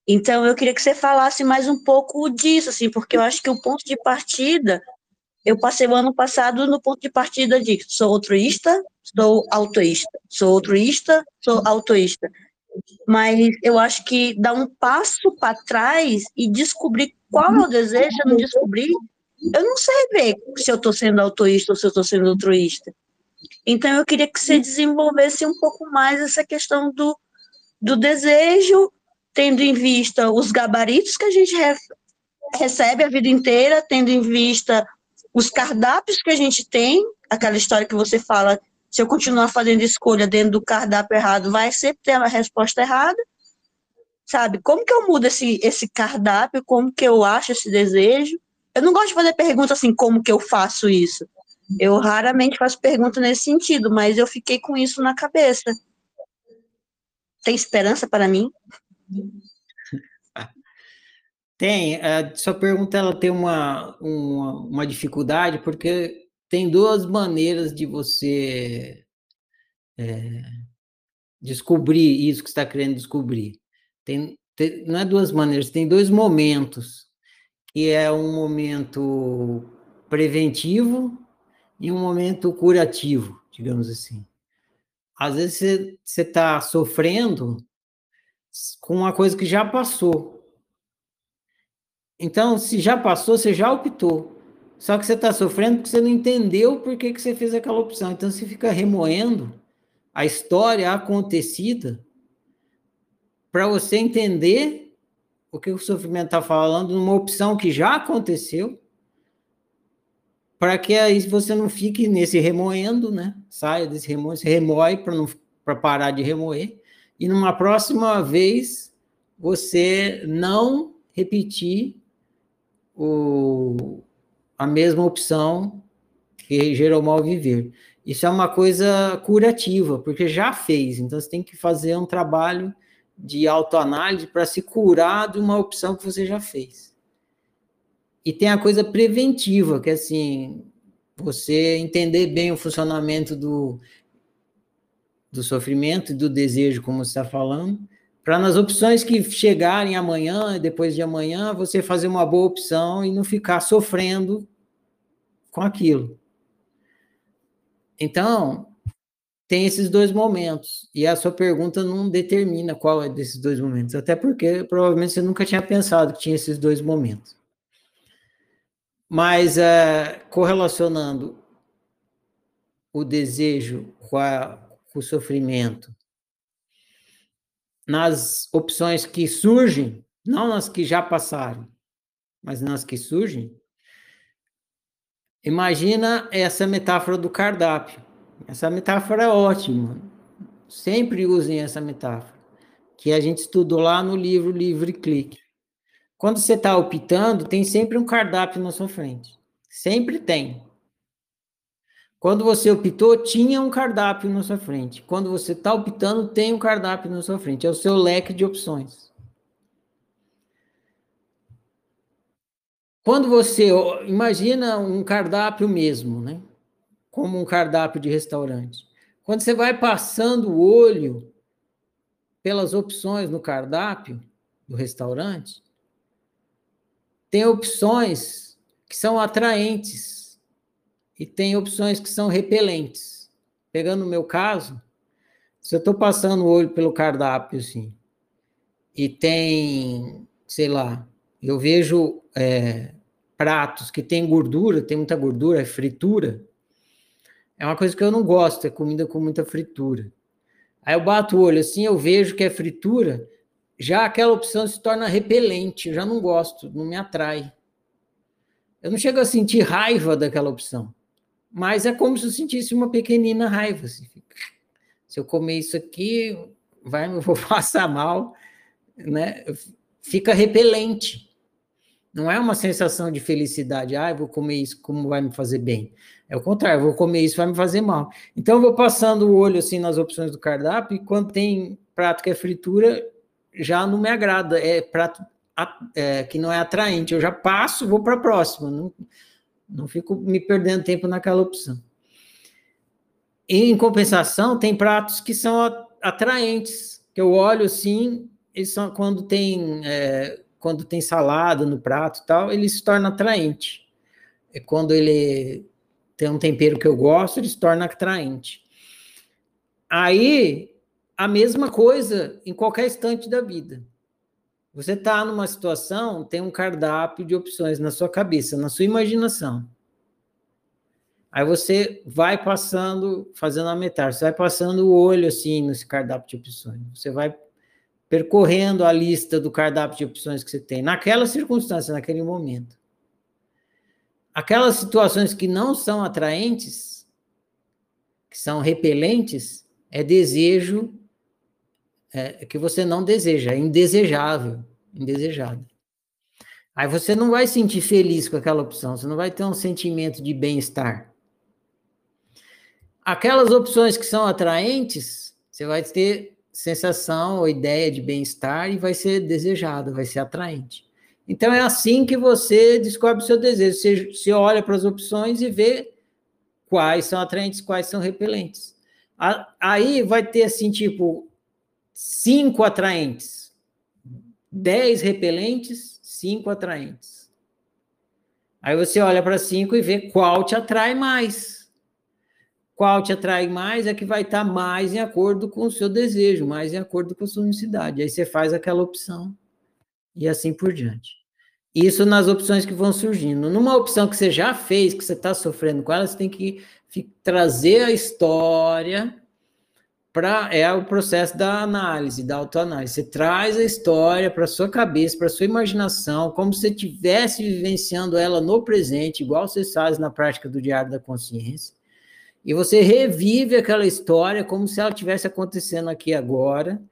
Então, eu queria que você falasse mais um pouco disso, assim, porque eu acho que o ponto de partida, eu passei o ano passado no ponto de partida de sou altruísta, sou autoísta, sou altruísta, sou autoísta. Mas eu acho que dar um passo para trás e descobrir qual é o desejo, eu não descobrir, eu não sei ver se eu estou sendo autoísta ou se eu estou sendo altruísta. Então, eu queria que você desenvolvesse um pouco mais essa questão do, do desejo, tendo em vista os gabaritos que a gente re, recebe a vida inteira, tendo em vista os cardápios que a gente tem, aquela história que você fala, se eu continuar fazendo escolha dentro do cardápio errado, vai sempre ter a resposta errada, sabe? Como que eu mudo esse, esse cardápio, como que eu acho esse desejo? Eu não gosto de fazer pergunta assim, como que eu faço isso? Eu raramente faço pergunta nesse sentido, mas eu fiquei com isso na cabeça. Tem esperança para mim? Tem, a sua pergunta ela tem uma, uma, uma dificuldade, porque tem duas maneiras de você é, descobrir isso que está querendo descobrir. Tem, tem, não é duas maneiras, tem dois momentos, que é um momento preventivo e um momento curativo, digamos assim. Às vezes você está sofrendo com uma coisa que já passou. Então, se já passou, você já optou. Só que você está sofrendo porque você não entendeu por que, que você fez aquela opção. Então, você fica remoendo a história acontecida para você entender o que o sofrimento está falando numa opção que já aconteceu, para que aí você não fique nesse remoendo, né? Saia desse remoendo, se remoe para parar de remoer, e numa próxima vez você não repetir o, a mesma opção que gerou mal viver. Isso é uma coisa curativa, porque já fez, então você tem que fazer um trabalho de autoanálise para se curar de uma opção que você já fez. E tem a coisa preventiva, que é assim, você entender bem o funcionamento do, do sofrimento e do desejo, como você está falando, para nas opções que chegarem amanhã e depois de amanhã, você fazer uma boa opção e não ficar sofrendo com aquilo. Então, tem esses dois momentos. E a sua pergunta não determina qual é desses dois momentos, até porque provavelmente você nunca tinha pensado que tinha esses dois momentos. Mas é, correlacionando o desejo com, a, com o sofrimento, nas opções que surgem, não nas que já passaram, mas nas que surgem, Imagina essa metáfora do cardápio. Essa metáfora é ótima. Sempre usem essa metáfora, que a gente estudou lá no livro Livre Clique. Quando você está optando, tem sempre um cardápio na sua frente. Sempre tem. Quando você optou, tinha um cardápio na sua frente. Quando você está optando, tem um cardápio na sua frente. É o seu leque de opções. Quando você imagina um cardápio mesmo, né? Como um cardápio de restaurante. Quando você vai passando o olho pelas opções no cardápio do restaurante, tem opções que são atraentes e tem opções que são repelentes. Pegando o meu caso, se eu estou passando o olho pelo cardápio, assim, e tem, sei lá, eu vejo é, pratos que tem gordura, tem muita gordura, é fritura, é uma coisa que eu não gosto, é comida com muita fritura. Aí eu bato o olho assim, eu vejo que é fritura, já aquela opção se torna repelente, eu já não gosto, não me atrai. Eu não chego a sentir raiva daquela opção, mas é como se eu sentisse uma pequenina raiva. Assim. Se eu comer isso aqui, vai, eu vou (laughs) passar mal, né? Fica repelente. Não é uma sensação de felicidade, ah, eu vou comer isso, como vai me fazer bem. É o contrário, eu vou comer isso, vai me fazer mal. Então, eu vou passando o olho assim nas opções do cardápio, e quando tem prato que é fritura, já não me agrada, é prato é, que não é atraente. Eu já passo, vou para a próxima, não, não fico me perdendo tempo naquela opção. E, em compensação, tem pratos que são atraentes, que eu olho assim, eles são quando tem é, quando tem salada no prato tal, ele se torna atraente. É quando ele tem um tempero que eu gosto, ele se torna atraente. Aí, a mesma coisa em qualquer instante da vida. Você está numa situação, tem um cardápio de opções na sua cabeça, na sua imaginação. Aí você vai passando, fazendo a metade, você vai passando o olho assim nesse cardápio de opções. Você vai percorrendo a lista do cardápio de opções que você tem, naquela circunstância, naquele momento. Aquelas situações que não são atraentes, que são repelentes, é desejo é, que você não deseja, é indesejável, indesejado. Aí você não vai sentir feliz com aquela opção, você não vai ter um sentimento de bem-estar. Aquelas opções que são atraentes, você vai ter sensação ou ideia de bem-estar e vai ser desejado, vai ser atraente. Então é assim que você descobre o seu desejo. Você, você olha para as opções e vê quais são atraentes, quais são repelentes. Aí vai ter assim, tipo, cinco atraentes, dez repelentes, cinco atraentes. Aí você olha para cinco e vê qual te atrai mais qual te atrai mais é que vai estar mais em acordo com o seu desejo, mais em acordo com a sua necessidade. Aí você faz aquela opção e assim por diante. Isso nas opções que vão surgindo. Numa opção que você já fez, que você está sofrendo com ela, você tem que trazer a história para é o processo da análise, da autoanálise. Você traz a história para sua cabeça, para sua imaginação, como se você estivesse vivenciando ela no presente, igual vocês fazem na prática do diário da consciência. E você revive aquela história como se ela estivesse acontecendo aqui agora.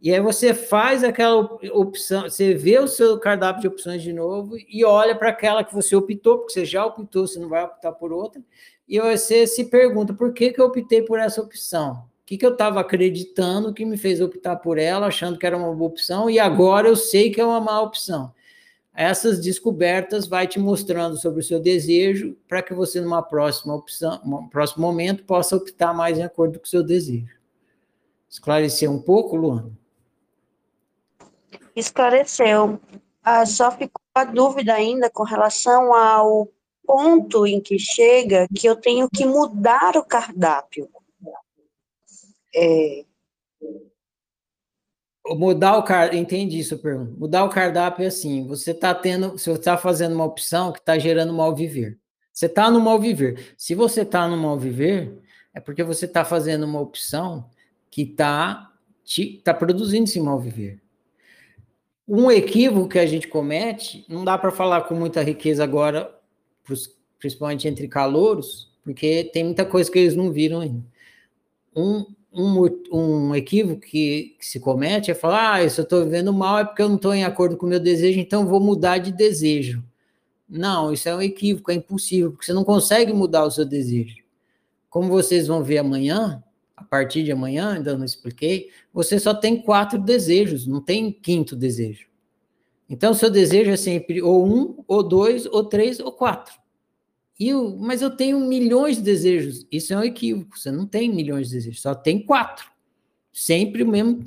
E aí você faz aquela opção, você vê o seu cardápio de opções de novo e olha para aquela que você optou, porque você já optou, você não vai optar por outra, e você se pergunta por que, que eu optei por essa opção? Que, que eu estava acreditando que me fez optar por ela, achando que era uma boa opção, e agora eu sei que é uma má opção. Essas descobertas vai te mostrando sobre o seu desejo para que você, numa próxima opção, um próximo momento, possa optar mais em acordo com o seu desejo. Esclarecer um pouco, Luana? Esclareceu. Ah, só ficou a dúvida ainda com relação ao ponto em que chega que eu tenho que mudar o cardápio. É... Mudar o cardápio, entendi isso, pergunta. Mudar o cardápio é assim: você está tendo, você está fazendo uma opção que está gerando mal viver. Você está no mal viver. Se você está no mal viver, é porque você está fazendo uma opção que está tá produzindo esse mal viver. Um equívoco que a gente comete, não dá para falar com muita riqueza agora, principalmente entre calouros, porque tem muita coisa que eles não viram ainda. Um, um, um equívoco que, que, se comete é falar: ah, se eu estou vivendo mal é porque eu não estou em acordo com o meu desejo, então vou mudar de desejo. Não, isso é um equívoco, é impossível, porque você não consegue mudar o seu desejo. Como vocês vão ver amanhã, a partir de amanhã, ainda não expliquei, você só tem quatro desejos, não tem quinto desejo. Então, seu desejo é sempre ou um, ou dois, ou três, ou quatro. Eu, mas eu tenho milhões de desejos. Isso é um equívoco. Você não tem milhões de desejos, só tem quatro. Sempre o mesmo,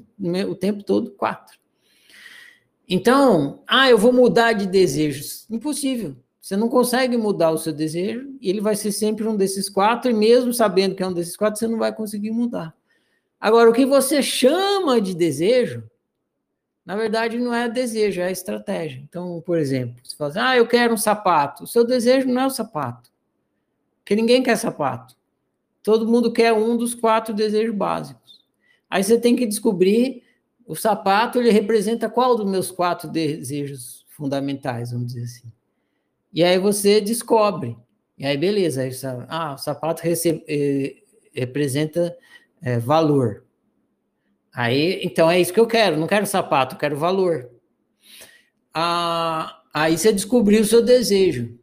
o tempo todo, quatro. Então, ah, eu vou mudar de desejos. Impossível. Você não consegue mudar o seu desejo, e ele vai ser sempre um desses quatro, e mesmo sabendo que é um desses quatro, você não vai conseguir mudar. Agora, o que você chama de desejo, na verdade, não é desejo, é estratégia. Então, por exemplo, você fala assim, ah, eu quero um sapato. O seu desejo não é o sapato, porque ninguém quer sapato. Todo mundo quer um dos quatro desejos básicos. Aí você tem que descobrir o sapato, ele representa qual dos meus quatro desejos fundamentais, vamos dizer assim. E aí você descobre. E aí, beleza. Aí, ah, o sapato eh, representa eh, valor. Aí, então é isso que eu quero. Não quero sapato, quero valor. Ah, aí você descobriu o seu desejo.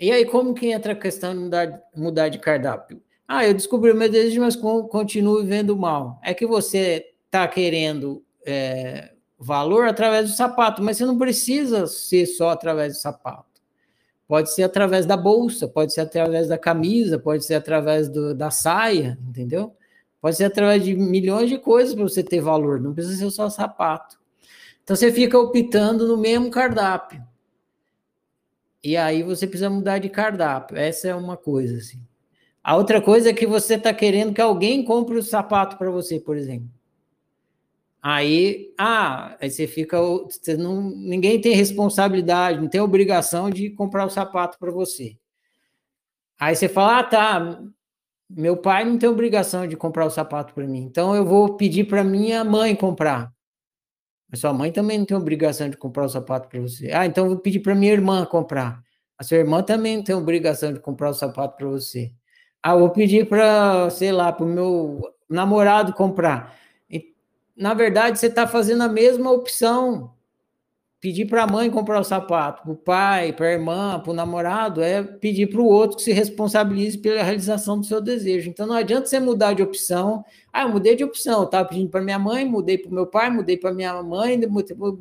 E aí, como que entra a questão de mudar, mudar de cardápio? Ah, eu descobri o meu desejo, mas continuo vivendo mal. É que você está querendo é, valor através do sapato, mas você não precisa ser só através do sapato. Pode ser através da bolsa, pode ser através da camisa, pode ser através do, da saia, entendeu? Pode ser através de milhões de coisas para você ter valor, não precisa ser só sapato. Então você fica optando no mesmo cardápio. E aí você precisa mudar de cardápio. Essa é uma coisa assim. A outra coisa é que você está querendo que alguém compre o sapato para você, por exemplo. Aí, ah, aí você fica, você não, ninguém tem responsabilidade, não tem obrigação de comprar o sapato para você. Aí você fala, ah, tá, meu pai não tem obrigação de comprar o sapato para mim, então eu vou pedir para minha mãe comprar. Mas sua mãe também não tem obrigação de comprar o sapato para você. Ah, então eu vou pedir para minha irmã comprar. A sua irmã também não tem obrigação de comprar o sapato para você. Ah, eu vou pedir para, sei lá, para o meu namorado comprar na verdade, você está fazendo a mesma opção. Pedir para a mãe comprar o sapato, para o pai, para a irmã, para o namorado, é pedir para o outro que se responsabilize pela realização do seu desejo. Então não adianta você mudar de opção. Ah, eu mudei de opção, estava pedindo para minha mãe, mudei para o meu pai, mudei para minha mãe,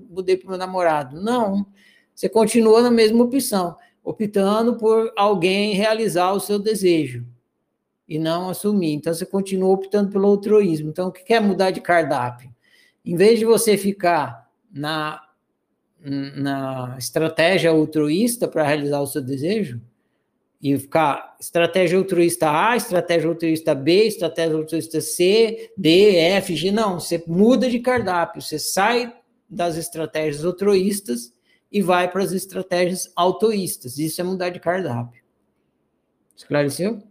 mudei para o meu namorado. Não, você continua na mesma opção, optando por alguém realizar o seu desejo e não assumir. Então, você continua optando pelo altruísmo. Então, o que quer mudar de cardápio? Em vez de você ficar na, na estratégia altruísta para realizar o seu desejo, e ficar estratégia altruísta A, estratégia altruísta B, estratégia altruísta C, D, F, G, não, você muda de cardápio, você sai das estratégias altruístas e vai para as estratégias autoístas. Isso é mudar de cardápio. Esclareceu?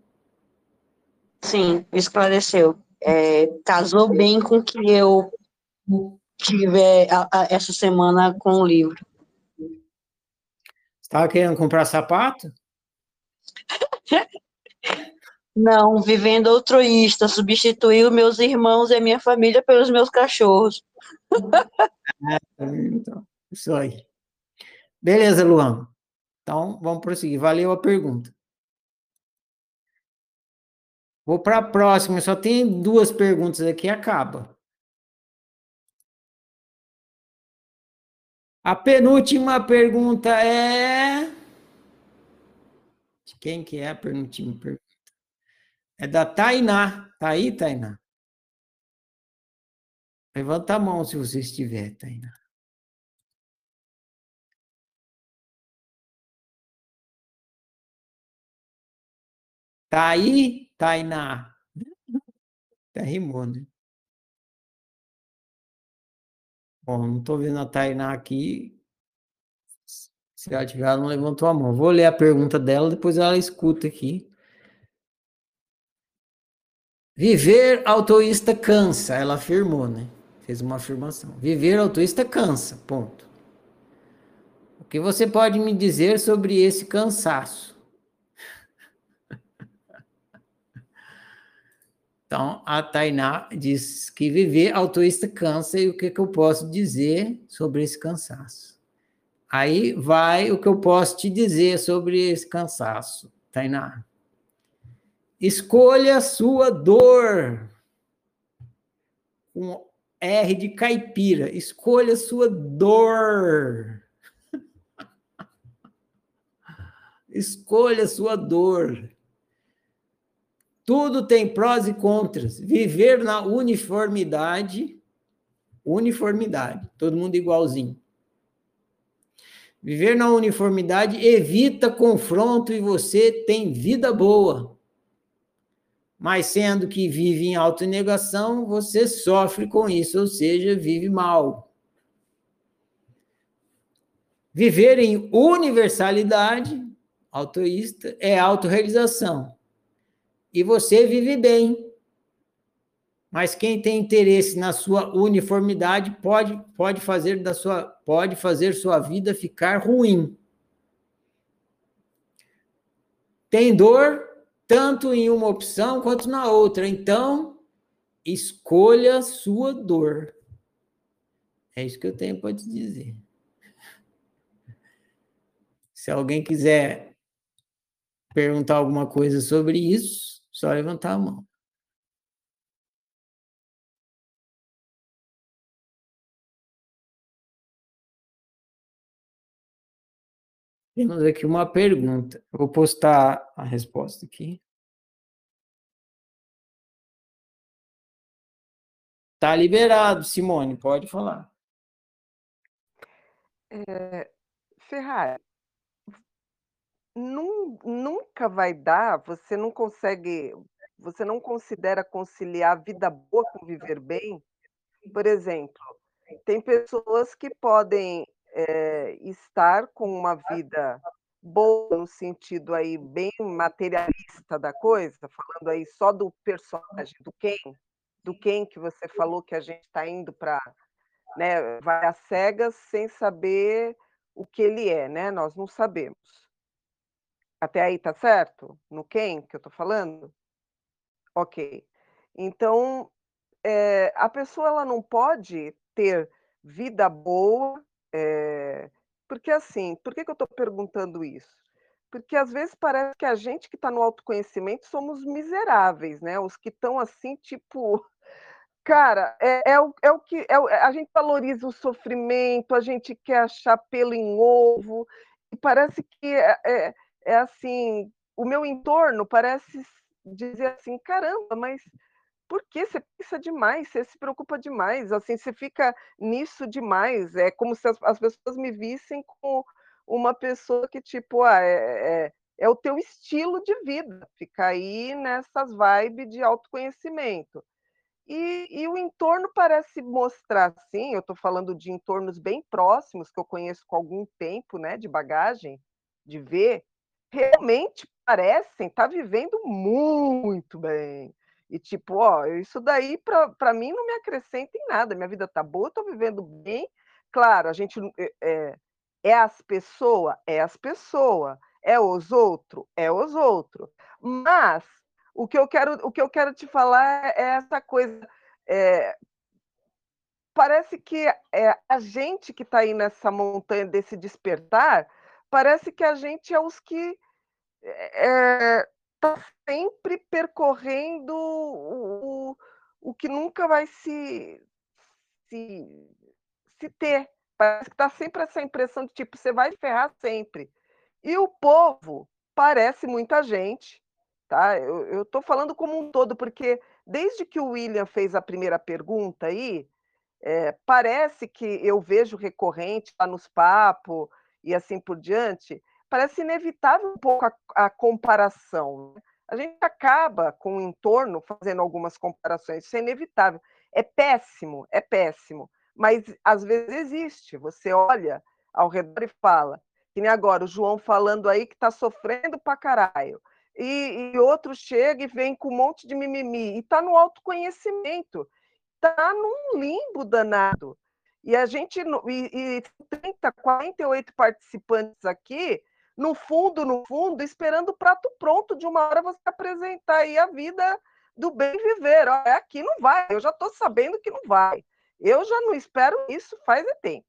Sim, esclareceu. É, casou bem com o que eu tive a, a, essa semana com o livro. Estava querendo comprar sapato? (laughs) Não, vivendo altruísta, substituiu meus irmãos e minha família pelos meus cachorros. (laughs) então, isso aí. Beleza, Luan. Então, vamos prosseguir. Valeu a pergunta. Vou para a próxima. Só tem duas perguntas aqui acaba. A penúltima pergunta é. De quem que é a penúltima pergunta? É da Tainá. Tá aí, Tainá? Levanta a mão se você estiver, Tainá. Tá aí, Tainá? Até rimou, né? Bom, não estou vendo a Tainá aqui. Se ela tiver, ela não levantou a mão. Vou ler a pergunta dela, depois ela escuta aqui. Viver autoísta cansa, ela afirmou, né? Fez uma afirmação. Viver autoísta cansa, ponto. O que você pode me dizer sobre esse cansaço? Então, a Tainá diz que viver autoísta cansa e o que, que eu posso dizer sobre esse cansaço? Aí vai o que eu posso te dizer sobre esse cansaço, Tainá. Escolha sua dor. Com R de caipira. Escolha sua dor. (laughs) Escolha sua dor. Tudo tem prós e contras. Viver na uniformidade, uniformidade, todo mundo igualzinho. Viver na uniformidade evita confronto e você tem vida boa mas sendo que vive em autonegação, você sofre com isso, ou seja, vive mal. Viver em universalidade, autoísta, é autorrealização. E você vive bem. Mas quem tem interesse na sua uniformidade pode, pode fazer da sua pode fazer sua vida ficar ruim. Tem dor, tanto em uma opção quanto na outra. Então, escolha sua dor. É isso que eu tenho para te dizer. Se alguém quiser perguntar alguma coisa sobre isso, só levantar a mão. Temos aqui uma pergunta. Eu vou postar a resposta aqui. Tá liberado, Simone, pode falar. É, Ferrari, nunca vai dar, você não consegue, você não considera conciliar vida boa com viver bem? Por exemplo, tem pessoas que podem é, estar com uma vida boa no sentido aí bem materialista da coisa, falando aí só do personagem, do quem, do quem que você falou que a gente está indo para, né, vai às cegas sem saber o que ele é, né? Nós não sabemos. Até aí tá certo? No quem que eu estou falando? Ok. Então, é, a pessoa ela não pode ter vida boa é, porque assim, por que, que eu estou perguntando isso? Porque às vezes parece que a gente que está no autoconhecimento somos miseráveis, né? Os que estão assim, tipo, (laughs) cara, é, é, o, é o que é, a gente valoriza o sofrimento, a gente quer achar pelo em ovo, e parece que é, é, é assim, o meu entorno parece dizer assim, caramba, mas por que você pensa demais, você se preocupa demais, assim, você fica nisso demais, é como se as, as pessoas me vissem como uma pessoa que, tipo, ah, é, é, é o teu estilo de vida, ficar aí nessas vibes de autoconhecimento. E, e, o entorno parece mostrar, sim, eu estou falando de entornos bem próximos, que eu conheço com algum tempo né, de bagagem, de ver, realmente parecem estar tá vivendo muito bem. E tipo, ó, isso daí para mim não me acrescenta em nada. Minha vida tá boa, estou vivendo bem. Claro, a gente é, é as pessoas, é as pessoas, é os outros, é os outros. Mas o que eu quero, o que eu quero te falar é essa coisa. É, parece que é, a gente que está aí nessa montanha desse despertar, parece que a gente é os que está sempre percorrendo o, o que nunca vai se, se, se ter. Parece que está sempre essa impressão de tipo, você vai ferrar sempre. E o povo parece muita gente, tá? Eu estou falando como um todo, porque desde que o William fez a primeira pergunta aí, é, parece que eu vejo recorrente lá nos papos e assim por diante, parece inevitável um pouco a, a comparação. Né? A gente acaba com o entorno fazendo algumas comparações, isso é inevitável. É péssimo, é péssimo, mas às vezes existe. Você olha ao redor e fala, que nem agora o João falando aí que está sofrendo pra caralho e, e outro chega e vem com um monte de mimimi, e está no autoconhecimento, está num limbo danado. E a gente, e, e 30, 48 participantes aqui, no fundo, no fundo, esperando o prato pronto de uma hora você apresentar aí a vida do bem viver. Ó, é aqui não vai, eu já estou sabendo que não vai. Eu já não espero isso faz tempo.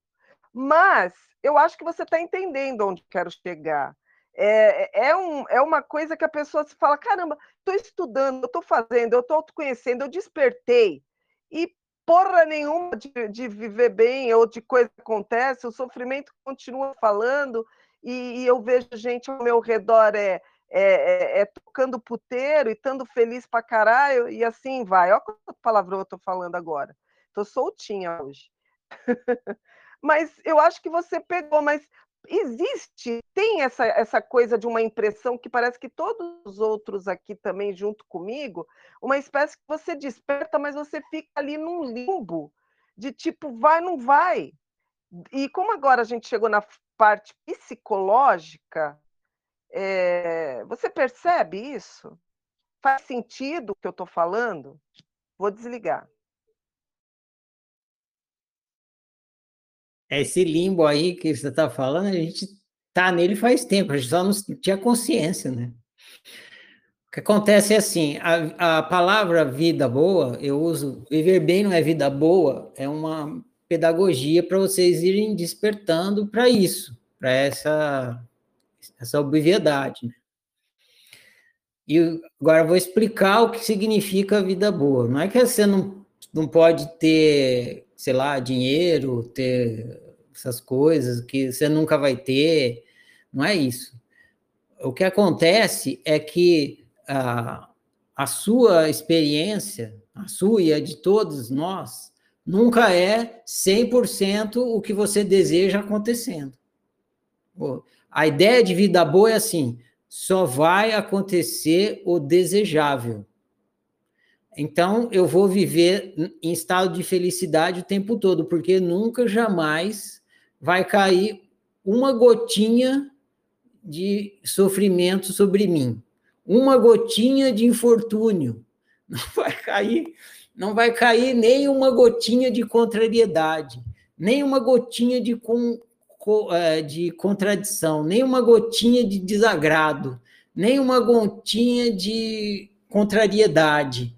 Mas eu acho que você está entendendo onde quero chegar. É, é, um, é uma coisa que a pessoa se fala: caramba, estou estudando, estou fazendo, eu estou autoconhecendo, eu despertei. E porra nenhuma de, de, viver bem ou de coisa que acontece, o sofrimento continua falando, e, e eu vejo gente ao meu redor é, é, é, é tocando puteiro e estando feliz pra caralho, e assim vai. Olha quanto palavrão eu estou falando agora. Estou soltinha hoje. (laughs) mas eu acho que você pegou, mas existe, tem essa, essa coisa de uma impressão que parece que todos os outros aqui também, junto comigo, uma espécie que você desperta, mas você fica ali num limbo, de tipo, vai, não vai. E como agora a gente chegou na parte psicológica, é, você percebe isso? Faz sentido o que eu estou falando? Vou desligar. esse limbo aí que você está falando, a gente está nele faz tempo, a gente só não tinha consciência, né? O que acontece é assim, a, a palavra vida boa, eu uso, viver bem não é vida boa, é uma pedagogia para vocês irem despertando para isso, para essa, essa obviedade, né? E agora vou explicar o que significa vida boa. Não é que você não, não pode ter sei lá, dinheiro, ter essas coisas que você nunca vai ter. Não é isso. O que acontece é que a, a sua experiência, a sua e a de todos nós, nunca é 100% o que você deseja acontecendo. A ideia de vida boa é assim: só vai acontecer o desejável. Então, eu vou viver em estado de felicidade o tempo todo, porque nunca, jamais vai cair uma gotinha de sofrimento sobre mim, uma gotinha de infortúnio. (laughs) Não vai cair, não vai cair nem uma gotinha de contrariedade, nem uma gotinha de, com, é, de contradição, nem uma gotinha de desagrado, nem uma gotinha de contrariedade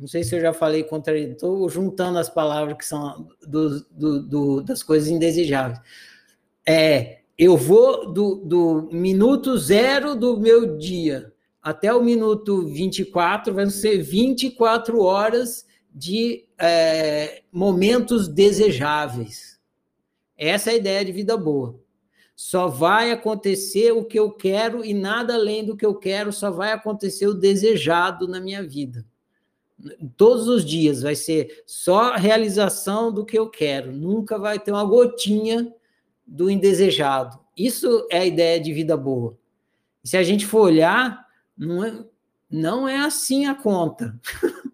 não sei se eu já falei contra ele, estou juntando as palavras que são do, do, do, das coisas indesejáveis. É, eu vou do, do minuto zero do meu dia até o minuto 24, vão ser 24 horas de é, momentos desejáveis. Essa é a ideia de vida boa. Só vai acontecer o que eu quero e nada além do que eu quero, só vai acontecer o desejado na minha vida todos os dias vai ser só realização do que eu quero, nunca vai ter uma gotinha do indesejado. Isso é a ideia de vida boa. Se a gente for olhar, não é, não é assim a conta. (laughs)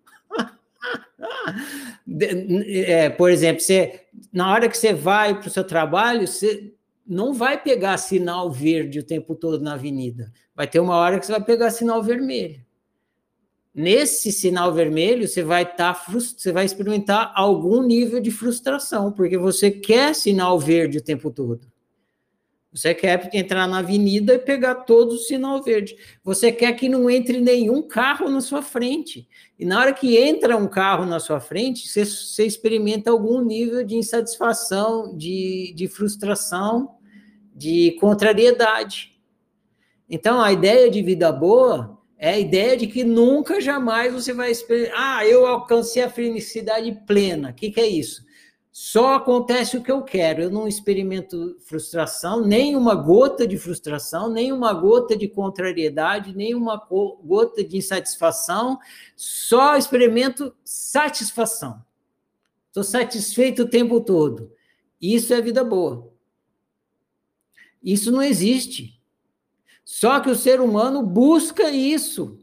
é, por exemplo, você, na hora que você vai para o seu trabalho, você não vai pegar sinal verde o tempo todo na avenida. Vai ter uma hora que você vai pegar sinal vermelho. Nesse sinal vermelho, você vai estar tá você vai experimentar algum nível de frustração, porque você quer sinal verde o tempo todo. Você quer entrar na avenida e pegar todo o sinal verde. Você quer que não entre nenhum carro na sua frente. E na hora que entra um carro na sua frente, você, você experimenta algum nível de insatisfação, de, de frustração, de contrariedade. Então, a ideia de vida boa é a ideia de que nunca, jamais você vai experimentar. Ah, eu alcancei a felicidade plena. O que, que é isso? Só acontece o que eu quero. Eu não experimento frustração, nem uma gota de frustração, nem uma gota de contrariedade, nem uma gota de insatisfação. Só experimento satisfação. Estou satisfeito o tempo todo. Isso é vida boa. Isso não existe. Só que o ser humano busca isso.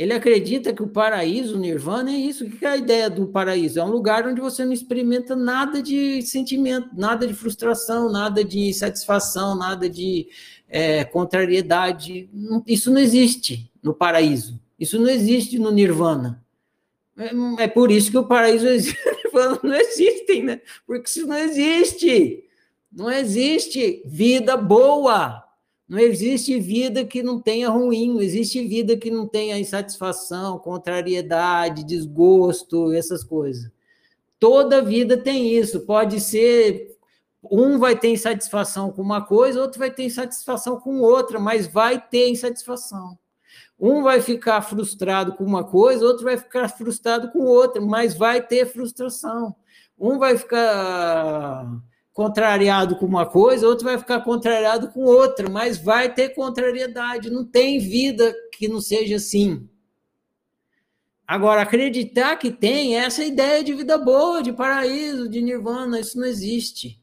Ele acredita que o paraíso, o nirvana, é isso. O que é a ideia do paraíso? É um lugar onde você não experimenta nada de sentimento, nada de frustração, nada de satisfação, nada de é, contrariedade. Isso não existe no paraíso. Isso não existe no nirvana. É, é por isso que o paraíso e (laughs) o nirvana não existem, né? Porque isso não existe. Não existe vida boa. Não existe vida que não tenha ruim, não existe vida que não tenha insatisfação, contrariedade, desgosto, essas coisas. Toda vida tem isso. Pode ser um vai ter insatisfação com uma coisa, outro vai ter insatisfação com outra, mas vai ter insatisfação. Um vai ficar frustrado com uma coisa, outro vai ficar frustrado com outra, mas vai ter frustração. Um vai ficar contrariado com uma coisa, outro vai ficar contrariado com outra, mas vai ter contrariedade. Não tem vida que não seja assim. Agora, acreditar que tem essa ideia de vida boa, de paraíso, de nirvana, isso não existe.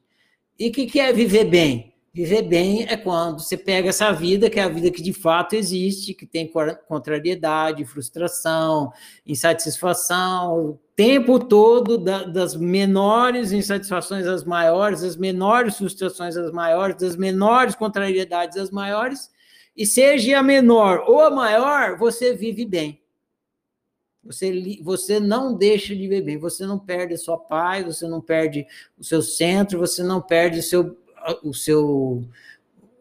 E o que, que é viver bem? Viver bem é quando você pega essa vida, que é a vida que de fato existe, que tem contrariedade, frustração, insatisfação, tempo todo, da, das menores insatisfações às maiores, das menores frustrações às maiores, das menores contrariedades às maiores, e seja a menor ou a maior, você vive bem. Você, você não deixa de bem, você não perde a sua paz, você não perde o seu centro, você não perde o seu o seu,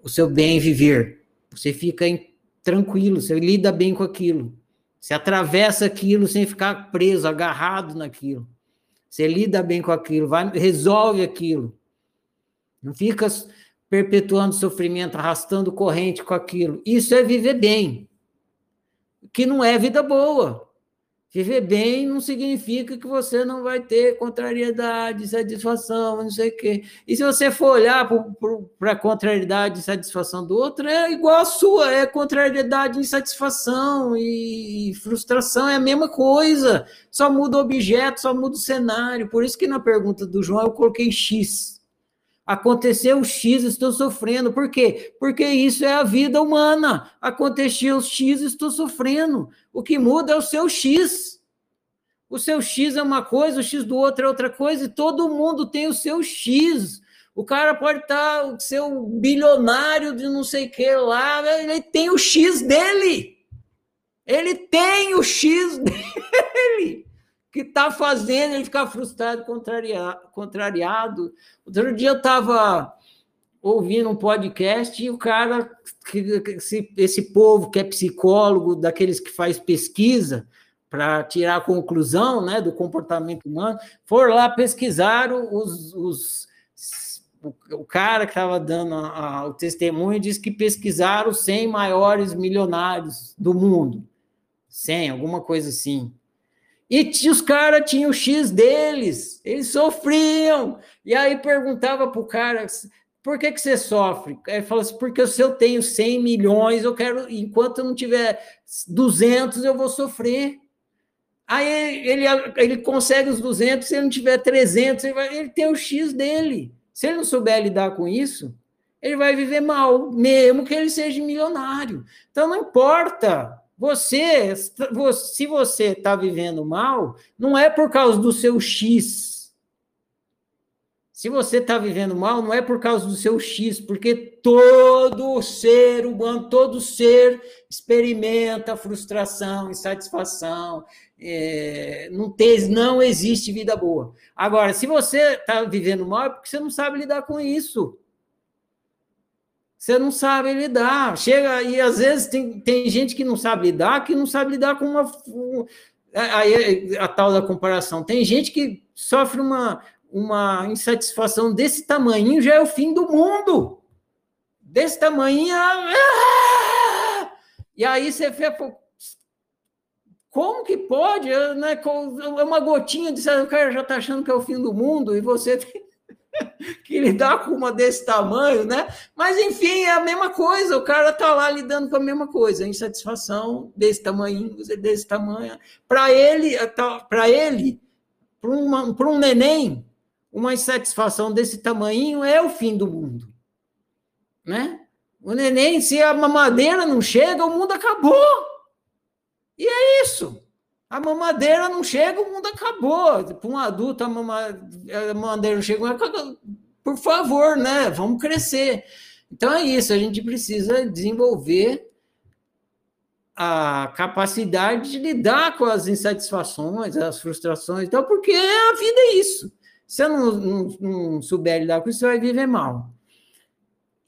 o seu bem viver. Você fica em, tranquilo, você lida bem com aquilo. Você atravessa aquilo sem ficar preso, agarrado naquilo. Você lida bem com aquilo, vai, resolve aquilo. Não fica perpetuando sofrimento, arrastando corrente com aquilo. Isso é viver bem. Que não é vida boa. Viver bem não significa que você não vai ter contrariedade, satisfação, não sei o quê. E se você for olhar para a contrariedade e satisfação do outro, é igual a sua, é contrariedade, insatisfação e frustração, é a mesma coisa. Só muda o objeto, só muda o cenário. Por isso que na pergunta do João eu coloquei X. Aconteceu X, estou sofrendo. Por quê? Porque isso é a vida humana. Aconteceu X, estou sofrendo. O que muda é o seu X. O seu X é uma coisa, o X do outro é outra coisa, e todo mundo tem o seu X. O cara pode estar, tá, ser um bilionário de não sei o que lá, ele tem o X dele. Ele tem o X (laughs) dele que está fazendo ele ficar frustrado, contrariado. Outro dia eu estava ouvindo um podcast e o cara, esse, esse povo que é psicólogo, daqueles que faz pesquisa para tirar a conclusão né, do comportamento humano, foram lá pesquisar os, os o cara que estava dando a, a, o testemunho disse que pesquisaram os 100 maiores milionários do mundo. 100, alguma coisa assim. E os caras tinham o X deles, eles sofriam. E aí perguntava para o cara, por que, que você sofre? Ele falou assim, porque se eu tenho 100 milhões, eu quero, enquanto eu não tiver 200, eu vou sofrer. Aí ele, ele consegue os 200, se ele não tiver 300, ele, vai, ele tem o X dele. Se ele não souber lidar com isso, ele vai viver mal, mesmo que ele seja milionário. Então não importa Você, se você está vivendo mal, não é por causa do seu X, se você está vivendo mal, não é por causa do seu X, porque todo ser humano, todo ser experimenta frustração, insatisfação, é, não, tem, não existe vida boa. Agora, se você está vivendo mal, é porque você não sabe lidar com isso. Você não sabe lidar. Chega, e às vezes tem, tem gente que não sabe lidar, que não sabe lidar com uma. Aí a tal da comparação. Tem gente que sofre uma, uma insatisfação desse tamanho já é o fim do mundo. Desse tamanho. Ah! E aí você vê. Como que pode? Né? É uma gotinha de o cara já está achando que é o fim do mundo e você (laughs) tem que lidar com uma desse tamanho, né? Mas enfim, é a mesma coisa, o cara está lá lidando com a mesma coisa, insatisfação desse tamanho, desse tamanho. Para ele, para ele, para um neném, uma insatisfação desse tamanho é o fim do mundo. Né? O neném, se a mamadeira não chega, o mundo acabou. E é isso. A mamadeira não chega, o mundo acabou. Para um adulto, a mamadeira não chega, por favor, né? Vamos crescer. Então é isso, a gente precisa desenvolver a capacidade de lidar com as insatisfações, as frustrações, então, porque a vida é isso. Se você não, não, não souber lidar com isso, você vai viver mal.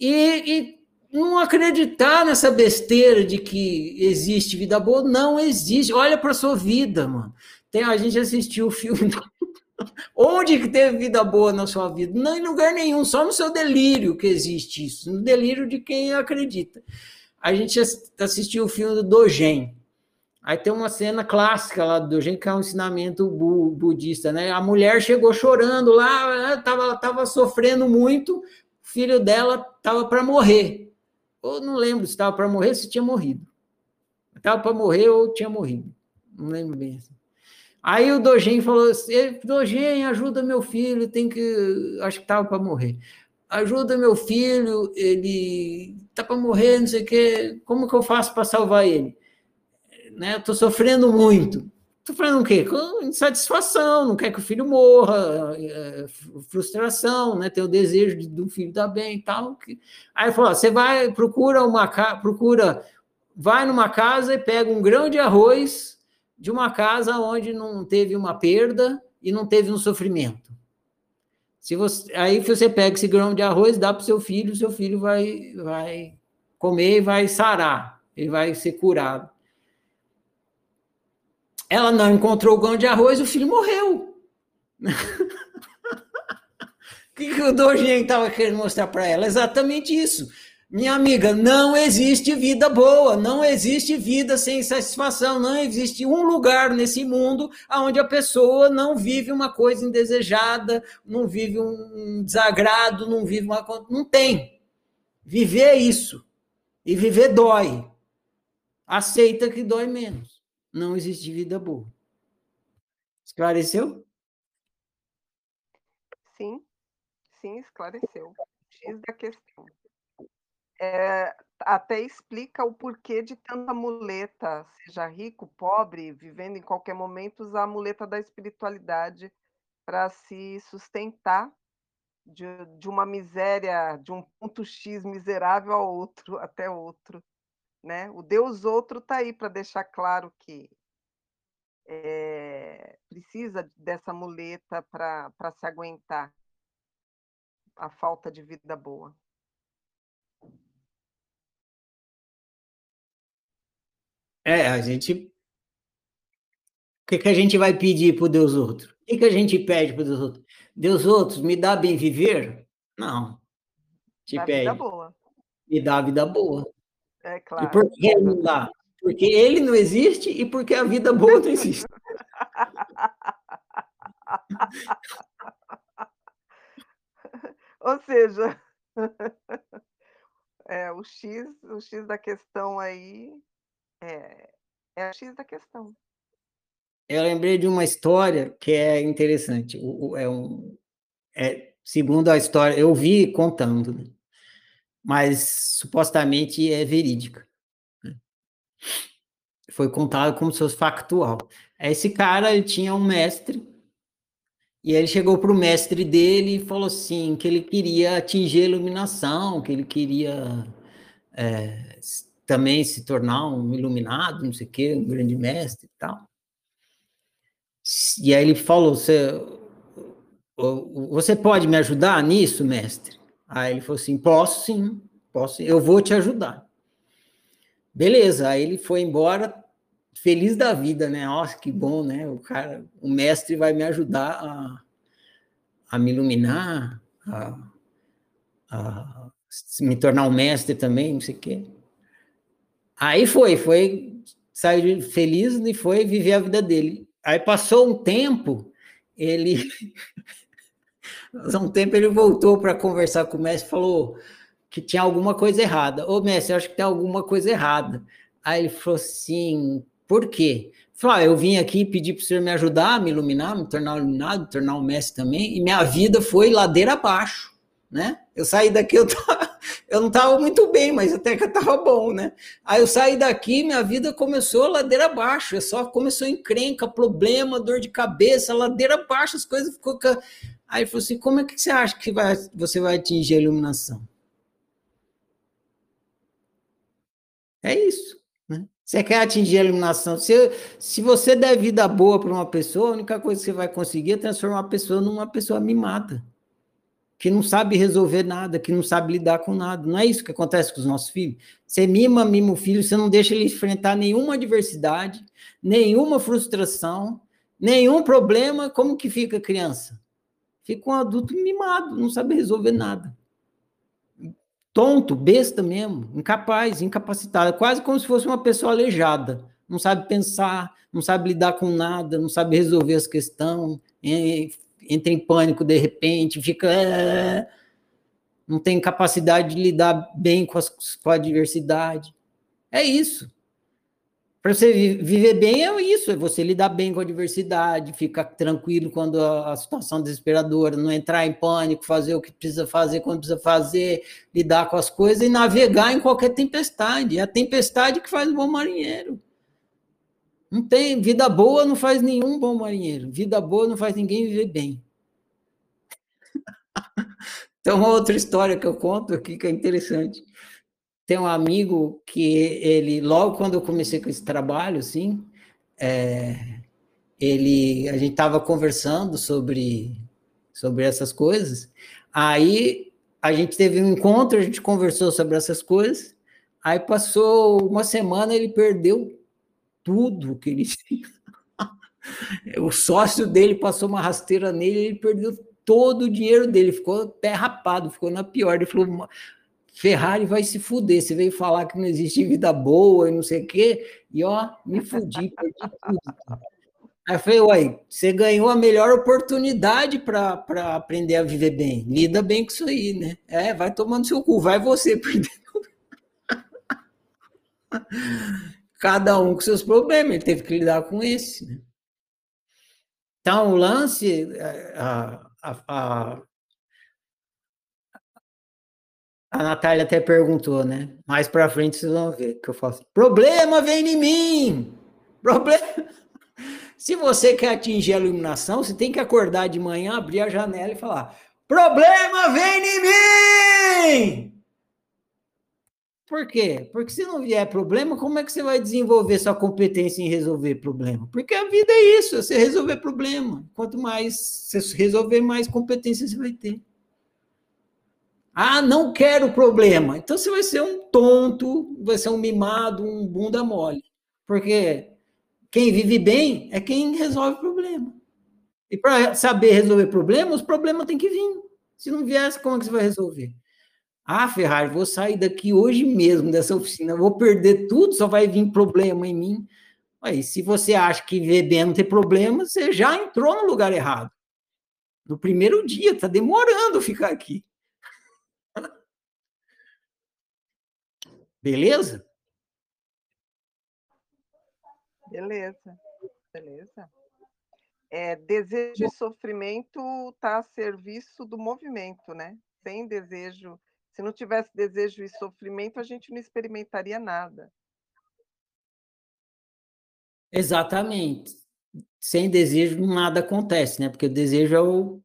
E, e não acreditar nessa besteira de que existe vida boa, não existe. Olha para sua vida, mano. Tem, a gente assistiu o filme. (laughs) Onde que teve vida boa na sua vida? Não em lugar nenhum, só no seu delírio que existe isso, no delírio de quem acredita. A gente assistiu o filme do Dogen. Aí tem uma cena clássica lá do Dogen, que é um ensinamento bu budista, né? A mulher chegou chorando lá, né? tava sofrendo muito, o filho dela estava para morrer. Ou não lembro se estava para morrer, se tinha morrido. Estava para morrer ou tinha morrido. Não lembro bem. Assim. Aí o Dogen falou assim: Dogen, ajuda meu filho, tem que. Acho que estava para morrer. Ajuda meu filho, ele está para morrer, não sei o quê. Como que eu faço para salvar ele? Né? Estou sofrendo muito. Sofrendo o quê? Com insatisfação, não quer que o filho morra, é, frustração, né? Tem o desejo de, do filho estar bem e tal. Aí falou: você vai, procura uma procura, vai numa casa e pega um grão de arroz de uma casa onde não teve uma perda e não teve um sofrimento. Se você, aí você pega esse grão de arroz, dá para o seu filho, seu filho vai, vai comer e vai sarar, ele vai ser curado. Ela não encontrou o grão de arroz, o filho morreu. o (laughs) que, que o Dogen estava querendo mostrar para ela? Exatamente isso. Minha amiga, não existe vida boa, não existe vida sem satisfação, não existe um lugar nesse mundo onde a pessoa não vive uma coisa indesejada, não vive um desagrado, não vive uma. Não tem. Viver é isso. E viver dói. Aceita que dói menos não existe vida boa. Esclareceu? Sim, sim, esclareceu. X da questão. É, até explica o porquê de tanta muleta, seja rico, pobre, vivendo em qualquer momento, usar a muleta da espiritualidade para se sustentar de, de uma miséria, de um ponto X miserável a outro, (laughs) até outro. Né? O Deus outro está aí para deixar claro que é, precisa dessa muleta para se aguentar a falta de vida boa. É, a gente. O que, que a gente vai pedir para o Deus outro? O que, que a gente pede para Deus outro? Deus outros, me dá bem viver? Não. Te dá pede. Vida boa. Me dá vida boa. É claro. E por que não dá? Porque ele não existe e porque a vida boa não existe. Ou seja, (laughs) é, o X, o X da questão aí é, é o X da questão. Eu lembrei de uma história que é interessante. O, o, é um, é, segundo a história, eu vi contando, né? Mas supostamente é verídica. foi contado como se fosse factual. Esse cara, ele tinha um mestre, e ele chegou para o mestre dele e falou assim, que ele queria atingir a iluminação, que ele queria é, também se tornar um iluminado, não sei o quê, um grande mestre e tal. E aí ele falou, você, você pode me ajudar nisso, mestre? Aí ele falou assim, posso sim, posso, eu vou te ajudar. Beleza, aí ele foi embora, feliz da vida, né? Nossa, que bom, né? O cara, o mestre vai me ajudar a, a me iluminar, a, a me tornar um mestre também, não sei o quê. Aí foi, foi, saiu feliz e foi viver a vida dele. Aí passou um tempo, ele. (laughs) passou um tempo, ele voltou para conversar com o mestre e falou: que tinha alguma coisa errada. Ô, mestre, eu acho que tem alguma coisa errada. Aí ele falou assim, por quê? Falou, ah, eu vim aqui pedir para o senhor me ajudar, me iluminar, me tornar iluminado, me tornar um mestre também, e minha vida foi ladeira abaixo, né? Eu saí daqui, eu, tava, (laughs) eu não estava muito bem, mas até que estava bom, né? Aí eu saí daqui, minha vida começou ladeira abaixo, só começou encrenca, problema, dor de cabeça, ladeira abaixo, as coisas ficou... Aí ele falou assim, como é que você acha que vai, você vai atingir a iluminação? É isso. Né? Você quer atingir a iluminação. Se, se você der vida boa para uma pessoa, a única coisa que você vai conseguir é transformar a pessoa numa pessoa mimada, que não sabe resolver nada, que não sabe lidar com nada. Não é isso que acontece com os nossos filhos. Você mima, mima o filho, você não deixa ele enfrentar nenhuma adversidade, nenhuma frustração, nenhum problema. Como que fica a criança? Fica um adulto mimado, não sabe resolver nada tonto, besta mesmo, incapaz, incapacitado, quase como se fosse uma pessoa aleijada. Não sabe pensar, não sabe lidar com nada, não sabe resolver as questões, entra em pânico de repente, fica. É, não tem capacidade de lidar bem com, as, com a adversidade. É isso. Para você viver bem é isso, é você lidar bem com a diversidade, ficar tranquilo quando a, a, situação é desesperadora, não entrar em pânico, fazer o que precisa fazer quando precisa fazer, lidar com as coisas e navegar em qualquer tempestade. É a tempestade que faz o bom marinheiro. Não tem vida boa, não faz nenhum bom marinheiro. Vida boa não faz ninguém viver bem. (laughs) então, outra história que eu conto aqui que é interessante tem um amigo que ele, logo quando eu comecei com esse trabalho, assim, é, ele, a gente estava conversando sobre, sobre essas coisas, aí a gente teve um encontro, a gente conversou sobre essas coisas, aí passou uma semana, ele perdeu tudo que ele (laughs) tinha. O sócio dele passou uma rasteira nele, ele perdeu todo o dinheiro dele, ficou pé rapado, ficou na pior. Ele falou: Ferrari vai se fuder. Você veio falar que não existe vida boa e não sei o quê, e ó, me fudi, perdi tudo. Aí eu falei, uai, você ganhou a melhor oportunidade para aprender a viver bem. Lida bem com isso aí, né? É, vai tomando seu cu, vai você (laughs) perder. Cada um com seus problemas, ele teve que lidar com esse. Né? Então, o lance, é, a, a, a, a Natália até perguntou, né? Mais para frente vocês vão ver que eu faço. Problema vem em mim! Problema. (laughs) Se você quer atingir a iluminação, você tem que acordar de manhã, abrir a janela e falar: Problema vem em mim! Por quê? Porque se não vier problema, como é que você vai desenvolver sua competência em resolver problema? Porque a vida é isso, é você resolver problema. Quanto mais você resolver, mais competência você vai ter. Ah, não quero problema. Então você vai ser um tonto, vai ser um mimado, um bunda mole. Porque quem vive bem é quem resolve problema. E para saber resolver problemas, os problemas têm que vir. Se não viesse, como é que você vai resolver? Ah, Ferrari, vou sair daqui hoje mesmo dessa oficina, vou perder tudo, só vai vir problema em mim. Aí, se você acha que bem não tem problema, você já entrou no lugar errado. No primeiro dia, está demorando ficar aqui. Beleza? Beleza, beleza. É, desejo e sofrimento está a serviço do movimento, né? Sem desejo, se não tivesse desejo e sofrimento, a gente não experimentaria nada. Exatamente. Sem desejo, nada acontece, né? Porque o desejo é o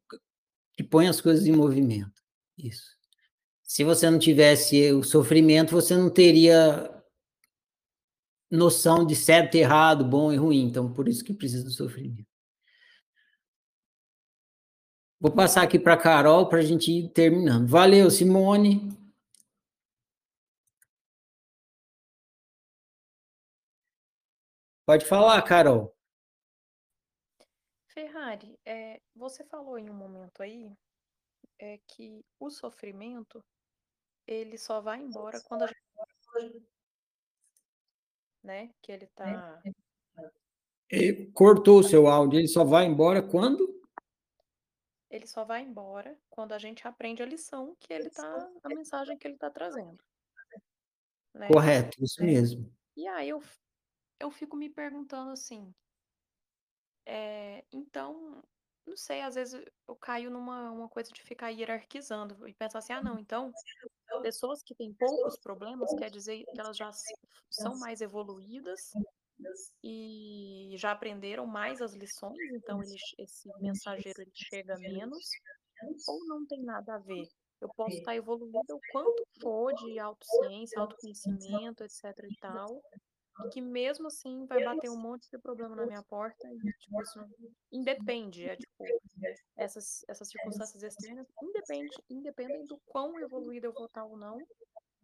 que põe as coisas em movimento. Isso. Se você não tivesse o sofrimento, você não teria noção de certo e errado, bom e ruim. Então, por isso que precisa do sofrimento. Vou passar aqui para a Carol para a gente ir terminando. Valeu, Simone. Pode falar, Carol. Ferrari, é, você falou em um momento aí é, que o sofrimento ele só vai embora quando a gente né? Que ele tá. E cortou o seu áudio, ele só vai embora quando? Ele só vai embora quando a gente aprende a lição que ele tá, a mensagem que ele tá trazendo. Né? Correto, isso mesmo. E aí eu, eu fico me perguntando assim, é, então, não sei, às vezes eu caio numa uma coisa de ficar hierarquizando e pensar assim, ah, não, então, pessoas que têm poucos problemas quer dizer que elas já são mais evoluídas e já aprenderam mais as lições, então ele, esse mensageiro ele chega menos, ou não tem nada a ver? Eu posso estar evoluída o quanto for de autociência, autoconhecimento, etc e tal, e que mesmo assim vai bater um monte de problema na minha porta e tipo, isso independe, é tipo, essas, essas circunstâncias externas independe, independem do quão evoluído eu vou estar ou não,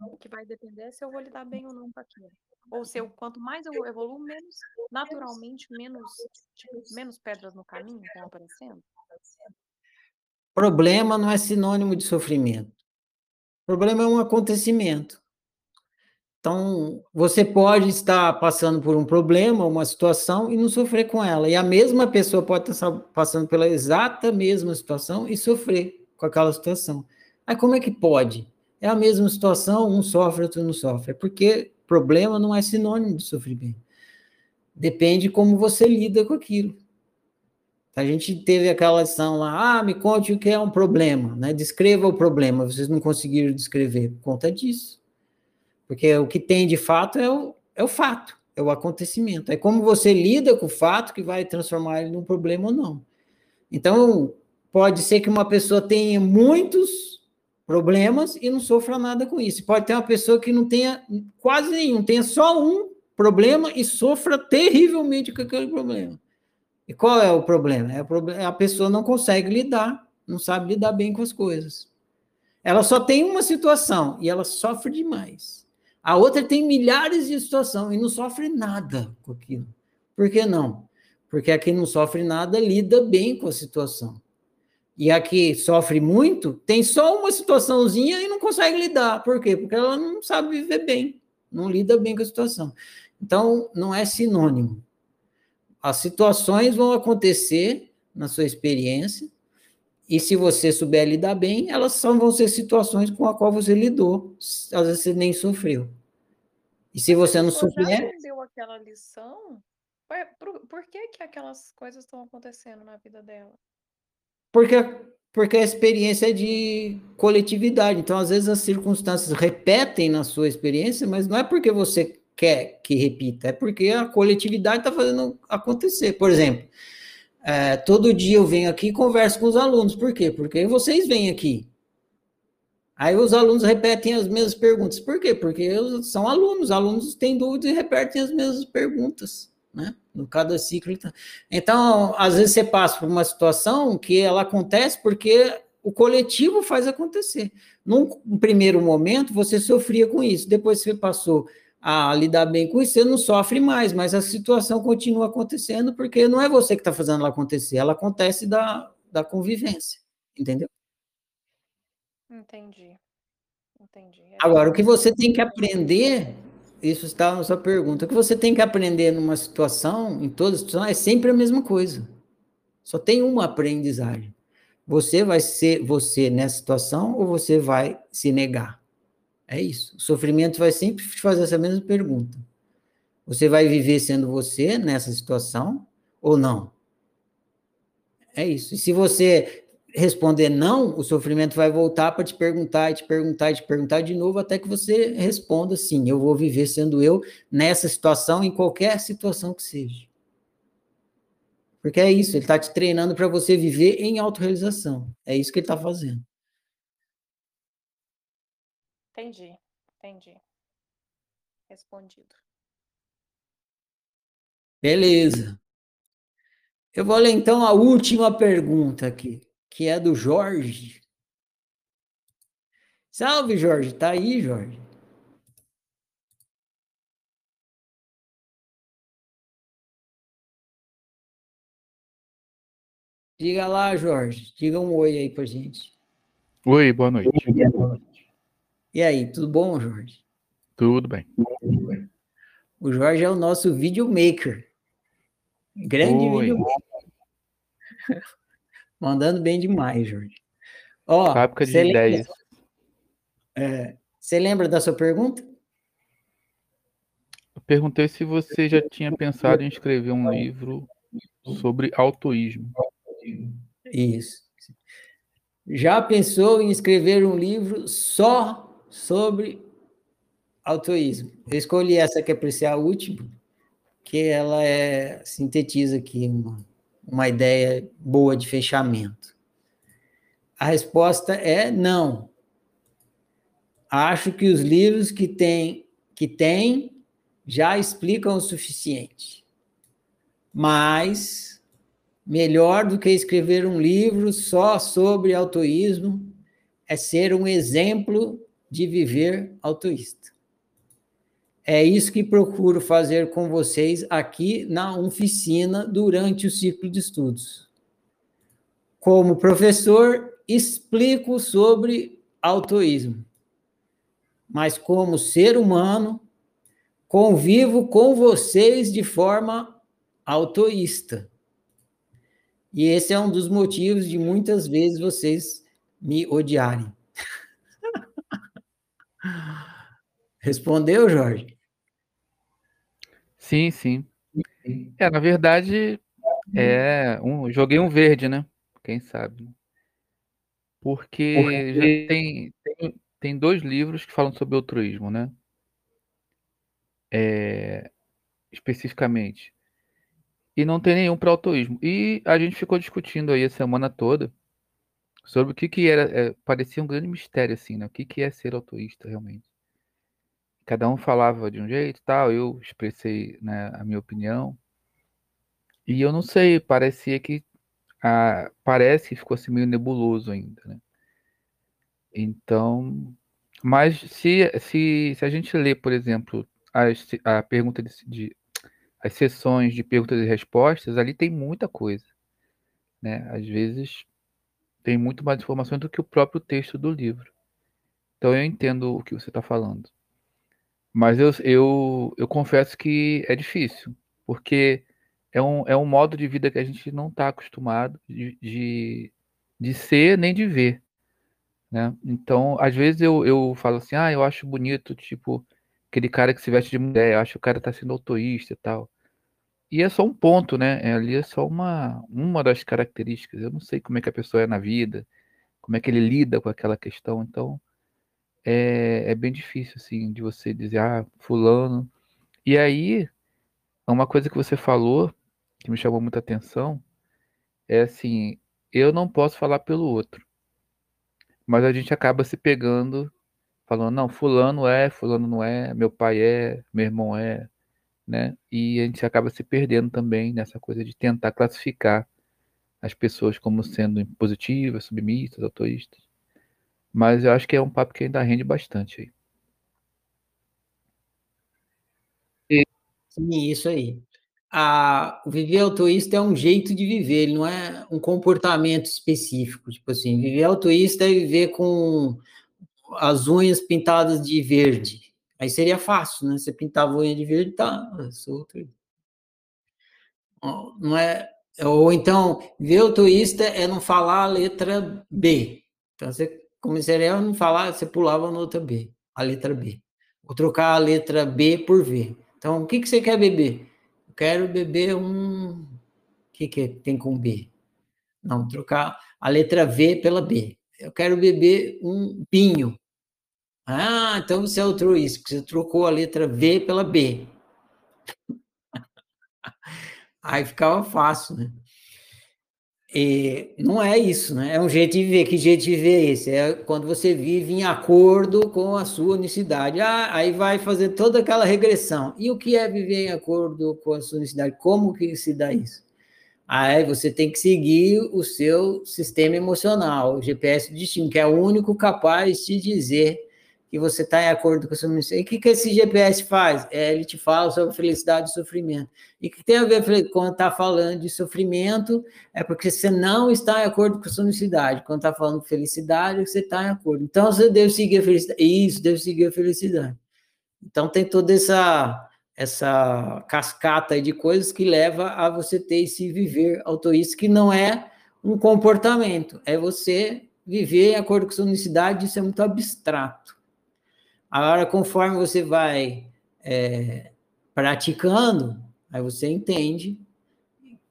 o que vai depender é se eu vou lidar bem ou não com aquilo. Ou se eu, quanto mais eu evoluo, menos, naturalmente, menos, tipo, menos pedras no caminho vão aparecendo. Problema não é sinônimo de sofrimento. Problema é um acontecimento. Então, você pode estar passando por um problema, uma situação, e não sofrer com ela. E a mesma pessoa pode estar passando pela exata mesma situação e sofrer com aquela situação. Aí, como é que pode? É a mesma situação, um sofre, outro não sofre. É porque Problema não é sinônimo de sofrimento. Depende como você lida com aquilo. A gente teve aquela lição lá, ah, me conte o que é um problema, né? Descreva o problema. Vocês não conseguiram descrever por conta disso. Porque o que tem de fato é o, é o fato, é o acontecimento. É como você lida com o fato que vai transformar ele num problema ou não. Então, pode ser que uma pessoa tenha muitos problemas e não sofra nada com isso. Pode ter uma pessoa que não tenha quase nenhum, tenha só um problema e sofra terrivelmente com aquele problema. E qual é o problema? É, a pessoa não consegue lidar, não sabe lidar bem com as coisas. Ela só tem uma situação e ela sofre demais. A outra tem milhares de situações e não sofre nada com aquilo. Por que não? Porque a que não sofre nada lida bem com a situação e a que sofre muito tem só uma situaçãozinha e não consegue lidar. Por quê? Porque ela não sabe viver bem, não lida bem com a situação. Então, não é sinônimo. As situações vão acontecer na sua experiência, e se você souber lidar bem, elas só vão ser situações com a qual você lidou, às vezes você nem sofreu. E se você não souber. Já aprendeu aquela lição? Por, por que, que aquelas coisas estão acontecendo na vida dela? Porque, porque a experiência é de coletividade. Então, às vezes, as circunstâncias repetem na sua experiência, mas não é porque você quer que repita, é porque a coletividade está fazendo acontecer. Por exemplo, é, todo dia eu venho aqui e converso com os alunos. Por quê? Porque vocês vêm aqui. Aí os alunos repetem as mesmas perguntas. Por quê? Porque são alunos. Alunos têm dúvidas e repetem as mesmas perguntas né? No cada ciclo. Então, às vezes você passa por uma situação que ela acontece porque o coletivo faz acontecer. Num primeiro momento, você sofria com isso, depois você passou a lidar bem com isso, você não sofre mais, mas a situação continua acontecendo porque não é você que está fazendo ela acontecer, ela acontece da, da convivência, entendeu? Entendi. Entendi. É Agora, o que você tem que aprender isso está na sua pergunta. O que você tem que aprender numa situação, em toda situação, é sempre a mesma coisa. Só tem uma aprendizagem. Você vai ser você nessa situação ou você vai se negar? É isso. O sofrimento vai sempre te fazer essa mesma pergunta. Você vai viver sendo você nessa situação ou não? É isso. E se você responder não, o sofrimento vai voltar para te perguntar, e te perguntar, e te perguntar de novo, até que você responda sim, eu vou viver sendo eu nessa situação, em qualquer situação que seja. Porque é isso, ele está te treinando para você viver em autorrealização. É isso que ele está fazendo. Entendi, entendi. Respondido. Beleza. Eu vou ler então a última pergunta aqui, que é do Jorge. Salve, Jorge. Tá aí, Jorge? Diga lá, Jorge. Diga um oi aí pra gente. Oi, boa noite. E aí, tudo bom, Jorge? Tudo bem. O Jorge é o nosso videomaker. Grande Oi. videomaker. (laughs) Mandando bem demais, Jorge. Ó, Fábrica de você ideias. é, você lembra da sua pergunta? Eu perguntei se você já tinha pensado em escrever um livro sobre autoísmo. Isso. Já pensou em escrever um livro só sobre autoísmo? Eu escolhi essa que é para ser a última, que ela é, sintetiza aqui uma, uma ideia boa de fechamento. A resposta é não. Acho que os livros que tem, que tem já explicam o suficiente. Mas melhor do que escrever um livro só sobre autoísmo é ser um exemplo de viver autoísta. É isso que procuro fazer com vocês aqui na oficina durante o ciclo de estudos. Como professor, explico sobre autoísmo, mas como ser humano, convivo com vocês de forma autoísta. E esse é um dos motivos de muitas vezes vocês me odiarem. Respondeu, Jorge? Sim, sim. É, na verdade, é um, joguei um verde, né? Quem sabe? Porque já tem, tem, tem dois livros que falam sobre altruísmo, né? É, especificamente. E não tem nenhum para autoísmo. E a gente ficou discutindo aí a semana toda sobre o que que era, é, parecia um grande mistério assim, né? O que que é ser autoísta realmente. Cada um falava de um jeito tal, eu expressei, né, a minha opinião. E eu não sei, parecia que ah, parece que ficou assim meio nebuloso ainda, né? Então, mas se, se, se a gente lê, por exemplo, as, a pergunta de, de as sessões de perguntas e respostas, ali tem muita coisa, né? Às vezes tem muito mais informações do que o próprio texto do livro. Então eu entendo o que você está falando. Mas eu, eu, eu confesso que é difícil, porque é um, é um modo de vida que a gente não está acostumado de, de, de ser nem de ver. Né? Então, às vezes eu, eu falo assim, ah, eu acho bonito, tipo, aquele cara que se veste de mulher, eu acho que o cara tá sendo autoísta e tal. E é só um ponto, né? É, ali é só uma, uma das características. Eu não sei como é que a pessoa é na vida, como é que ele lida com aquela questão. Então, é, é bem difícil, assim, de você dizer, ah, fulano. E aí, uma coisa que você falou, que me chamou muita atenção, é assim, eu não posso falar pelo outro. Mas a gente acaba se pegando, falando, não, fulano é, fulano não é, meu pai é, meu irmão é, né? E a gente acaba se perdendo também nessa coisa de tentar classificar as pessoas como sendo positivas, submissas, autoístas. Mas eu acho que é um papo que ainda rende bastante aí. Sim, isso aí. A, viver autoísta é um jeito de viver, ele não é um comportamento específico. Tipo assim, viver autoísta é viver com as unhas pintadas de verde. Aí seria fácil, né? Você pintava a unha de verde, tá, solto. Não é, ou então, ver autoísta é não falar a letra B. Então, você começaria a não falar, você pulava na outra B, a letra B. Ou trocar a letra B por V. Então, o que, que você quer beber? Eu quero beber um. O que, que tem com B? Não, trocar a letra V pela B. Eu quero beber um pinho. Ah, então você é altruísta, porque você trocou a letra V pela B. (laughs) Aí ficava fácil, né? E não é isso, né? É um jeito de viver. Que jeito de viver é esse? É quando você vive em acordo com a sua unicidade. Ah, aí vai fazer toda aquela regressão. E o que é viver em acordo com a sua unicidade? Como que se dá isso? Aí você tem que seguir o seu sistema emocional, o GPS do destino, que é o único capaz de dizer que você está em acordo com a sua missão. E o que, que esse GPS faz? É, ele te fala sobre felicidade e sofrimento. E que tem a ver quando está falando de sofrimento? É porque você não está em acordo com a sua necessidade. Quando está falando de felicidade, você está em acordo. Então, você deve seguir a felicidade. Isso, deve seguir a felicidade. Então, tem toda essa essa cascata de coisas que leva a você ter esse viver autoísta, que não é um comportamento, é você viver em acordo com a sua necessidade, isso é muito abstrato. Agora, conforme você vai é, praticando, aí você entende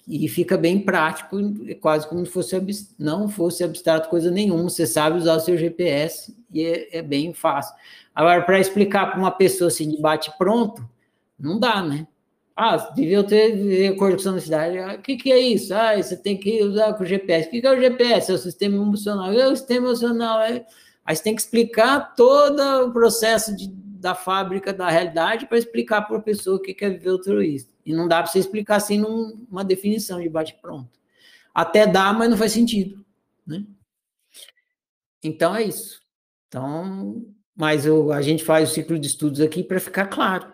e fica bem prático, quase como se fosse não fosse abstrato coisa nenhuma. Você sabe usar o seu GPS e é, é bem fácil. Agora, para explicar para uma pessoa assim de bate pronto, não dá, né? Ah, devia ter conexão na cidade. O que, que é isso? Ah, você tem que usar com o GPS. O que, que é o GPS? É o sistema emocional. É o sistema emocional. É Aí você tem que explicar todo o processo de, da fábrica da realidade para explicar para a pessoa o que é viver altruísta. E não dá para você explicar assim numa definição de bate-pronto. Até dá, mas não faz sentido. Né? Então é isso. Então, mas eu, a gente faz o ciclo de estudos aqui para ficar claro,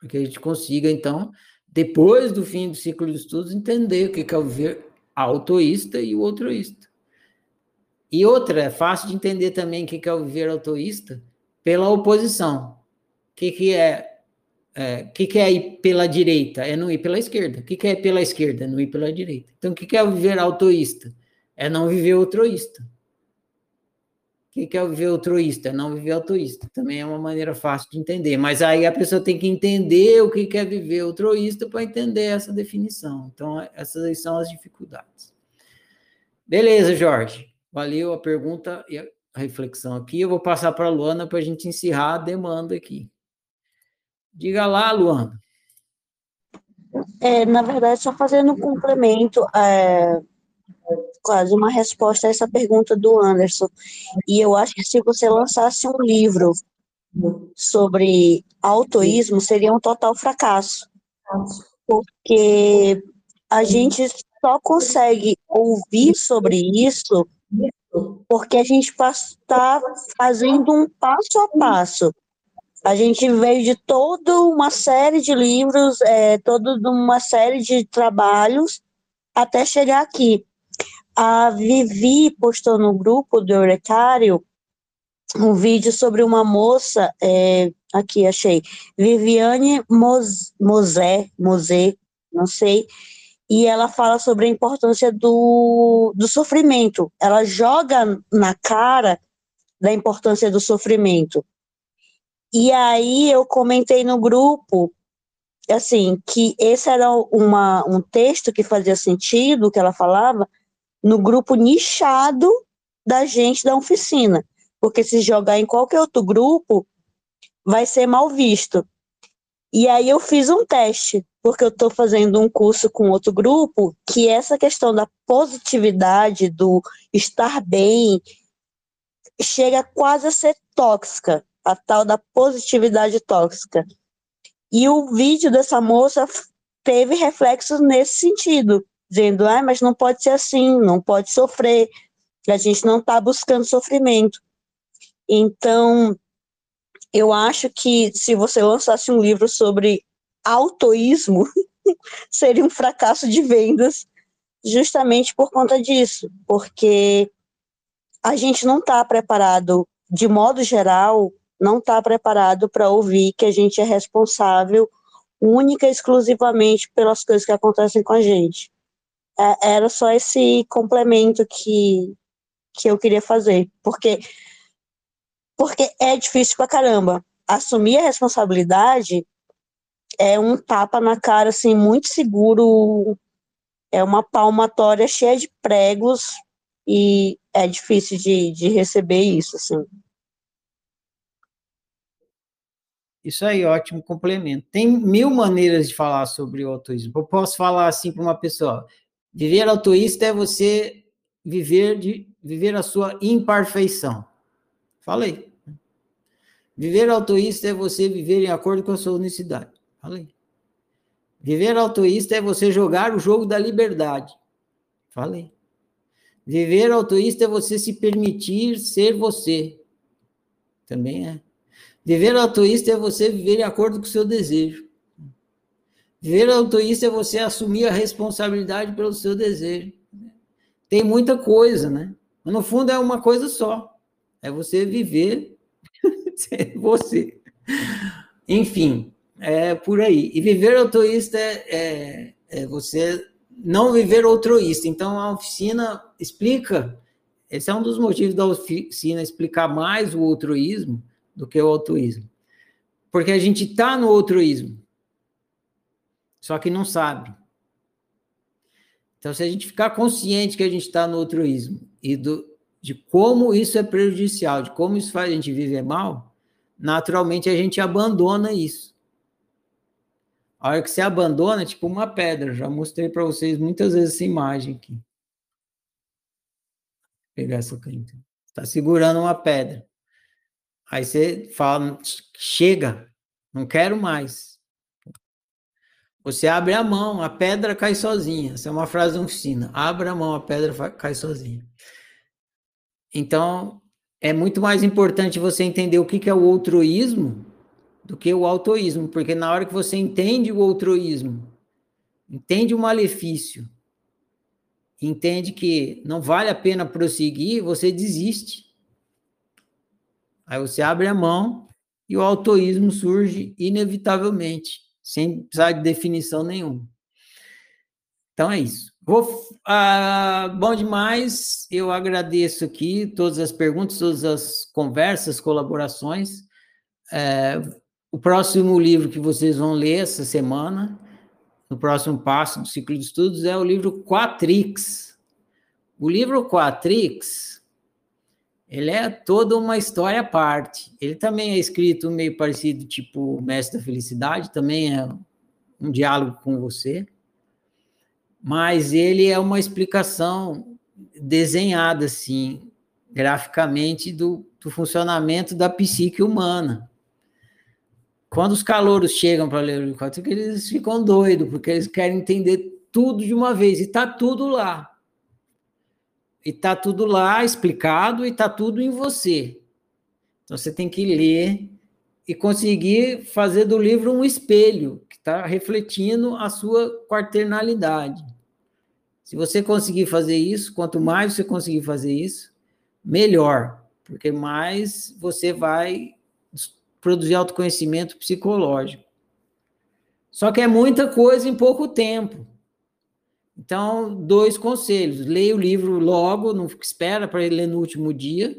para que a gente consiga, então, depois do fim do ciclo de estudos, entender o que é o viver autoísta e o altruísta. E outra, é fácil de entender também o que é o viver autoísta pela oposição. O que, que é é, que, que é ir pela direita? É não ir pela esquerda. O que, que é pela esquerda? É não ir pela direita. Então, o que, que é o viver autoísta? É não viver altruísta. O que, que é viver altruísta? É não viver autoísta. Também é uma maneira fácil de entender. Mas aí a pessoa tem que entender o que, que é viver altruísta para entender essa definição. Então, essas são as dificuldades. Beleza, Jorge. Valeu a pergunta e a reflexão aqui. Eu vou passar para a Luana para a gente encerrar a demanda aqui. Diga lá, Luana. É, na verdade, só fazendo um complemento, é, quase uma resposta a essa pergunta do Anderson. E eu acho que se você lançasse um livro sobre autoísmo, seria um total fracasso. Porque a gente só consegue ouvir sobre isso porque a gente está fazendo um passo a passo. A gente veio de toda uma série de livros, é, toda uma série de trabalhos, até chegar aqui. A Vivi postou no grupo do Eurecário um vídeo sobre uma moça, é, aqui achei, Viviane Mosé, Mosé, não sei, e ela fala sobre a importância do, do sofrimento. Ela joga na cara da importância do sofrimento. E aí eu comentei no grupo, assim, que esse era uma, um texto que fazia sentido, que ela falava, no grupo nichado da gente da oficina. Porque se jogar em qualquer outro grupo, vai ser mal visto. E aí eu fiz um teste porque eu estou fazendo um curso com outro grupo que essa questão da positividade, do estar bem, chega quase a ser tóxica, a tal da positividade tóxica. E o vídeo dessa moça teve reflexos nesse sentido, dizendo, ah, mas não pode ser assim, não pode sofrer, a gente não está buscando sofrimento. Então, eu acho que se você lançasse um livro sobre autoísmo (laughs) seria um fracasso de vendas, justamente por conta disso, porque a gente não está preparado, de modo geral, não está preparado para ouvir que a gente é responsável única e exclusivamente pelas coisas que acontecem com a gente. É, era só esse complemento que, que eu queria fazer, porque porque é difícil pra caramba. Assumir a responsabilidade é um tapa na cara, assim, muito seguro. É uma palmatória cheia de pregos e é difícil de, de receber isso, assim. Isso aí, ótimo complemento. Tem mil maneiras de falar sobre o autismo. Eu posso falar assim para uma pessoa: Viver altruísta é você viver de viver a sua imperfeição. Falei. Viver altruísta é você viver em acordo com a sua unicidade. Falei. Viver altruísta é você jogar o jogo da liberdade. Falei. Viver altruísta é você se permitir ser você. Também é. Viver altruísta é você viver em acordo com o seu desejo. Viver altruísta é você assumir a responsabilidade pelo seu desejo. Tem muita coisa, né? Mas no fundo é uma coisa só. É você viver (laughs) ser você. Enfim, é por aí. E viver altruísta é, é, é você não viver altruísta. Então, a oficina explica, esse é um dos motivos da oficina explicar mais o altruísmo do que o altruísmo. Porque a gente está no altruísmo, só que não sabe. Então, se a gente ficar consciente que a gente está no altruísmo e do, de como isso é prejudicial, de como isso faz a gente viver mal, naturalmente a gente abandona isso. A hora que você abandona, é tipo uma pedra. Já mostrei para vocês muitas vezes essa imagem aqui. Vou pegar essa caneta. Está segurando uma pedra. Aí você fala, chega, não quero mais. Você abre a mão, a pedra cai sozinha. Essa é uma frase da oficina. Abre a mão, a pedra cai sozinha. Então, é muito mais importante você entender o que é o altruísmo do que o autoísmo, porque na hora que você entende o altruísmo, entende o malefício, entende que não vale a pena prosseguir, você desiste. Aí você abre a mão e o autoísmo surge inevitavelmente, sem precisar de definição nenhuma. Então é isso. Vou, ah, bom demais. Eu agradeço aqui todas as perguntas, todas as conversas, colaborações. É, o próximo livro que vocês vão ler essa semana, no próximo passo do ciclo de estudos, é o livro Quatrix. O livro Quatrix, ele é toda uma história à parte. Ele também é escrito meio parecido, tipo Mestre da Felicidade, também é um diálogo com você, mas ele é uma explicação desenhada, assim, graficamente, do, do funcionamento da psique humana. Quando os calouros chegam para ler o livro 4, eles ficam doidos, porque eles querem entender tudo de uma vez, e está tudo lá. E está tudo lá explicado, e está tudo em você. Então você tem que ler e conseguir fazer do livro um espelho, que está refletindo a sua quaternalidade. Se você conseguir fazer isso, quanto mais você conseguir fazer isso, melhor, porque mais você vai produzir autoconhecimento psicológico. Só que é muita coisa em pouco tempo. Então, dois conselhos. Leia o livro logo, não espera para ler no último dia.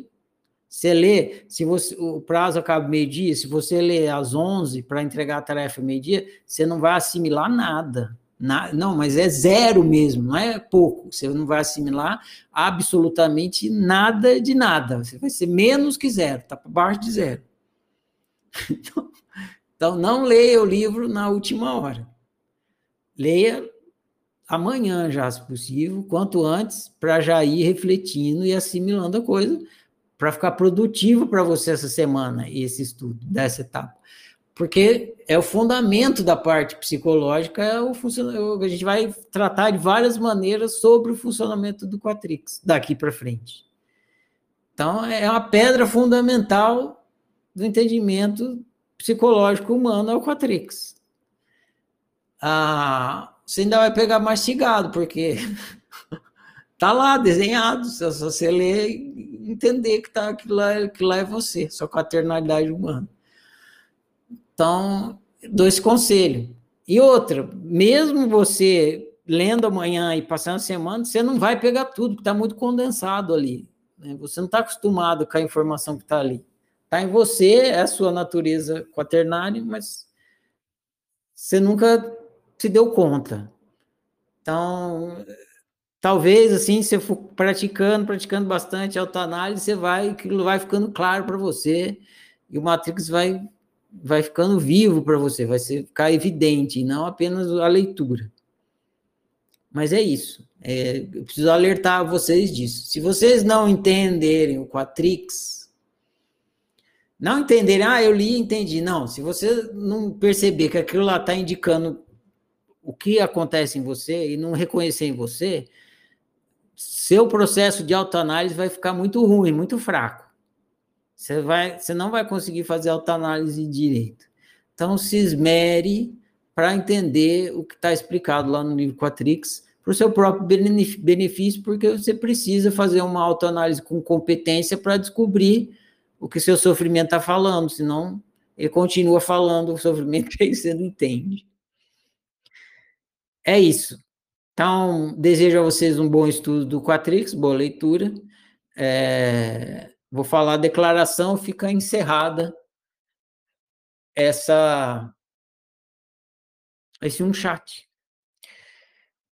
Você lê, se você, o prazo acaba meio-dia, se você lê às 11 para entregar a tarefa meio-dia, você não vai assimilar nada. Na, não, mas é zero mesmo, não é pouco. Você não vai assimilar absolutamente nada de nada. Você vai ser menos que zero, está para baixo de zero. (laughs) Então, não leia o livro na última hora. Leia amanhã já, se possível, quanto antes, para já ir refletindo e assimilando a coisa, para ficar produtivo para você essa semana, esse estudo, dessa etapa. Porque é o fundamento da parte psicológica, é o funcionamento, a gente vai tratar de várias maneiras sobre o funcionamento do Quatrix, daqui para frente. Então, é uma pedra fundamental do entendimento psicológico humano é o Quatrix. Ah, você ainda vai pegar mastigado, porque (laughs) tá lá desenhado, se você ler e entender que tá aquilo lá, aquilo lá é você, sua quaternalidade humana. Então, dou esse conselho. E outra, mesmo você lendo amanhã e passando a semana, você não vai pegar tudo, que está muito condensado ali. Né? Você não está acostumado com a informação que está ali. Está em você, é a sua natureza quaternária, mas você nunca se deu conta. Então, talvez assim, se você for praticando, praticando bastante autoanálise, você vai, aquilo vai ficando claro para você e o Matrix vai vai ficando vivo para você, vai ficar evidente, e não apenas a leitura. Mas é isso. É, eu preciso alertar vocês disso. Se vocês não entenderem o Quatrix, não entenderem, ah, eu li e entendi. Não, se você não perceber que aquilo lá está indicando o que acontece em você e não reconhecer em você, seu processo de autoanálise vai ficar muito ruim, muito fraco. Você, vai, você não vai conseguir fazer autoanálise direito. Então, se esmere para entender o que está explicado lá no livro Quatrix, para o seu próprio benefício, porque você precisa fazer uma autoanálise com competência para descobrir o que seu sofrimento está falando, senão ele continua falando o sofrimento (laughs) que você não entende. É isso. Então, desejo a vocês um bom estudo do Quatrix, boa leitura. É, vou falar a declaração, fica encerrada essa esse um chat.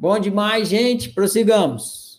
Bom demais, gente. Prossigamos.